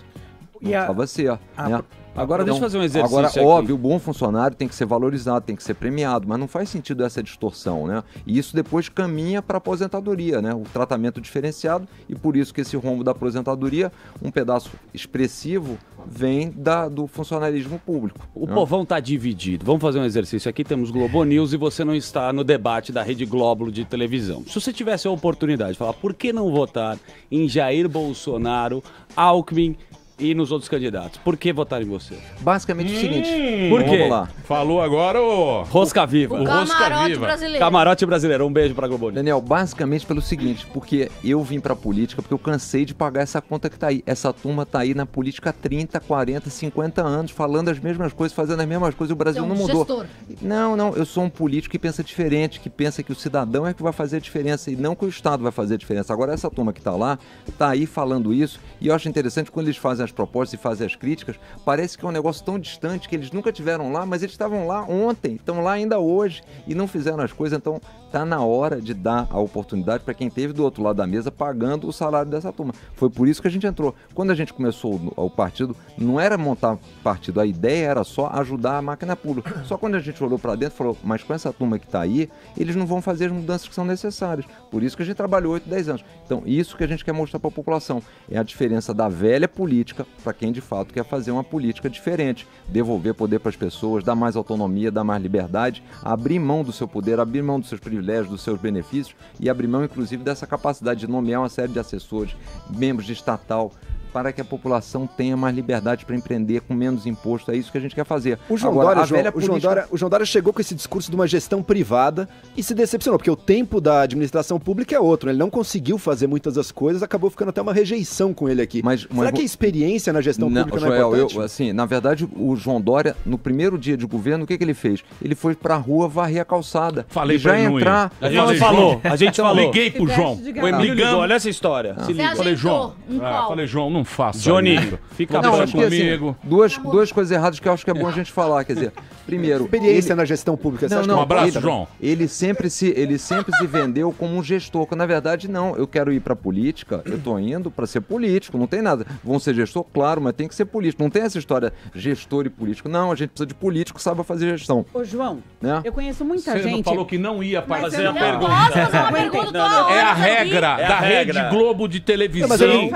Speaker 5: E
Speaker 6: Não
Speaker 5: a-
Speaker 6: precisava ser.
Speaker 5: a-
Speaker 6: né?
Speaker 5: Agora deixa eu fazer um exercício
Speaker 6: Agora,
Speaker 5: aqui.
Speaker 6: óbvio, o bom funcionário tem que ser valorizado, tem que ser premiado, mas não faz sentido essa distorção, né? E isso depois caminha para a aposentadoria, né? O tratamento diferenciado e por isso que esse rombo da aposentadoria, um pedaço expressivo, vem da, do funcionalismo público.
Speaker 5: O
Speaker 6: né?
Speaker 5: povão tá dividido. Vamos fazer um exercício aqui. Temos Globo News e você não está no debate da Rede Globo de televisão. Se você tivesse a oportunidade de falar por que não votar em Jair Bolsonaro, Alckmin e nos outros candidatos, por que votar em você?
Speaker 6: Basicamente o seguinte.
Speaker 5: Por quê?
Speaker 6: Vamos lá.
Speaker 4: Falou agora o.
Speaker 5: Rosca Viva.
Speaker 9: O camarote brasileiro.
Speaker 5: Camarote brasileiro. Um beijo pra Globo.
Speaker 6: Daniel, basicamente pelo seguinte, porque eu vim pra política porque eu cansei de pagar essa conta que tá aí. Essa turma tá aí na política há 30, 40, 50 anos, falando as mesmas coisas, fazendo as mesmas coisas, o Brasil
Speaker 9: É um
Speaker 6: não mudou.
Speaker 9: gestor.
Speaker 6: Não, não, eu sou um político que pensa diferente, que pensa que o cidadão é que vai fazer a diferença e não que o Estado vai fazer a diferença. Agora, essa turma que tá lá, tá aí falando isso, e eu acho interessante quando eles fazem as propostas e fazem as críticas, parece que é um negócio tão distante que eles nunca tiveram lá, mas eles estavam lá ontem, estão lá ainda hoje e não fizeram as coisas, então tá na hora de dar a oportunidade para quem teve do outro lado da mesa pagando o salário dessa turma. Foi por isso que a gente entrou. Quando a gente começou o, o partido, não era montar partido, a ideia era só ajudar a máquina pública. Só quando a gente olhou para dentro, falou, mas com essa turma que está aí, eles não vão fazer as mudanças que são necessárias. Por isso que a gente trabalhou 8, 10 anos. Então, isso que a gente quer mostrar para a população é a diferença da velha política para quem de fato quer fazer uma política diferente, devolver poder para as pessoas, dar mais autonomia, dar mais liberdade, abrir mão do seu poder, abrir mão dos seus privilégios, dos seus benefícios e abrir mão, inclusive, dessa capacidade de nomear uma série de assessores, membros de estatal, para que a população tenha mais liberdade para empreender com menos imposto. É isso que a gente quer fazer.
Speaker 3: O João,
Speaker 6: Agora,
Speaker 3: Dória,
Speaker 6: a
Speaker 3: João,
Speaker 6: velha
Speaker 3: o, João
Speaker 6: política-
Speaker 3: Dória, o João Dória chegou com esse discurso de uma gestão privada e se decepcionou, porque o tempo da administração pública é outro. né? Ele não conseguiu fazer muitas das coisas, acabou ficando até uma rejeição com ele aqui.
Speaker 6: Mas,
Speaker 3: Será
Speaker 6: mas
Speaker 3: que a experiência na gestão
Speaker 6: Não,
Speaker 3: pública não é importante?
Speaker 6: eu, assim, na verdade, o João Dória, no primeiro dia de governo, o que, que ele fez? Ele foi pra rua varrer a calçada.
Speaker 4: Falei
Speaker 6: já entrar.
Speaker 5: A gente
Speaker 4: Falei,
Speaker 5: falou, a gente
Speaker 4: Então,
Speaker 5: falou.
Speaker 4: Liguei pro João.
Speaker 5: O Emílio ligou, olha essa história. Se
Speaker 9: Você
Speaker 5: liga.
Speaker 4: Falei, João. Ah, falei, João, não faça
Speaker 5: Johnny,
Speaker 4: isso.
Speaker 5: fica
Speaker 6: Não, acho que, assim,
Speaker 4: comigo.
Speaker 6: duas, duas coisas erradas que eu acho que é bom a gente falar. Quer dizer, primeiro.
Speaker 3: experiência
Speaker 6: ele-
Speaker 3: na gestão pública. Você
Speaker 6: Não, não,
Speaker 3: que
Speaker 4: Um abraço,
Speaker 6: ele,
Speaker 4: João.
Speaker 6: Ele sempre, se, ele sempre se vendeu como um gestor, quando na verdade não. Eu quero ir pra política, eu tô indo pra ser político, não tem nada. Vão ser gestor, claro, mas tem que ser político. Não tem essa história gestor e político. Não, a gente precisa de político que saiba fazer gestão.
Speaker 11: Ô, João,
Speaker 6: Né?
Speaker 11: eu conheço muita
Speaker 4: Você
Speaker 11: gente.
Speaker 4: não falou que não ia
Speaker 11: Mas
Speaker 4: fazer
Speaker 11: eu
Speaker 4: a pergunta.
Speaker 9: Posso fazer uma pergunta toda hora?
Speaker 4: É a
Speaker 9: você não
Speaker 4: regra?
Speaker 5: É a
Speaker 4: da
Speaker 5: regra.
Speaker 4: Rede Globo de televisão.
Speaker 3: mas eu-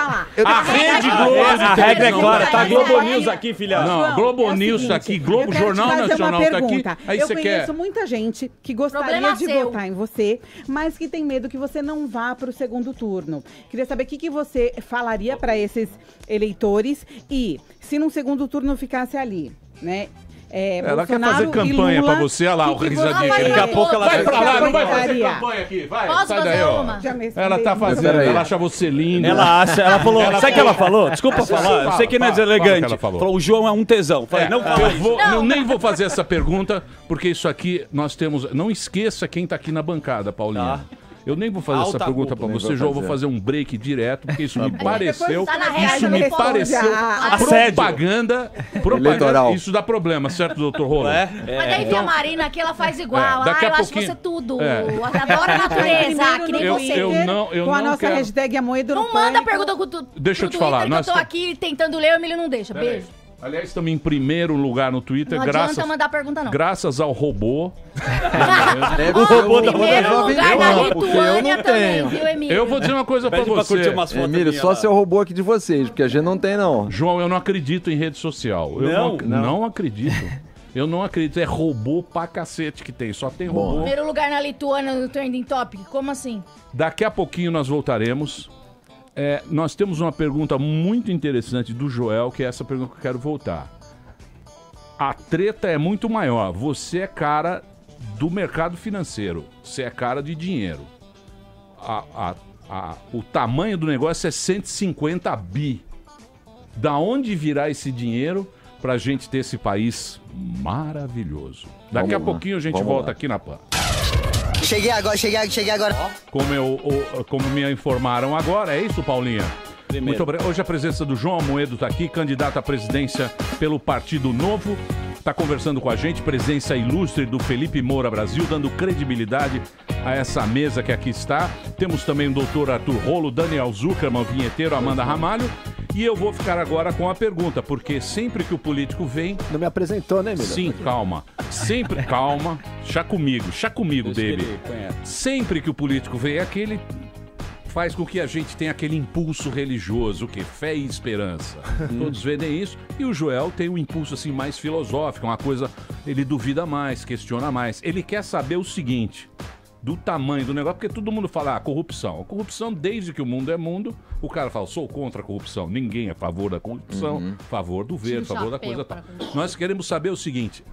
Speaker 11: Eu
Speaker 4: Rede
Speaker 9: A
Speaker 4: Globo
Speaker 9: regra-
Speaker 4: de
Speaker 5: A regra é clara, tá Globo
Speaker 9: é-
Speaker 5: News aqui, filha.
Speaker 4: Não, Globo
Speaker 11: é
Speaker 4: News
Speaker 11: seguinte,
Speaker 4: aqui, Globo
Speaker 11: eu
Speaker 4: Jornal Nacional tá aqui. Aí
Speaker 11: eu
Speaker 4: você
Speaker 11: conheço
Speaker 4: quer.
Speaker 11: muita gente que gostaria de votar em você, mas que tem medo que você não vá para o segundo turno. Queria saber o que, que você falaria para esses eleitores e se num segundo turno ficasse ali, né? É,
Speaker 4: Ela quer
Speaker 11: Bolsonaro
Speaker 4: fazer
Speaker 11: e
Speaker 4: campanha
Speaker 11: Lula,
Speaker 4: pra você, olha lá, o risadinho.
Speaker 9: Daqui a
Speaker 5: pouco ela
Speaker 4: Vai pra lá, não vai fazer campanha aqui. Vai,
Speaker 9: Posso
Speaker 4: sai
Speaker 9: fazer
Speaker 4: daí, ó. Ela tá fazendo, ela acha você lindo.
Speaker 5: Ela acha, ela falou.
Speaker 4: Ela
Speaker 5: sabe o que ela falou? Desculpa falar, eu
Speaker 4: fala,
Speaker 5: sei que não é
Speaker 4: fala, fala
Speaker 5: deselegante.
Speaker 4: ela falou.
Speaker 5: Falou, o João é um tesão. Falei,
Speaker 4: É,
Speaker 5: não fala
Speaker 4: eu
Speaker 5: isso.
Speaker 4: vou,
Speaker 9: Não,
Speaker 4: eu nem vou fazer essa pergunta, porque isso aqui nós temos. Não esqueça quem tá aqui na bancada, Paulinha. Eu nem vou fazer
Speaker 5: Alta
Speaker 4: essa pergunta pra
Speaker 6: nem
Speaker 4: você,
Speaker 6: vou
Speaker 4: João. Eu vou
Speaker 6: fazer.
Speaker 4: um break direto, porque isso me
Speaker 11: bom.
Speaker 4: pareceu.
Speaker 9: Tá
Speaker 4: Isso me pareceu propaganda, propaganda.
Speaker 6: Eleitoral.
Speaker 4: Isso dá problema, certo, doutor Rolo?
Speaker 5: É?
Speaker 9: Mas
Speaker 5: É.
Speaker 9: daí vem a Marina aqui, ela faz igual.
Speaker 4: É, daqui
Speaker 9: ah,
Speaker 4: a
Speaker 9: eu acho
Speaker 4: pouquinho-
Speaker 9: você tudo.
Speaker 4: É.
Speaker 9: A natureza, que nem
Speaker 4: Eu-
Speaker 9: você.
Speaker 4: eu não- eu
Speaker 11: com a nossa
Speaker 4: quero-
Speaker 11: hashtag Amoedo no
Speaker 9: Não manda
Speaker 11: Pânico.
Speaker 9: pergunta com tu,
Speaker 4: Deixa eu te falar, nós
Speaker 9: eu tô
Speaker 4: tá-
Speaker 9: aqui tentando ler, o Emílio não deixa.
Speaker 4: Aí.
Speaker 9: Beijo.
Speaker 4: Aliás, estamos em primeiro lugar no Twitter,
Speaker 9: Não
Speaker 4: graças,
Speaker 9: adianta mandar pergunta, não.
Speaker 4: graças ao robô.
Speaker 6: Deve
Speaker 9: Ó,
Speaker 6: ser o
Speaker 9: primeiro
Speaker 6: Jovem
Speaker 9: lugar na
Speaker 6: eu
Speaker 9: Lituânia
Speaker 6: não
Speaker 9: também,
Speaker 6: tenho.
Speaker 9: viu, Emílio?
Speaker 4: Eu vou dizer uma coisa pra
Speaker 5: Pede pra
Speaker 4: você.
Speaker 5: curtir umas fotos
Speaker 6: Emílio, só
Speaker 5: lá.
Speaker 6: se eu roubou aqui de vocês, porque a gente não tem, não.
Speaker 4: João, eu não acredito em rede social. Eu
Speaker 5: Não?
Speaker 4: não, não acredito. Eu não acredito. É robô pra cacete que tem. Só tem robô.
Speaker 9: Primeiro lugar na Lituânia no Trending Topic. Como assim?
Speaker 4: Daqui a pouquinho nós voltaremos. É, nós temos uma pergunta muito interessante do Joel, que é essa pergunta que eu quero voltar. A treta é muito maior. Você é cara do mercado financeiro. Você é cara de dinheiro. A- a- a- o tamanho do negócio é 150 bi. Da onde virá esse dinheiro pra gente ter esse país maravilhoso? Daqui
Speaker 6: Vamos
Speaker 4: a
Speaker 6: lá,
Speaker 4: pouquinho a gente
Speaker 6: vamos
Speaker 4: volta
Speaker 6: lá.
Speaker 4: aqui na PAN.
Speaker 12: Cheguei agora, cheguei, cheguei agora.
Speaker 4: Como, eu, como me informaram agora, é isso, Paulinha?
Speaker 5: Primeiro.
Speaker 4: Muito obrigado. Hoje a presença do João Amoedo está aqui, candidato à presidência pelo Partido Novo. Está conversando com a gente, presença ilustre do Felipe Moura Brasil, dando credibilidade a essa mesa que aqui está. Temos também o doutor Arthur Rolo, Daniel Zuckerman, o vinheteiro, Amanda Ramalho. E eu vou ficar agora com a pergunta, porque sempre que o político vem.
Speaker 3: Não me apresentou, né, Emílio?
Speaker 4: Sim, calma. Sempre, calma. Chá comigo, chá comigo,
Speaker 5: Deixa que
Speaker 4: baby.
Speaker 5: ele conhece.
Speaker 4: Sempre que o político vem aqui, ele faz com que a gente tenha aquele impulso religioso, que fé e esperança. Todos vendem isso. E o Joel tem um impulso assim mais filosófico, uma coisa, ele duvida mais, questiona mais. Ele quer saber o seguinte, do tamanho do negócio, porque todo mundo fala, ah, corrupção. A corrupção, desde que o mundo é mundo, o cara fala, sou contra a corrupção. Ninguém é a favor da corrupção, favor do verde, favor da coisa tal. Nós queremos saber o seguinte,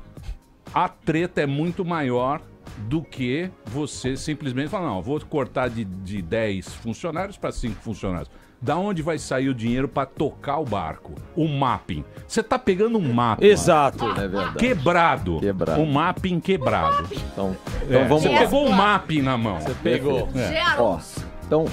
Speaker 4: a treta é muito maior do que você simplesmente falar, não, vou cortar de, de 10 funcionários para 5 funcionários. Da onde vai sair o dinheiro para tocar o barco? O mapping. Você tá pegando um mapping
Speaker 5: Exato.
Speaker 6: É verdade.
Speaker 4: quebrado.
Speaker 6: Quebrado.
Speaker 4: Um mapping quebrado.
Speaker 6: Então, então
Speaker 4: É,
Speaker 6: vamos
Speaker 4: Você
Speaker 6: lá.
Speaker 4: pegou um mapping na mão.
Speaker 5: Você pegou.
Speaker 4: É.
Speaker 6: Ó, então,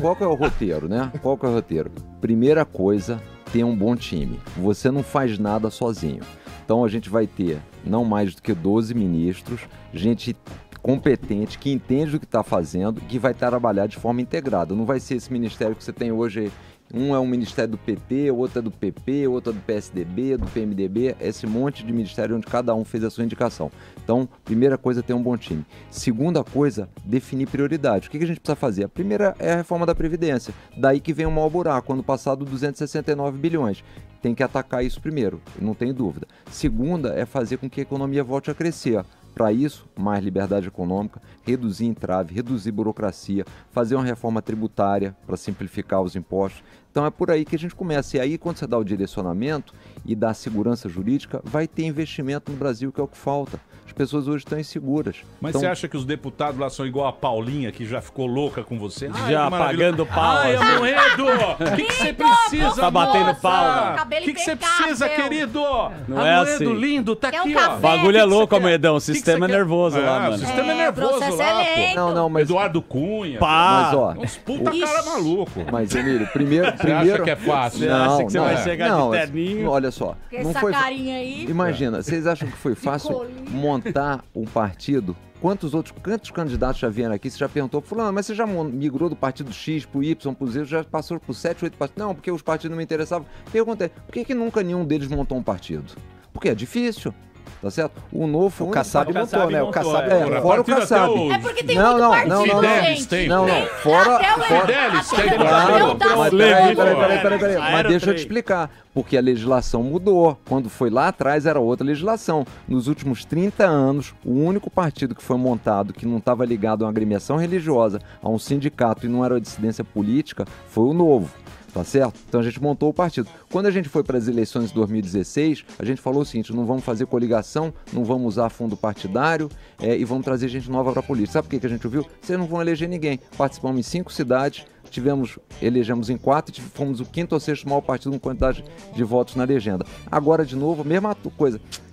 Speaker 6: qual que é o roteiro, né? Qual que é o roteiro? Primeira coisa, ter um bom time. Você não faz nada sozinho. Então a gente vai ter não mais do que 12 ministros, gente competente, que entende o que está fazendo, que vai trabalhar de forma integrada. Não vai ser esse ministério que você tem hoje. Um é um ministério do PT, outro é do PP, outro é do PSDB, do PMDB, esse monte de ministério onde cada um fez a sua indicação. Então, primeira coisa, ter um bom time. Segunda coisa, definir prioridades. O que a gente precisa fazer? A primeira é a reforma da Previdência. Daí que vem o maior buraco, ano passado 269 bilhões. Tem que atacar isso primeiro, não tem dúvida. Segunda é fazer com que a economia volte a crescer. Para isso, mais liberdade econômica, reduzir entrave, reduzir burocracia, fazer uma reforma tributária para simplificar os impostos, Então é por aí que a gente começa. E aí, quando você dá o direcionamento e dá segurança jurídica, vai ter investimento no Brasil, que é o que falta. As pessoas hoje estão inseguras.
Speaker 4: Mas
Speaker 6: Então,
Speaker 4: você acha que os deputados lá são igual a Paulinha, que já ficou louca com você? Ai,
Speaker 5: Já
Speaker 4: maravilha.
Speaker 5: pagando pau,
Speaker 4: Ai,
Speaker 5: assim.
Speaker 4: Amoedo! O que, você precisa,
Speaker 5: Tá batendo
Speaker 4: moça?
Speaker 5: palma.
Speaker 4: O que, você precisa, querido?
Speaker 5: Não é assim.
Speaker 4: lindo, tá
Speaker 9: Quer
Speaker 4: aqui, ó.
Speaker 5: O bagulho é louco? Amedão. O
Speaker 4: que
Speaker 5: sistema é nervoso lá,
Speaker 4: O
Speaker 5: mano.
Speaker 4: sistema é,
Speaker 9: o
Speaker 4: nervoso lá,
Speaker 9: é
Speaker 4: pô.
Speaker 6: Não, não, mas.
Speaker 4: Eduardo Cunha.
Speaker 5: Pá!
Speaker 6: Mas, ó,
Speaker 4: Uns puta
Speaker 6: o-
Speaker 4: cara maluco.
Speaker 6: Mas, Emílio, primeiro.
Speaker 4: Você
Speaker 6: primeiro...
Speaker 4: acha que é fácil?
Speaker 5: Você
Speaker 6: Não,
Speaker 5: acha que você
Speaker 6: não,
Speaker 5: vai
Speaker 6: é.
Speaker 5: chegar
Speaker 6: não,
Speaker 5: de
Speaker 6: é-
Speaker 5: terninho?
Speaker 6: Olha só.
Speaker 9: Com
Speaker 6: Não
Speaker 9: essa
Speaker 6: foi,
Speaker 9: carinha aí.
Speaker 6: Imagina, vocês acham que foi fácil montar um partido? Quantos outros, quantos candidatos já vieram aqui? Você já perguntou, fulano, mas você já migrou do partido X pro Y, pro Z, já passou por 7, 8 partidos? Não, porque os partidos não me interessavam. Que acontece? Por que, que nunca nenhum deles montou um partido? Porque é difícil. Tá certo? O novo
Speaker 3: O Kassab
Speaker 6: partido-
Speaker 3: montou, né? O
Speaker 10: montou,
Speaker 3: Kassab
Speaker 6: É,
Speaker 3: montou.
Speaker 6: fora o Kassab.
Speaker 4: o-
Speaker 9: É porque tem
Speaker 6: Não,
Speaker 9: muito
Speaker 6: não,
Speaker 9: partido,
Speaker 6: não, não,
Speaker 9: gente.
Speaker 4: tem.
Speaker 6: Não, não, fora-
Speaker 9: o-
Speaker 4: Fidelis tem.
Speaker 9: o
Speaker 6: Claro, mas peraí, peraí, peraí, peraí, peraí. Mas deixa eu te explicar. Porque a legislação mudou. Quando foi lá atrás era outra legislação. Nos últimos 30 anos, o único partido que foi montado que não estava ligado a uma agremiação religiosa, a um sindicato e não era uma dissidência política, foi o Novo. Tá certo? Então a gente montou o partido. Quando a gente foi para as eleições de 2016, a gente falou o seguinte: não vamos fazer coligação, não vamos usar fundo partidário é, e vamos trazer gente nova para a política. Sabe por que a gente ouviu? Vocês não vão eleger ninguém. Participamos em cinco cidades, tivemos, elegemos em quatro, tive- fomos o quinto ou sexto maior partido com quantidade de votos na legenda. Agora, de novo, mesma tu-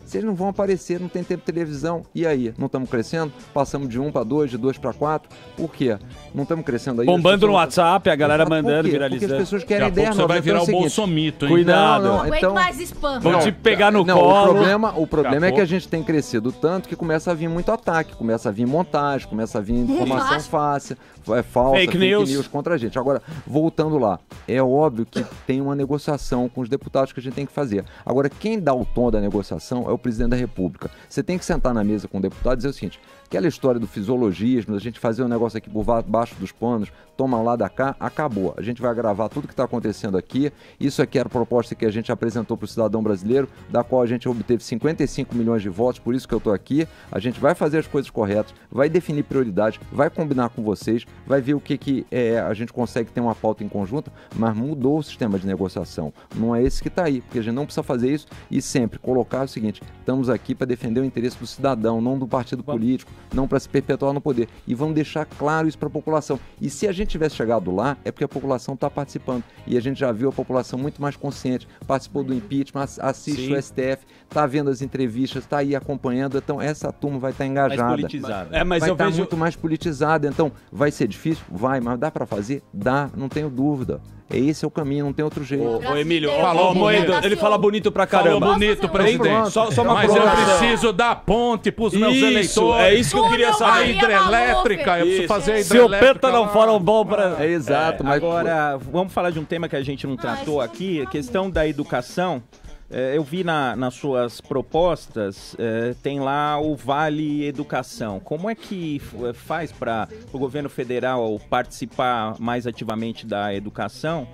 Speaker 6: coisa. Vocês não vão aparecer, não tem tempo de televisão. E aí? Não estamos crescendo? Passamos de um para dois, de dois para quatro. Por quê? Não estamos crescendo aí.
Speaker 5: Bombando
Speaker 6: pessoas
Speaker 5: no WhatsApp, a galera mandando, viralizando.
Speaker 6: Porque as pessoas querem ideia
Speaker 4: você vai
Speaker 6: Então
Speaker 4: virar
Speaker 6: é
Speaker 4: o
Speaker 6: seguinte,
Speaker 4: bolsomito, hein?
Speaker 5: Cuidado.
Speaker 9: Não
Speaker 6: Não, então-
Speaker 9: mais spam.
Speaker 5: Vão te pegar no
Speaker 6: não,
Speaker 5: colo.
Speaker 6: o problema, o problema é que a gente tem crescido tanto que começa a vir muito ataque, começa a vir montagem, começa a vir informação fácil, é falsa,
Speaker 5: Fake news.
Speaker 6: contra a gente. Agora, voltando lá, é óbvio que tem uma negociação com os deputados que a gente tem que fazer. Agora, quem dá o tom da negociação é o presidente da República. Você tem que sentar na mesa com o deputado e dizer o seguinte: aquela história do fisiologismo, da gente fazer um negócio aqui por baixo dos panos, toma lá da cá, acabou. A gente vai gravar tudo que está acontecendo aqui. Isso aqui era a proposta que a gente apresentou para o cidadão brasileiro, da qual a gente obteve 55 milhões de votos, por isso que eu estou aqui. A gente vai fazer as coisas corretas, vai definir prioridades, vai combinar com vocês, vai ver o que, que é, a gente consegue ter uma pauta em conjunto, mas mudou o sistema de negociação. Não é esse que está aí, porque a gente não precisa fazer isso e sempre colocar o seguinte: estamos aqui para defender o interesse do cidadão, não do partido político, não para se perpetuar no poder. E vamos deixar claro isso para a população. E se a gente tivesse chegado lá, é porque a população está participando. E a gente já viu a população muito mais consciente, participou do impeachment, ass- assiste
Speaker 5: Sim.
Speaker 6: o STF, está vendo as entrevistas, está aí acompanhando. Então, essa turma vai estar engajada.
Speaker 10: Mais politizada.
Speaker 5: É, mas
Speaker 6: vai estar
Speaker 5: vejo.
Speaker 6: muito mais politizada. Então, vai ser difícil? Vai, mas dá para fazer? Dá, não tenho dúvida. É esse é o caminho, não tem outro jeito.
Speaker 5: Ô, ô, Emílio, falou
Speaker 9: Deus,
Speaker 5: ele fala bonito pra caramba.
Speaker 4: Falou bonito,
Speaker 9: Posso
Speaker 4: presidente.
Speaker 5: Só, só uma
Speaker 4: Mas eu preciso dar ponte pros meus
Speaker 5: Isso,
Speaker 4: eleitores.
Speaker 5: é isso que eu queria saber.
Speaker 4: A
Speaker 9: Maria
Speaker 4: hidrelétrica, eu preciso fazer a
Speaker 5: Se o
Speaker 4: hidrelétrica.
Speaker 5: Penta não for um bom pra.
Speaker 6: É exato, mas
Speaker 10: Agora, vamos falar de um tema que a gente não tratou aqui, a questão da educação. É, eu vi na- nas suas propostas, é, tem lá o Vale Educação. Como é que f- faz para o governo federal participar mais ativamente da educação?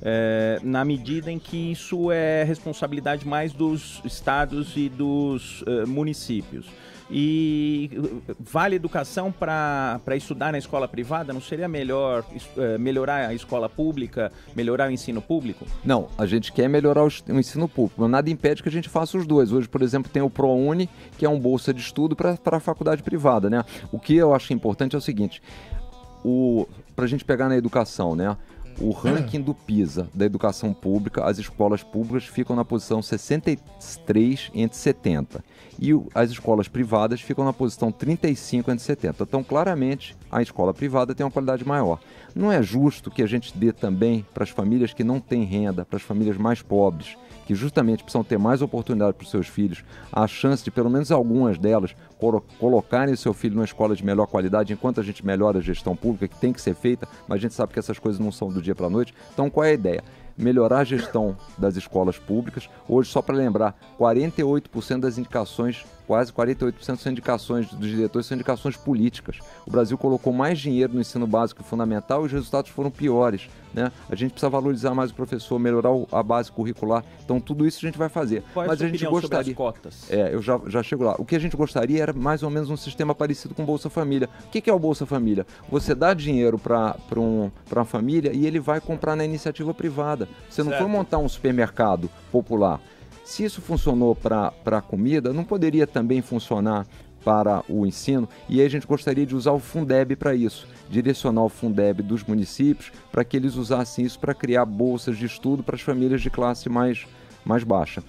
Speaker 10: é, na medida em que isso é responsabilidade mais dos estados e dos eh, municípios. E vale educação para estudar na escola privada? Não seria melhor eh, melhorar a escola pública, melhorar o ensino público?
Speaker 6: Não, a gente quer melhorar o, o ensino público, mas nada impede que a gente faça os dois. Hoje, por exemplo, tem o ProUni, que é um bolsa de estudo para a faculdade privada, né? O que eu acho importante é o seguinte, para a gente pegar na educação, né? O ranking do PISA da educação pública, as escolas públicas ficam na posição 63 entre 70. E as escolas privadas ficam na posição 35 entre 70. Então, claramente, a escola privada tem uma qualidade maior. Não é justo que a gente dê também para as famílias que não têm renda, para as famílias mais pobres, que justamente precisam ter mais oportunidade para os seus filhos, a chance de pelo menos algumas delas colo- colocarem seu filho numa escola de melhor qualidade, enquanto a gente melhora a gestão pública, que tem que ser feita, mas a gente sabe que essas coisas não são do dia para a noite. Então, qual é a ideia? Melhorar a gestão das escolas públicas. Hoje, só para lembrar, 48% das indicações, quase 48% são indicações dos diretores, são indicações políticas. O Brasil colocou mais dinheiro no ensino básico e fundamental e os resultados foram piores. Né? A gente precisa valorizar mais o professor, melhorar o- a base curricular. Então, tudo isso a gente vai fazer.
Speaker 10: Qual é a
Speaker 6: Mas
Speaker 10: sua
Speaker 6: a gente gostaria. É, eu já, já chego lá. O que a gente gostaria era mais ou menos um sistema parecido com Bolsa Família. O que, que é o Bolsa Família? Você dá dinheiro para um, uma família e ele vai comprar na iniciativa privada. Você não
Speaker 13: Certo.
Speaker 6: foi montar um supermercado popular. Se isso funcionou para a comida, não poderia também funcionar para o ensino? E aí a gente gostaria de usar o Fundeb para isso, direcionar o Fundeb dos municípios para que eles usassem isso para criar bolsas de estudo para as famílias de classe mais, mais baixa.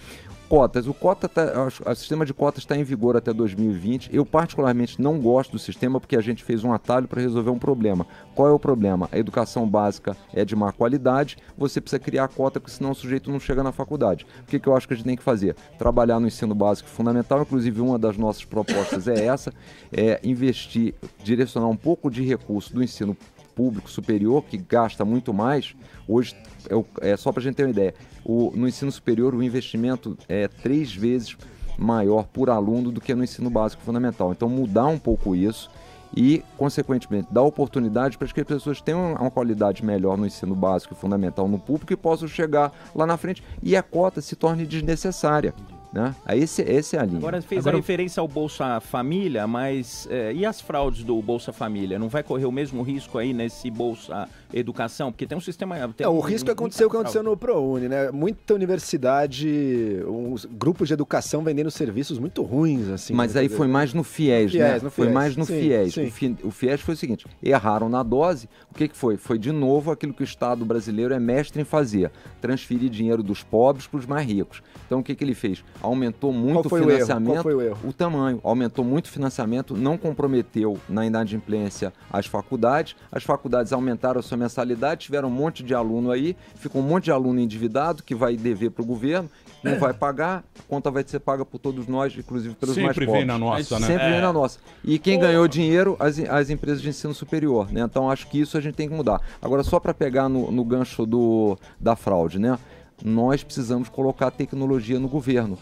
Speaker 6: Cotas. O, cota tá, o sistema de cotas está em vigor até 2020. Eu, particularmente, não gosto do sistema porque a gente fez um atalho para resolver um problema. Qual é o problema? A educação básica é de má qualidade, você precisa criar cota, porque senão o sujeito não chega na faculdade. O que, que eu acho que a gente tem que fazer? Trabalhar no ensino básico fundamental, inclusive uma das nossas propostas é essa, é investir, direcionar um pouco de recurso do ensino público superior, que gasta muito mais, hoje, é, o- é só para a gente ter uma ideia, o- no ensino superior o investimento é três vezes maior por aluno do que no ensino básico fundamental. Então, mudar um pouco isso e, consequentemente, dar oportunidade para que as pessoas tenham uma qualidade melhor no ensino básico e fundamental no público e possam chegar lá na frente e a cota se torne desnecessária. Né? Esse, esse é a linha.
Speaker 10: Agora fez a referência ao Bolsa Família, mas é, e as fraudes do Bolsa Família? Não vai correr o mesmo risco aí nesse Bolsa Educação? Porque tem um sistema. Tem
Speaker 3: É, o
Speaker 10: um-
Speaker 3: risco
Speaker 10: muita
Speaker 3: aconteceu o que aconteceu no ProUni, né? Muita universidade, uns grupos de educação vendendo serviços muito ruins, assim.
Speaker 6: Mas
Speaker 3: né?
Speaker 6: aí foi mais no FIES, né?
Speaker 3: FIES, no
Speaker 6: Foi
Speaker 3: FIES.
Speaker 6: mais no
Speaker 3: Sim,
Speaker 6: FIES.
Speaker 3: sim.
Speaker 6: O, fi- o FIES foi o seguinte: erraram na dose. O que, que foi? Foi de novo aquilo que o Estado brasileiro é mestre em fazer: transferir dinheiro dos pobres para os mais ricos. Então o que, que ele fez? Aumentou muito
Speaker 3: Qual foi
Speaker 6: o
Speaker 3: o erro?
Speaker 6: financiamento.
Speaker 3: Qual foi o erro?
Speaker 6: o tamanho. Aumentou muito o financiamento, não comprometeu na inadimplência as faculdades. As faculdades aumentaram a sua mensalidade, tiveram um monte de aluno aí, ficou um monte de aluno endividado que vai dever para o governo, não vai pagar, a conta vai ser paga por todos nós, inclusive pelos mais
Speaker 4: Sempre
Speaker 6: pobres.
Speaker 4: vem na nossa, né?
Speaker 6: Sempre
Speaker 4: É.
Speaker 6: vem na nossa. E quem ganhou dinheiro, as, as empresas de ensino superior, né? Então acho que isso a gente tem que mudar. Agora, só para pegar no, no gancho do, da fraude, né? Nós precisamos colocar tecnologia no governo.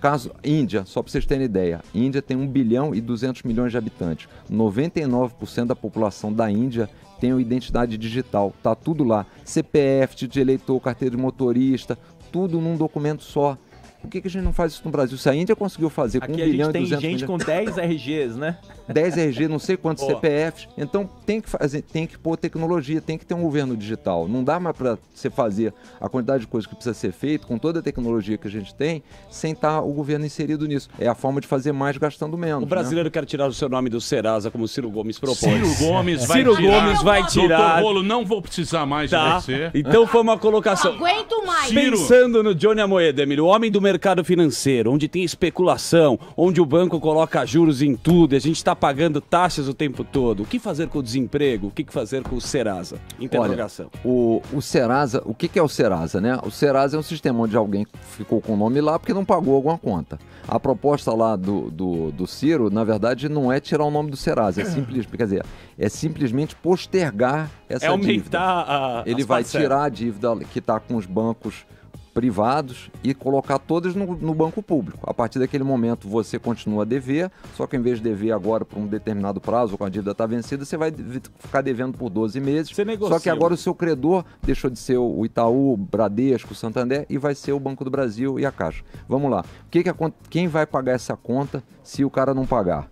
Speaker 6: Caso Índia, só para vocês terem ideia, Índia tem 1 bilhão e 200 milhões de habitantes. 99% da população da Índia uma identidade digital. Tá tudo lá. CPF, de eleitor, carteira de motorista, tudo num documento só. Por que, que a gente não faz isso no Brasil? Se a Índia conseguiu fazer com 1
Speaker 10: Aqui a
Speaker 6: bilhão
Speaker 10: gente
Speaker 6: e
Speaker 10: tem
Speaker 6: 200
Speaker 10: gente
Speaker 6: milhões...
Speaker 10: com 10 RGs, né?
Speaker 6: 10 RG, não sei quantos
Speaker 10: Boa.
Speaker 6: CPFs. Então tem que fazer, tem que pôr tecnologia, tem que ter um governo digital. Não dá mais para você fazer a quantidade de coisas que precisa ser feito com toda a tecnologia que a gente tem, sem estar o governo inserido nisso. É a forma de fazer mais gastando menos.
Speaker 5: O brasileiro quer tirar o seu nome do Serasa, como o Ciro Gomes propôs.
Speaker 4: Ciro Gomes vai
Speaker 5: Ciro
Speaker 4: tirar.
Speaker 5: Gomes vai tirar.
Speaker 4: Doutor Rolo, não vou precisar mais de
Speaker 5: Tá.
Speaker 4: você.
Speaker 5: Então foi uma colocação.
Speaker 9: Aguento mais.
Speaker 5: Pensando no Johnny Amoedo, Emílio, o homem do mercado financeiro, onde tem especulação, onde o banco coloca juros em tudo, e a gente está pagando taxas o tempo todo. O que fazer com o desemprego? O que fazer com o Serasa? Interrogação.
Speaker 6: Olha, o, o Serasa, o que, que é o Serasa, né? O Serasa é um sistema onde alguém ficou com o nome lá porque não pagou alguma conta. A proposta lá do, do, do Ciro, na verdade, não é tirar o nome do Serasa, é simples, quer dizer, é simplesmente postergar essa
Speaker 5: É aumentar
Speaker 6: dívida.
Speaker 5: a-
Speaker 6: Ele vai
Speaker 5: parcelas.
Speaker 6: tirar a dívida que está com os bancos privados e colocar todas no, no banco público. A partir daquele momento você continua a dever, só que em vez de dever agora por um determinado prazo, quando a dívida está vencida, você vai ficar devendo por 12 meses.
Speaker 5: negocia.
Speaker 6: Só que agora o seu credor deixou de ser o Itaú, o Bradesco, o Santander e vai ser o Banco do Brasil e a Caixa. Vamos lá. O que que acon- quem vai pagar essa conta se o cara não pagar?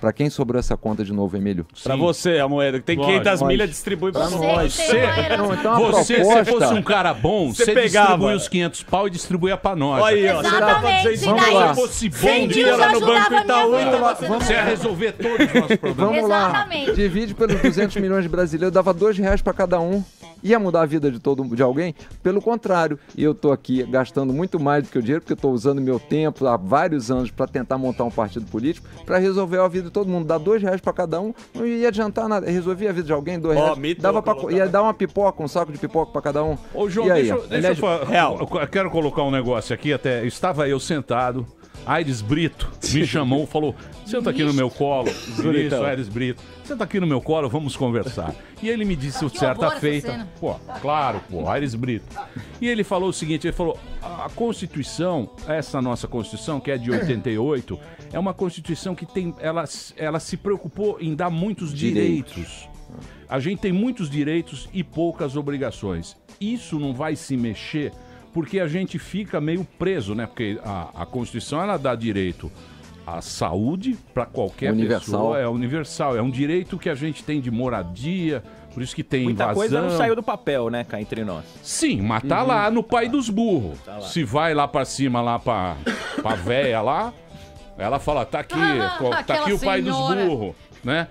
Speaker 6: Para quem sobrou essa conta de novo, Emílio?
Speaker 5: Pra você, a moeda, que tem
Speaker 6: Lógico.
Speaker 5: 500
Speaker 6: Nós.
Speaker 5: milhas, distribui pra
Speaker 6: Você
Speaker 5: nós.
Speaker 6: herança. Não, então a
Speaker 4: você,
Speaker 6: proposta-
Speaker 4: se fosse um cara bom,
Speaker 5: Você
Speaker 4: você,
Speaker 5: pegava.
Speaker 4: distribui os 500 pau e distribuía pra nós.
Speaker 5: Olha aí, ó, você dá pra 200
Speaker 4: Vamos
Speaker 5: milhões.
Speaker 4: lá. Se fosse bom, dia lá no Banco Itaú, então,
Speaker 5: você
Speaker 4: você ia resolver todos os nossos problemas.
Speaker 6: Vamos lá.
Speaker 9: Exatamente.
Speaker 6: Divide pelos 200 milhões de brasileiros, dava dois reais para cada um. Ia mudar a vida de todo de alguém? Pelo contrário, eu tô aqui gastando muito mais do que o dinheiro, porque eu tô usando meu tempo há vários anos para tentar montar um partido político, para resolver a vida de todo mundo. Dar dois reais para cada um, não ia adiantar nada. Resolvia a vida de alguém, dois
Speaker 5: Ó,
Speaker 6: reais.
Speaker 5: mito,
Speaker 6: Dava pra,
Speaker 5: colocar.
Speaker 6: ia dar uma pipoca, um saco de pipoca para cada um.
Speaker 4: Ô, João,
Speaker 6: e aí?
Speaker 4: deixa, eu- deixa eu falar. Eu quero colocar um negócio aqui, até estava eu sentado Aires Brito me chamou e falou: senta aqui no meu colo. Isso, Aires Brito. Senta aqui no meu colo, vamos conversar. E ele me disse
Speaker 9: Que
Speaker 4: certa
Speaker 9: horror essa
Speaker 4: feita. Pô, claro, pô, Aires Brito. E ele falou o seguinte: ele falou, a Constituição, essa nossa Constituição, que é de 88, é uma Constituição que tem. Ela, ela se preocupou em dar muitos
Speaker 6: Direitos.
Speaker 4: direitos. A gente tem muitos direitos e poucas obrigações. Isso não vai se mexer porque a gente fica meio preso, né? Porque a, a Constituição ela dá direito à saúde para qualquer
Speaker 6: Universal.
Speaker 4: pessoa, é universal, é um direito que a gente tem de moradia, por isso que tem
Speaker 10: Muita
Speaker 4: invasão.
Speaker 10: coisa não saiu do papel, né, cá entre nós.
Speaker 4: Sim, mas tá
Speaker 10: Uhum.
Speaker 4: lá no pai dos burros.
Speaker 10: Tá.
Speaker 4: Se vai lá pra cima, lá pra, pra véia lá, ela fala, tá aqui, co- tá aqui o pai dos burros, né?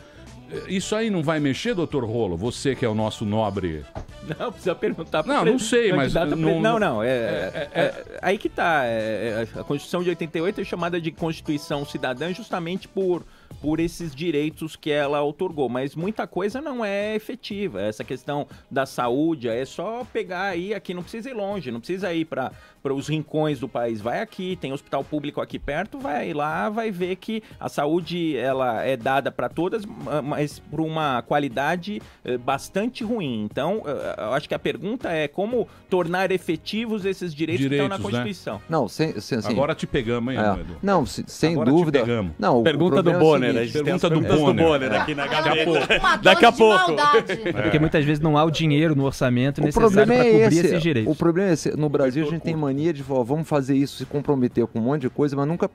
Speaker 4: Isso aí não vai mexer, doutor Rolo? Você que é o nosso nobre...
Speaker 10: Não, precisa perguntar pro
Speaker 4: Não,
Speaker 10: pre-
Speaker 4: não sei, mas
Speaker 10: pre-
Speaker 4: não-
Speaker 10: Não, não, é,
Speaker 4: é-
Speaker 10: é- é- aí que tá. é- é- a Constituição de 88 é chamada de Constituição Cidadã justamente por, por esses direitos que ela otorgou, mas muita coisa não é efetiva. Essa questão da saúde é só pegar aí, aqui não precisa ir longe, não precisa ir para os rincões do país. Vai aqui, tem hospital público aqui perto, vai lá, vai ver que a saúde ela é dada para todas, ma- mas por uma qualidade eh, bastante ruim. Então, eh, eu acho que a pergunta é como tornar efetivos esses direitos, que estão na
Speaker 4: Direitos, né?
Speaker 10: Constituição.
Speaker 6: Não, sem, sem, assim,
Speaker 4: Agora te pegamos, hein,
Speaker 6: É.
Speaker 4: Edu?
Speaker 6: Não, se- sem
Speaker 4: Agora te
Speaker 6: dúvida.
Speaker 4: pegamos.
Speaker 6: Não, o
Speaker 5: Pergunta do
Speaker 6: problema é o
Speaker 5: Bonner,
Speaker 6: seguinte,
Speaker 5: a gente tem
Speaker 4: pergunta
Speaker 5: as
Speaker 4: do
Speaker 5: perguntas
Speaker 4: Bonner.
Speaker 5: Bonner aqui na
Speaker 4: Daqui a
Speaker 5: gaveta. Daqui a pouco.
Speaker 9: maldade.
Speaker 7: Porque muitas vezes não há o dinheiro no orçamento
Speaker 6: O
Speaker 7: necessário
Speaker 6: problema
Speaker 7: para
Speaker 6: é
Speaker 7: cobrir
Speaker 6: esse.
Speaker 7: esses direitos.
Speaker 6: O problema é esse. No Brasil a gente tem mania de falar, vamos fazer isso, se comprometer com um monte de coisa, mas nunca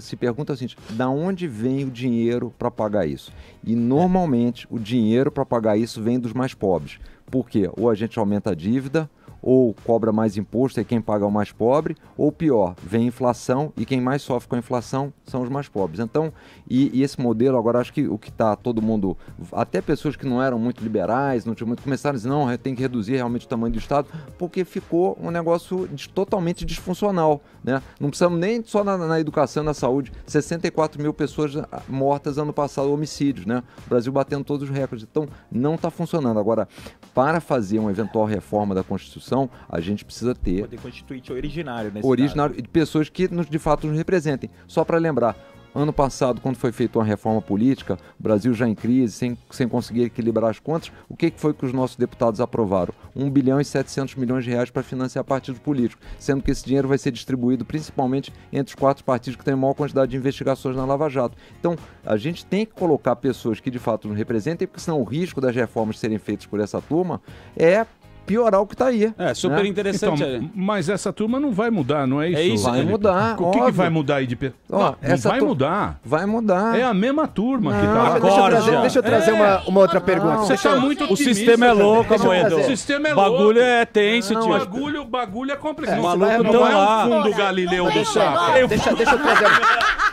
Speaker 6: se pergunta seguinte: da onde vem o dinheiro para pagar isso? E normalmente o dinheiro para pagar isso vem dos mais pobres. Por quê? Ou a gente aumenta a dívida, ou cobra mais imposto e quem paga é o mais pobre, ou pior, vem inflação e quem mais sofre com a inflação são os mais pobres. Então, e, e esse modelo, agora acho que o que está todo mundo, até pessoas que não eram muito liberais, não tinham muito, começaram a dizer, não, tem que reduzir realmente o tamanho do Estado, porque ficou um negócio dis- totalmente disfuncional. Né? Não precisamos nem só na, na educação, na saúde, 64 mil pessoas ah, mortas ano passado, homicídios, né? O Brasil batendo todos os recordes. Então, não está funcionando. Agora, para fazer uma eventual reforma da Constituição, a gente precisa ter
Speaker 10: Poder constituinte originário nesse
Speaker 6: originário de pessoas que nos, de fato nos representem. Só para lembrar, ano passado, quando foi feita uma reforma política, o Brasil já em crise, sem, sem conseguir equilibrar as contas, o que, foi que os nossos deputados aprovaram? 1 bilhão e 700 milhões de reais para financiar partidos políticos, sendo que esse dinheiro vai ser distribuído principalmente entre os quatro partidos que têm maior quantidade de investigações na Lava Jato. Então, a gente tem que colocar pessoas que de fato nos representem, porque senão o risco das reformas serem feitas por essa turma é piorar o que está aí.
Speaker 5: É, super
Speaker 6: né?
Speaker 5: interessante.
Speaker 4: Então, mas essa turma não vai mudar, não é isso?
Speaker 5: É isso,
Speaker 6: Vai
Speaker 4: Felipe?
Speaker 6: mudar,
Speaker 4: O que, que vai mudar aí de... pe-
Speaker 6: Ó,
Speaker 4: não, não
Speaker 6: essa
Speaker 4: vai
Speaker 6: tu-
Speaker 4: mudar.
Speaker 6: Vai mudar.
Speaker 4: É a mesma turma que
Speaker 6: Não,
Speaker 4: tá lá.
Speaker 3: Deixa eu trazer,
Speaker 5: Acorda.
Speaker 3: deixa eu trazer
Speaker 4: É.
Speaker 3: uma, uma outra pergunta.
Speaker 4: Você tá muito
Speaker 5: O sistema é louco, Amoedo.
Speaker 3: trazer.
Speaker 4: O sistema é
Speaker 5: O bagulho
Speaker 4: louco.
Speaker 5: é tenso,
Speaker 4: O
Speaker 5: tio.
Speaker 4: bagulho, o bagulho é complexo.
Speaker 3: É,
Speaker 4: não,
Speaker 3: você
Speaker 4: não
Speaker 3: vai-
Speaker 4: é
Speaker 5: não
Speaker 4: um fundo. Galileu
Speaker 9: Não
Speaker 4: do saco.
Speaker 3: Deixa, deixa eu trazer.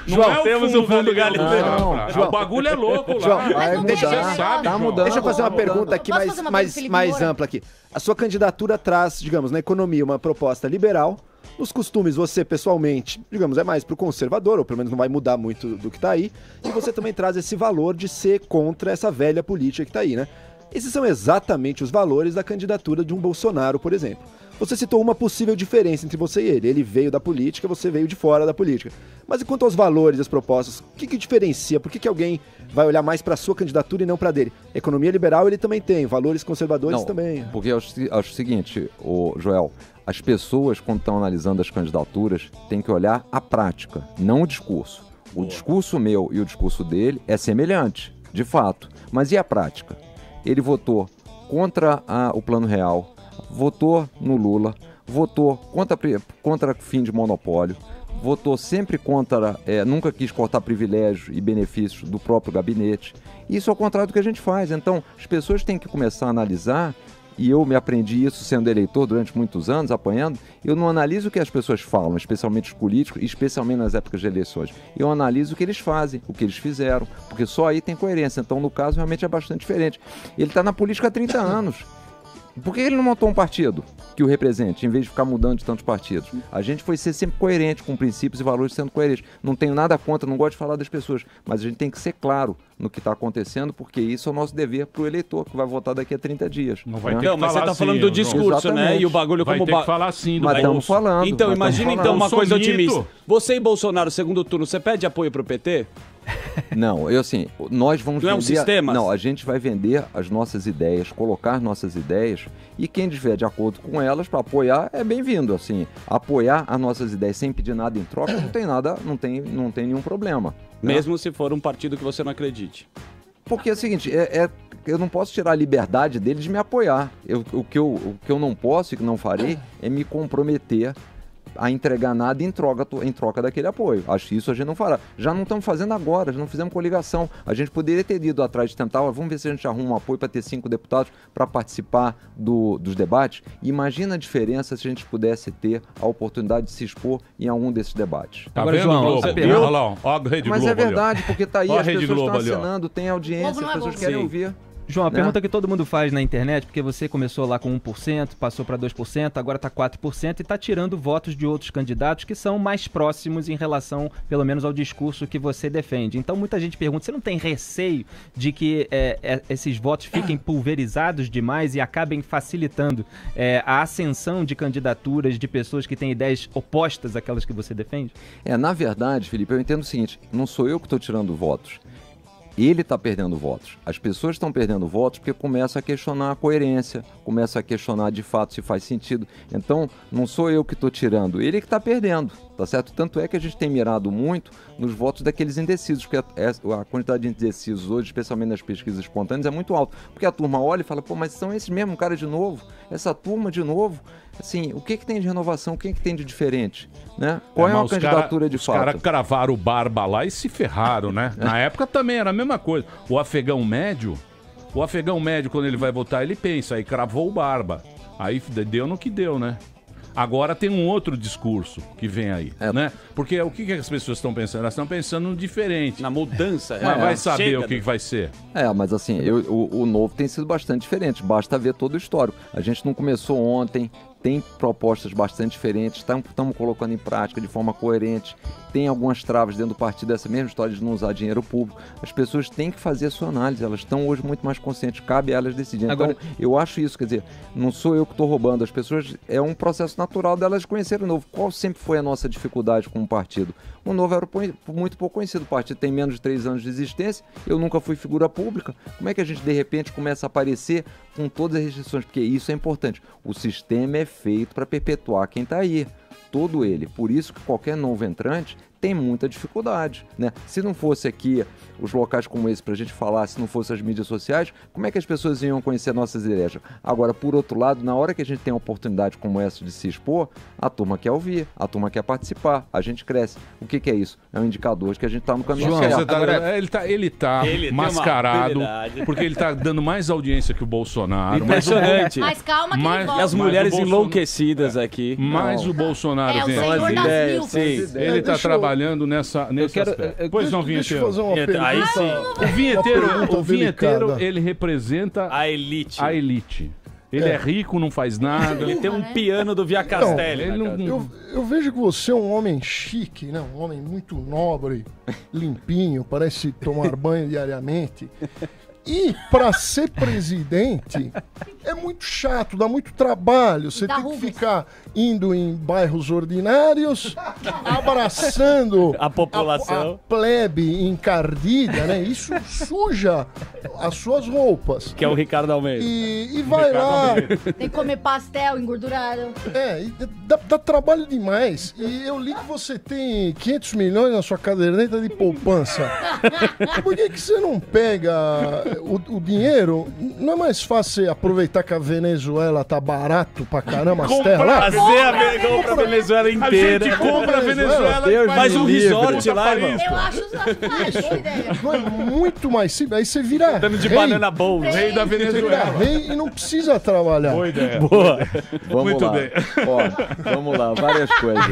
Speaker 4: Não
Speaker 3: João,
Speaker 4: é o
Speaker 5: temos
Speaker 4: fundo
Speaker 5: o fundo
Speaker 4: Galileu.
Speaker 6: Não,
Speaker 4: O bagulho é louco lá.
Speaker 3: João,
Speaker 6: vai
Speaker 3: deixa- você
Speaker 9: sabe,
Speaker 6: tá
Speaker 9: João.
Speaker 6: mudando.
Speaker 3: Deixa eu fazer uma
Speaker 6: tá
Speaker 3: pergunta aqui mais, mais, mais ampla aqui. A sua candidatura traz, digamos, na economia, uma proposta liberal. Nos costumes, você pessoalmente, digamos, é mais pro conservador, ou pelo menos não vai mudar muito do que tá aí. E você também traz esse valor de ser contra essa velha política que tá aí, né? Esses são exatamente os valores da candidatura de um Bolsonaro, por exemplo. Você citou uma possível diferença entre você e ele. Ele veio da política, você veio de fora da política. Mas e quanto aos valores das propostas, o que, que diferencia? Por que, que alguém vai olhar mais para sua candidatura e não para dele? Economia liberal ele também tem, valores conservadores
Speaker 6: Não,
Speaker 3: também.
Speaker 6: Porque eu acho, acho o seguinte, o Joel, as pessoas, quando estão analisando as candidaturas, têm que olhar a prática, não o discurso. O discurso meu e o discurso dele é semelhante, de fato. Mas e a prática? Ele votou contra a- o Plano Real, votou no Lula, votou contra, contra fim de monopólio, votou sempre contra, é, nunca quis cortar privilégios e benefícios do próprio gabinete. Isso é o contrário do que a gente faz. Então, as pessoas têm que começar a analisar, e eu me aprendi isso sendo eleitor durante muitos anos, apanhando, eu não analiso o que as pessoas falam, especialmente os políticos, especialmente nas épocas de eleições. Eu analiso o que eles fazem, o que eles fizeram, porque só aí tem coerência. Então, no caso, realmente é bastante diferente. Ele está na política há 30 anos Por que ele não montou um partido que o represente, em vez de ficar mudando de tantos partidos? A gente foi ser sempre coerente com princípios e valores sendo coerente. Não tenho nada contra, não gosto de falar das pessoas, mas a gente tem que ser claro no que está acontecendo, porque isso é o nosso dever para o eleitor que vai votar daqui a 30 dias. Não
Speaker 5: vai ter Não, que mas você falar tá falando assim, do discurso, né? E o bagulho
Speaker 4: Vai
Speaker 5: como
Speaker 4: ter
Speaker 5: ba-
Speaker 4: que falar assim do
Speaker 6: Mas estamos falando.
Speaker 5: Então, imagina então uma coisa otimista. Você e Bolsonaro, segundo turno, você pede apoio pro PT?
Speaker 6: Não, eu assim, nós vamos
Speaker 5: Não é um
Speaker 6: vender.
Speaker 5: sistema?
Speaker 6: Não, a gente vai vender as nossas ideias, colocar nossas ideias e quem estiver de acordo com elas para apoiar é bem-vindo. Assim, apoiar as nossas ideias sem pedir nada em troca não tem nada, não tem, não tem nenhum problema. né?
Speaker 5: Mesmo se for um partido que você não acredite.
Speaker 6: Porque é o seguinte, é, é- eu não posso tirar a liberdade dele de me apoiar. Eu- o, que eu, o que eu não posso e que não farei é me comprometer a entregar nada em troca, em troca daquele apoio. Acho que isso a gente não fará. Já não estamos fazendo agora, já não fizemos coligação. A gente poderia ter ido atrás de tentar, vamos ver se a gente arruma um apoio para ter cinco deputados para participar do- dos debates. E imagina a diferença se a gente pudesse ter a oportunidade de se expor em algum desses debates.
Speaker 4: Tá vendo, Globo?
Speaker 6: Eu-
Speaker 4: Olha lá, ó, a Rede
Speaker 6: Mas
Speaker 4: Globo
Speaker 6: é
Speaker 4: ali, ó.
Speaker 6: verdade, porque tá aí,
Speaker 4: Ó
Speaker 6: as pessoas
Speaker 4: Globo
Speaker 6: estão
Speaker 4: ali,
Speaker 6: assinando, tem audiência,
Speaker 9: não
Speaker 6: as
Speaker 9: é
Speaker 6: pessoas querem
Speaker 7: Sim.
Speaker 6: ouvir.
Speaker 7: João, a
Speaker 6: né?
Speaker 7: pergunta que todo mundo faz na internet, porque você começou lá com 1%, passou para 2%, agora está 4% e está tirando votos de outros candidatos que são mais próximos em relação, pelo menos, ao discurso que você defende. Então muita gente pergunta: você não tem receio de que é, é, esses votos fiquem pulverizados demais e acabem facilitando é, a ascensão de candidaturas de pessoas que têm ideias opostas àquelas que você defende?
Speaker 6: É, na verdade, Felipe, eu entendo o seguinte: não sou eu que estou tirando votos. Ele está perdendo votos. As pessoas estão perdendo votos porque começam a questionar a coerência, começam a questionar de fato se faz sentido. Então, não sou eu que estou tirando, ele que está perdendo, tá certo? Tanto é que a gente tem mirado muito nos votos daqueles indecisos, porque a, é- a quantidade de indecisos hoje, especialmente nas pesquisas espontâneas, é muito alta. Porque a turma olha e fala, pô, mas são esses mesmo cara de novo, essa turma de novo. Assim, o que, que tem de renovação, o que, que tem de diferente? Né? Qual é,
Speaker 4: mas
Speaker 6: a
Speaker 4: os
Speaker 6: candidatura
Speaker 4: cara-
Speaker 6: de
Speaker 4: Os
Speaker 6: fato?
Speaker 4: caras cravaram o barba lá e se ferraram, né? Na época também era a mesma coisa. O afegão médio, o afegão médio, quando ele vai votar, ele pensa, aí cravou o barba. Aí deu no que deu, né? Agora tem um outro discurso que vem aí,
Speaker 6: É.
Speaker 4: né? Porque o que, que as pessoas estão pensando? Elas estão pensando no diferente.
Speaker 5: Na mudança.
Speaker 4: Mas
Speaker 5: é.
Speaker 4: vai saber
Speaker 5: Chega
Speaker 4: o que, que vai ser.
Speaker 6: É, mas assim, eu- o, o novo tem sido bastante diferente, basta ver todo o histórico. A gente não começou ontem, tem propostas bastante diferentes, estamos colocando em prática de forma coerente, tem algumas travas dentro do partido, essa mesma história de não usar dinheiro público. As pessoas têm que fazer a sua análise, elas estão hoje muito mais conscientes, cabe a elas decidirem.
Speaker 7: Agora-
Speaker 6: Então, eu acho isso, quer dizer, não sou eu que estou roubando, as pessoas, é um processo natural delas conhecerem o novo. Qual sempre foi a nossa dificuldade com o partido? O novo era muito pouco conhecido, o partido tem menos de três anos de existência, eu nunca fui figura pública. Como é que a gente, de repente, começa a aparecer com todas as restrições? Porque isso é importante. O sistema é feito para perpetuar quem está aí. Todo ele. Por isso que qualquer novo entrante tem muita dificuldade, né? Se não fosse aqui os locais como esse para a gente falar, se não fosse as mídias sociais, como é que as pessoas iam conhecer nossas ideias? Agora, por outro lado, na hora que a gente tem uma oportunidade como essa de se expor, a turma quer ouvir, a turma quer participar, a gente cresce. O que, que é isso? É um indicador de que a gente está no caminho
Speaker 4: João,
Speaker 6: certo.
Speaker 4: tá- ele tá, ele tá
Speaker 5: Ele uma
Speaker 4: mascarado, porque ele tá dando mais audiência que o Bolsonaro.
Speaker 5: Impressionante.
Speaker 9: Mas calma que
Speaker 4: Mas-
Speaker 9: ele volta.
Speaker 5: as mulheres
Speaker 4: Mas
Speaker 5: enlouquecidas aqui.
Speaker 4: Mas o Bolsonaro
Speaker 9: É o senhor das
Speaker 5: ideias,
Speaker 9: mil.
Speaker 5: sim.
Speaker 4: Ele está
Speaker 8: Deixa eu-
Speaker 4: trabalhando nessa, nesse
Speaker 7: quero-
Speaker 4: aspecto.
Speaker 7: eu-
Speaker 4: pois não,
Speaker 8: Deixa eu
Speaker 4: vinheteiro.
Speaker 8: fazer uma
Speaker 5: Aí
Speaker 8: pergunta.
Speaker 5: sim.
Speaker 4: O vinheteiro, o vinheteiro ele representa
Speaker 5: A elite.
Speaker 4: a elite. Ele é. rico, não faz nada.
Speaker 5: Ele tem um piano do Via Castelli.
Speaker 4: não-
Speaker 5: casa.
Speaker 8: Eu, eu vejo que você é um homem chique, né? um homem muito nobre, limpinho, parece tomar banho diariamente. E para ser presidente é muito chato, dá muito trabalho. Você tem que ficar indo em bairros ordinários, abraçando
Speaker 5: A população.
Speaker 8: a, a plebe encardida, né? Isso suja as suas roupas.
Speaker 5: Que é o Ricardo Almeida.
Speaker 8: E, e vai lá,
Speaker 9: Tem que comer pastel engordurado.
Speaker 8: é, e dá, dá trabalho demais. E eu li que você tem 500 milhões na sua caderneta de poupança. Por que, que você não pega o, o dinheiro? Não é mais fácil aproveitar que a Venezuela tá barato pra caramba as terras lá?
Speaker 5: Fazer a compra a Venezuela
Speaker 4: A
Speaker 5: inteira.
Speaker 4: gente compra a Venezuela
Speaker 6: Deus
Speaker 4: faz um
Speaker 6: livre.
Speaker 5: resort lá,
Speaker 4: Paris.
Speaker 5: irmão.
Speaker 9: Eu acho boa ideia.
Speaker 8: Não é muito mais simples. Aí você vira
Speaker 5: Dando de
Speaker 8: rei.
Speaker 5: banana bowl.
Speaker 4: Rei da
Speaker 8: Você vira
Speaker 4: Venezuela.
Speaker 8: rei e não precisa trabalhar.
Speaker 4: Boa ideia.
Speaker 5: Boa.
Speaker 6: Vamos
Speaker 4: Muito
Speaker 6: lá.
Speaker 4: bem.
Speaker 6: Ó, vamos lá, várias coisas.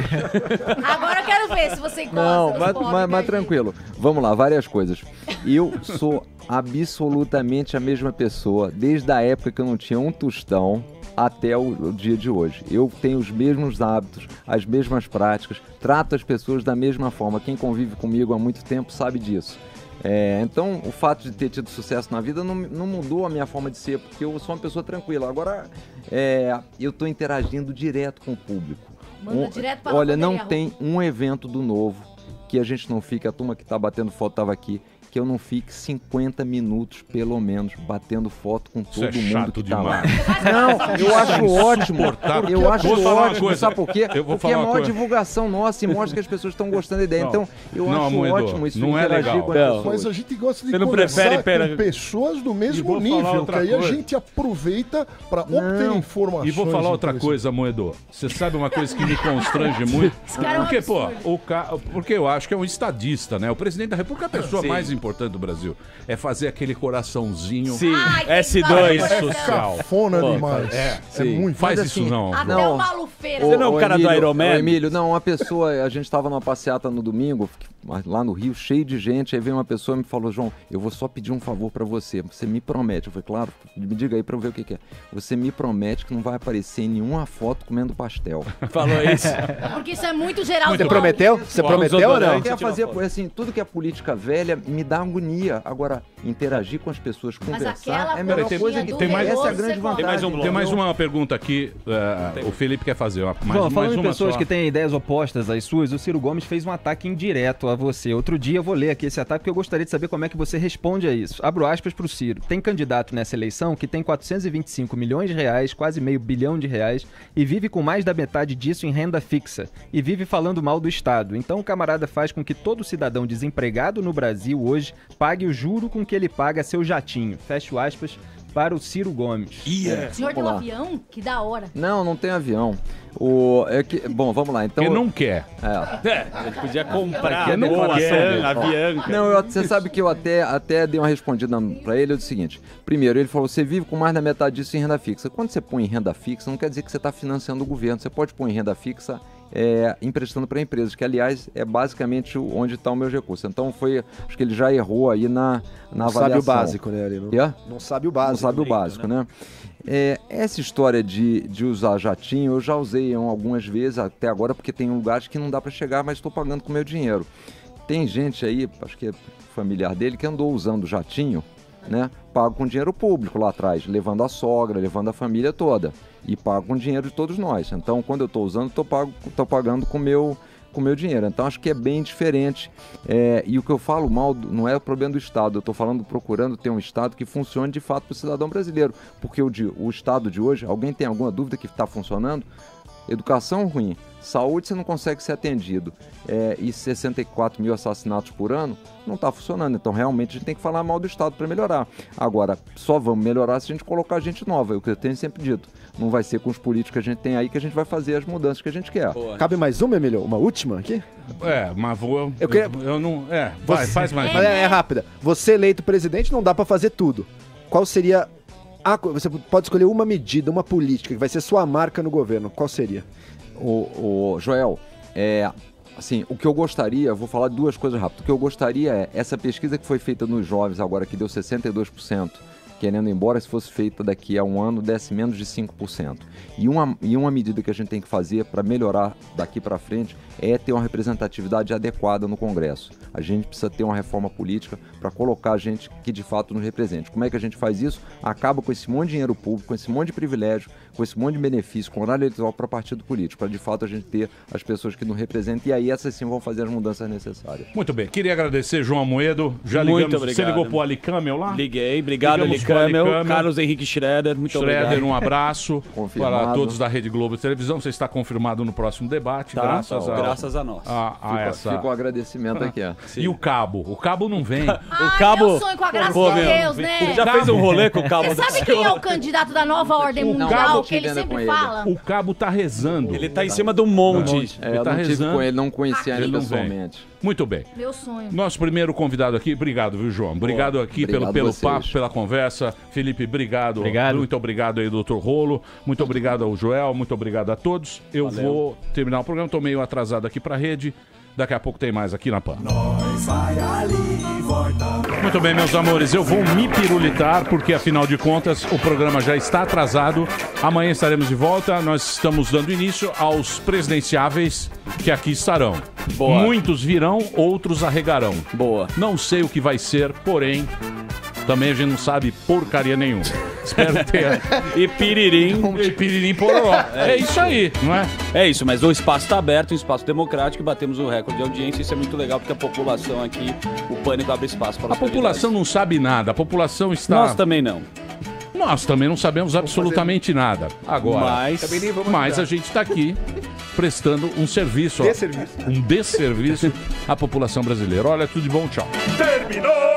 Speaker 9: Agora eu quero ver se você encontra
Speaker 6: Não, mas, mas- mas tranquilo. Vamos lá, várias coisas. Eu sou absolutamente a mesma pessoa desde a época que eu não tinha um tostão até o, dia de hoje. Eu tenho os mesmos hábitos, as mesmas práticas, trato as pessoas da mesma forma. Quem convive comigo há muito tempo sabe disso. É, então, o fato de ter tido sucesso na vida não, não mudou a minha forma de ser, porque eu sou uma pessoa tranquila. Agora, é, eu estou interagindo direto com o público.
Speaker 9: Manda
Speaker 6: Um-
Speaker 9: direto pra
Speaker 6: olha, não tem um evento do novo que a gente não fique, a turma que está batendo foto estava aqui, que eu não fique 50 minutos, pelo menos, batendo foto com
Speaker 4: Isso é
Speaker 6: todo mundo
Speaker 4: chato
Speaker 6: que tá lá.
Speaker 4: demais.
Speaker 6: Não, eu acho
Speaker 4: Isso é
Speaker 6: ótimo. Eu acho
Speaker 4: Vou
Speaker 6: ótimo.
Speaker 4: coisa.
Speaker 6: Sabe por quê?
Speaker 4: Eu vou
Speaker 6: Porque é
Speaker 4: falar
Speaker 6: a
Speaker 4: uma
Speaker 6: maior
Speaker 4: coisa.
Speaker 6: divulgação nossa e mostra que as pessoas estão gostando da ideia.
Speaker 4: Não.
Speaker 6: Então, eu
Speaker 4: Não,
Speaker 6: acho
Speaker 4: Moedo,
Speaker 6: ótimo isso
Speaker 4: não é
Speaker 6: interagir
Speaker 4: legal.
Speaker 6: com as
Speaker 4: Não.
Speaker 6: pessoas.
Speaker 8: Mas a gente gosta de
Speaker 5: Você não
Speaker 8: conversar
Speaker 5: prefere pera-
Speaker 8: com pessoas do mesmo nível, que aí a
Speaker 4: coisa.
Speaker 8: gente aproveita para obter
Speaker 6: Não.
Speaker 8: informações.
Speaker 4: E vou falar outra coisa, Moedor. Você sabe uma coisa que me constrange muito?
Speaker 9: é
Speaker 4: Porque, pô, o ca... porque eu acho que é um estadista, né? O presidente da República, a pessoa
Speaker 5: Sim.
Speaker 4: mais importante do Brasil, é fazer aquele coraçãozinho
Speaker 5: Sim,
Speaker 9: Ai, que
Speaker 5: S2.
Speaker 9: coisa.
Speaker 4: social.
Speaker 8: Cafona
Speaker 5: Pô,
Speaker 8: demais.
Speaker 4: é,
Speaker 8: é muito.
Speaker 4: Faz isso
Speaker 6: assim,
Speaker 4: não.
Speaker 9: Até
Speaker 6: Não.
Speaker 9: uma lufeira.
Speaker 5: Você não é o cara do
Speaker 6: Emílio,
Speaker 5: Iron Man?
Speaker 6: Emílio, não, uma pessoa, a gente estava numa passeata no domingo, lá no Rio, cheio de gente, aí veio uma pessoa e me falou, João, eu vou só pedir um favor para você, você me promete. Eu falei, claro, me diga aí para eu ver o que, que é. Você me promete que não vai aparecer em nenhuma foto comendo pastel.
Speaker 5: Falou isso.
Speaker 9: Porque isso é muito geral.
Speaker 3: Você prometeu? Você prometeu ou não?
Speaker 6: Quer fazer, assim, tudo que é política velha me dá agonia. Agora, interagir com as pessoas,
Speaker 9: Mas
Speaker 6: conversar,
Speaker 9: aquela
Speaker 6: é a melhor
Speaker 9: coisinha
Speaker 6: coisa que
Speaker 9: do
Speaker 4: tem mais-
Speaker 6: Essa é a grande vantagem.
Speaker 5: Tem mais um.
Speaker 4: Tem mais uma pergunta aqui. é, o Felipe quer fazer. ó, Mais,
Speaker 7: João,
Speaker 4: mais
Speaker 7: falando em
Speaker 4: uma
Speaker 7: pessoas
Speaker 4: só.
Speaker 7: que têm ideias opostas às suas, o Ciro Gomes fez um ataque indireto a você. Outro dia eu vou ler aqui esse ataque porque eu gostaria de saber como é que você responde a isso. Abro aspas pro Ciro. Tem candidato nessa eleição que tem 425 milhões de reais, quase meio bilhão de reais, e vive com mais da metade disso em renda fixa. E vive falando mal do Estado. Então o camarada faz com que todo cidadão desempregado no Brasil hoje pague o juro com que ele paga seu jatinho. Fecho aspas para o Ciro Gomes.
Speaker 9: O senhor tem um
Speaker 6: lá.
Speaker 9: avião? Que da hora.
Speaker 6: Não, não tem avião. O, é que, bom, vamos lá. Então,
Speaker 4: Porque não quer.
Speaker 6: é.
Speaker 5: É, a gente podia comprar
Speaker 4: Não
Speaker 5: boa,
Speaker 4: quer.
Speaker 5: Avianca.
Speaker 6: Não, eu- você sabe que eu até, até dei uma respondida pra ele, é o seguinte. Primeiro, ele falou, você vive com mais da metade disso em renda fixa. Quando você põe em renda fixa, não quer dizer que você está financiando o governo. Você pode pôr em renda fixa é, emprestando para empresas, que aliás é basicamente onde está o meu recurso. Então foi, acho que ele já errou aí na, na
Speaker 3: Não sabe
Speaker 6: avaliação.
Speaker 3: o básico, né? Ele não,
Speaker 6: Quê?
Speaker 3: não sabe o básico.
Speaker 6: Não sabe o básico, né? É, essa história de, de usar jatinho, eu já usei um- algumas vezes até agora, porque tem lugares que não dá para chegar, mas estou pagando com meu dinheiro. Tem gente aí, acho que é familiar dele, que andou usando jatinho, né? Pago com dinheiro público lá atrás, levando a sogra, levando a família toda. E pago com dinheiro de todos nós. Então, quando eu estou usando, estou pagando com meu com meu dinheiro. Então acho que é bem diferente. É, e o que eu falo mal não é o problema do Estado. Eu estou falando procurando ter um Estado que funcione de fato para o cidadão brasileiro. Porque o, de- o Estado de hoje, alguém tem alguma dúvida que está funcionando? Educação ruim, saúde você não consegue ser atendido é, e 64 mil assassinatos por ano não está funcionando. Então realmente a gente tem que falar mal do Estado para melhorar. Agora, só vamos melhorar se a gente colocar gente nova, é o que eu tenho sempre dito. Não vai ser com os políticos que a gente tem aí que a gente vai fazer as mudanças que a gente quer.
Speaker 3: Cabe mais uma, Emílio? Uma última aqui?
Speaker 4: É, mas vou. Eu,
Speaker 3: Eu queria-
Speaker 4: eu não. É, vai,
Speaker 3: Você-
Speaker 4: faz mais.
Speaker 3: Mas é, é rápida. Você eleito presidente não dá pra fazer tudo. Qual seria a você pode escolher uma medida, uma política que vai ser sua marca no governo. Qual seria?
Speaker 6: O, o Joel, é, assim, o que eu gostaria, eu vou falar duas coisas rápidas. O que eu gostaria é essa pesquisa que foi feita nos jovens agora, que deu 62%, querendo embora, se fosse feita daqui a um ano, desse menos de 5%. E uma, e uma medida que a gente tem que fazer para melhorar daqui para frente é ter uma representatividade adequada no Congresso. A gente precisa ter uma reforma política para colocar gente que de fato nos represente. Como é que a gente faz isso? Acaba com esse monte de dinheiro público, com esse monte de privilégio, com esse monte de benefício, com horário eleitoral para partido político, para de fato a gente ter as pessoas que nos representam e aí essas sim vão fazer as mudanças necessárias.
Speaker 4: Muito bem, queria agradecer João Amoedo. Já
Speaker 5: Muito
Speaker 4: ligamos.
Speaker 5: obrigado.
Speaker 4: Você ligou pro Alicamel lá?
Speaker 5: Liguei, obrigado Alicamel. Carlos Henrique Schroeder, muito
Speaker 4: Schroeder,
Speaker 5: obrigado.
Speaker 4: um abraço
Speaker 6: Confirmado.
Speaker 4: para todos da Rede Globo de Televisão. Você está confirmado no próximo debate,
Speaker 5: Tá,
Speaker 4: graças,
Speaker 5: tá,
Speaker 4: a,
Speaker 5: graças a nós.
Speaker 4: a, a
Speaker 6: Fica,
Speaker 4: essa.
Speaker 6: fica o agradecimento aqui. ó.
Speaker 4: E o cabo? O cabo não vem.
Speaker 5: o cabo.
Speaker 9: meu sonho com a graça
Speaker 5: Pô,
Speaker 9: de
Speaker 5: meu,
Speaker 9: Deus, né?
Speaker 5: Já fez um rolê com o cabo
Speaker 9: Você sabe quem é o candidato da nova ordem
Speaker 4: O
Speaker 9: mundial sempre
Speaker 6: com ele.
Speaker 9: fala?
Speaker 4: O cabo tá rezando.
Speaker 5: Ele tá em cima de um monte.
Speaker 6: É,
Speaker 4: Ele
Speaker 6: eu
Speaker 4: tá rezando.
Speaker 6: com ele, não conhecia
Speaker 4: Ele vem.
Speaker 6: pessoalmente.
Speaker 4: Muito bem.
Speaker 9: Meu sonho.
Speaker 4: Nosso primeiro convidado aqui, obrigado, viu, João? Obrigado aqui
Speaker 6: obrigado
Speaker 4: pelo, pelo
Speaker 6: vocês.
Speaker 4: papo, pela conversa. Felipe, obrigado.
Speaker 7: Obrigado.
Speaker 4: Muito obrigado aí, doutor Rolo. Muito obrigado ao Joel, muito obrigado a todos. Eu
Speaker 5: Valeu.
Speaker 4: vou terminar o programa, tô meio atrasado aqui pra rede. Daqui a pouco tem mais aqui na PAN.
Speaker 1: Nós vai ali volta.
Speaker 4: Muito bem, meus amores, eu vou me pirulitar porque afinal de contas o programa já está atrasado. Amanhã estaremos de volta. Nós estamos dando início aos presidenciáveis que aqui estarão.
Speaker 5: Boa.
Speaker 4: Muitos virão, outros arregarão.
Speaker 5: Boa.
Speaker 4: Não sei o que vai ser, porém, também a gente não sabe porcaria nenhuma. Espero ter.
Speaker 5: E piririm.
Speaker 4: E piririm pororó. É isso aí, não é?
Speaker 5: É isso, mas o espaço está aberto, um espaço democrático e batemos o recorde de audiência. Isso é muito legal porque a população aqui, o pânico abre espaço para
Speaker 4: A população não sabe nada, a população está.
Speaker 5: Nós também não.
Speaker 4: Nós também não sabemos absolutamente nada. Agora,
Speaker 5: Mas-
Speaker 3: Também nem vamos
Speaker 4: mas
Speaker 3: ajudar.
Speaker 4: a gente está aqui prestando um serviço, ó,
Speaker 3: Desserviço.
Speaker 4: um desserviço à população brasileira. Olha, tudo de bom, tchau.
Speaker 1: Terminou!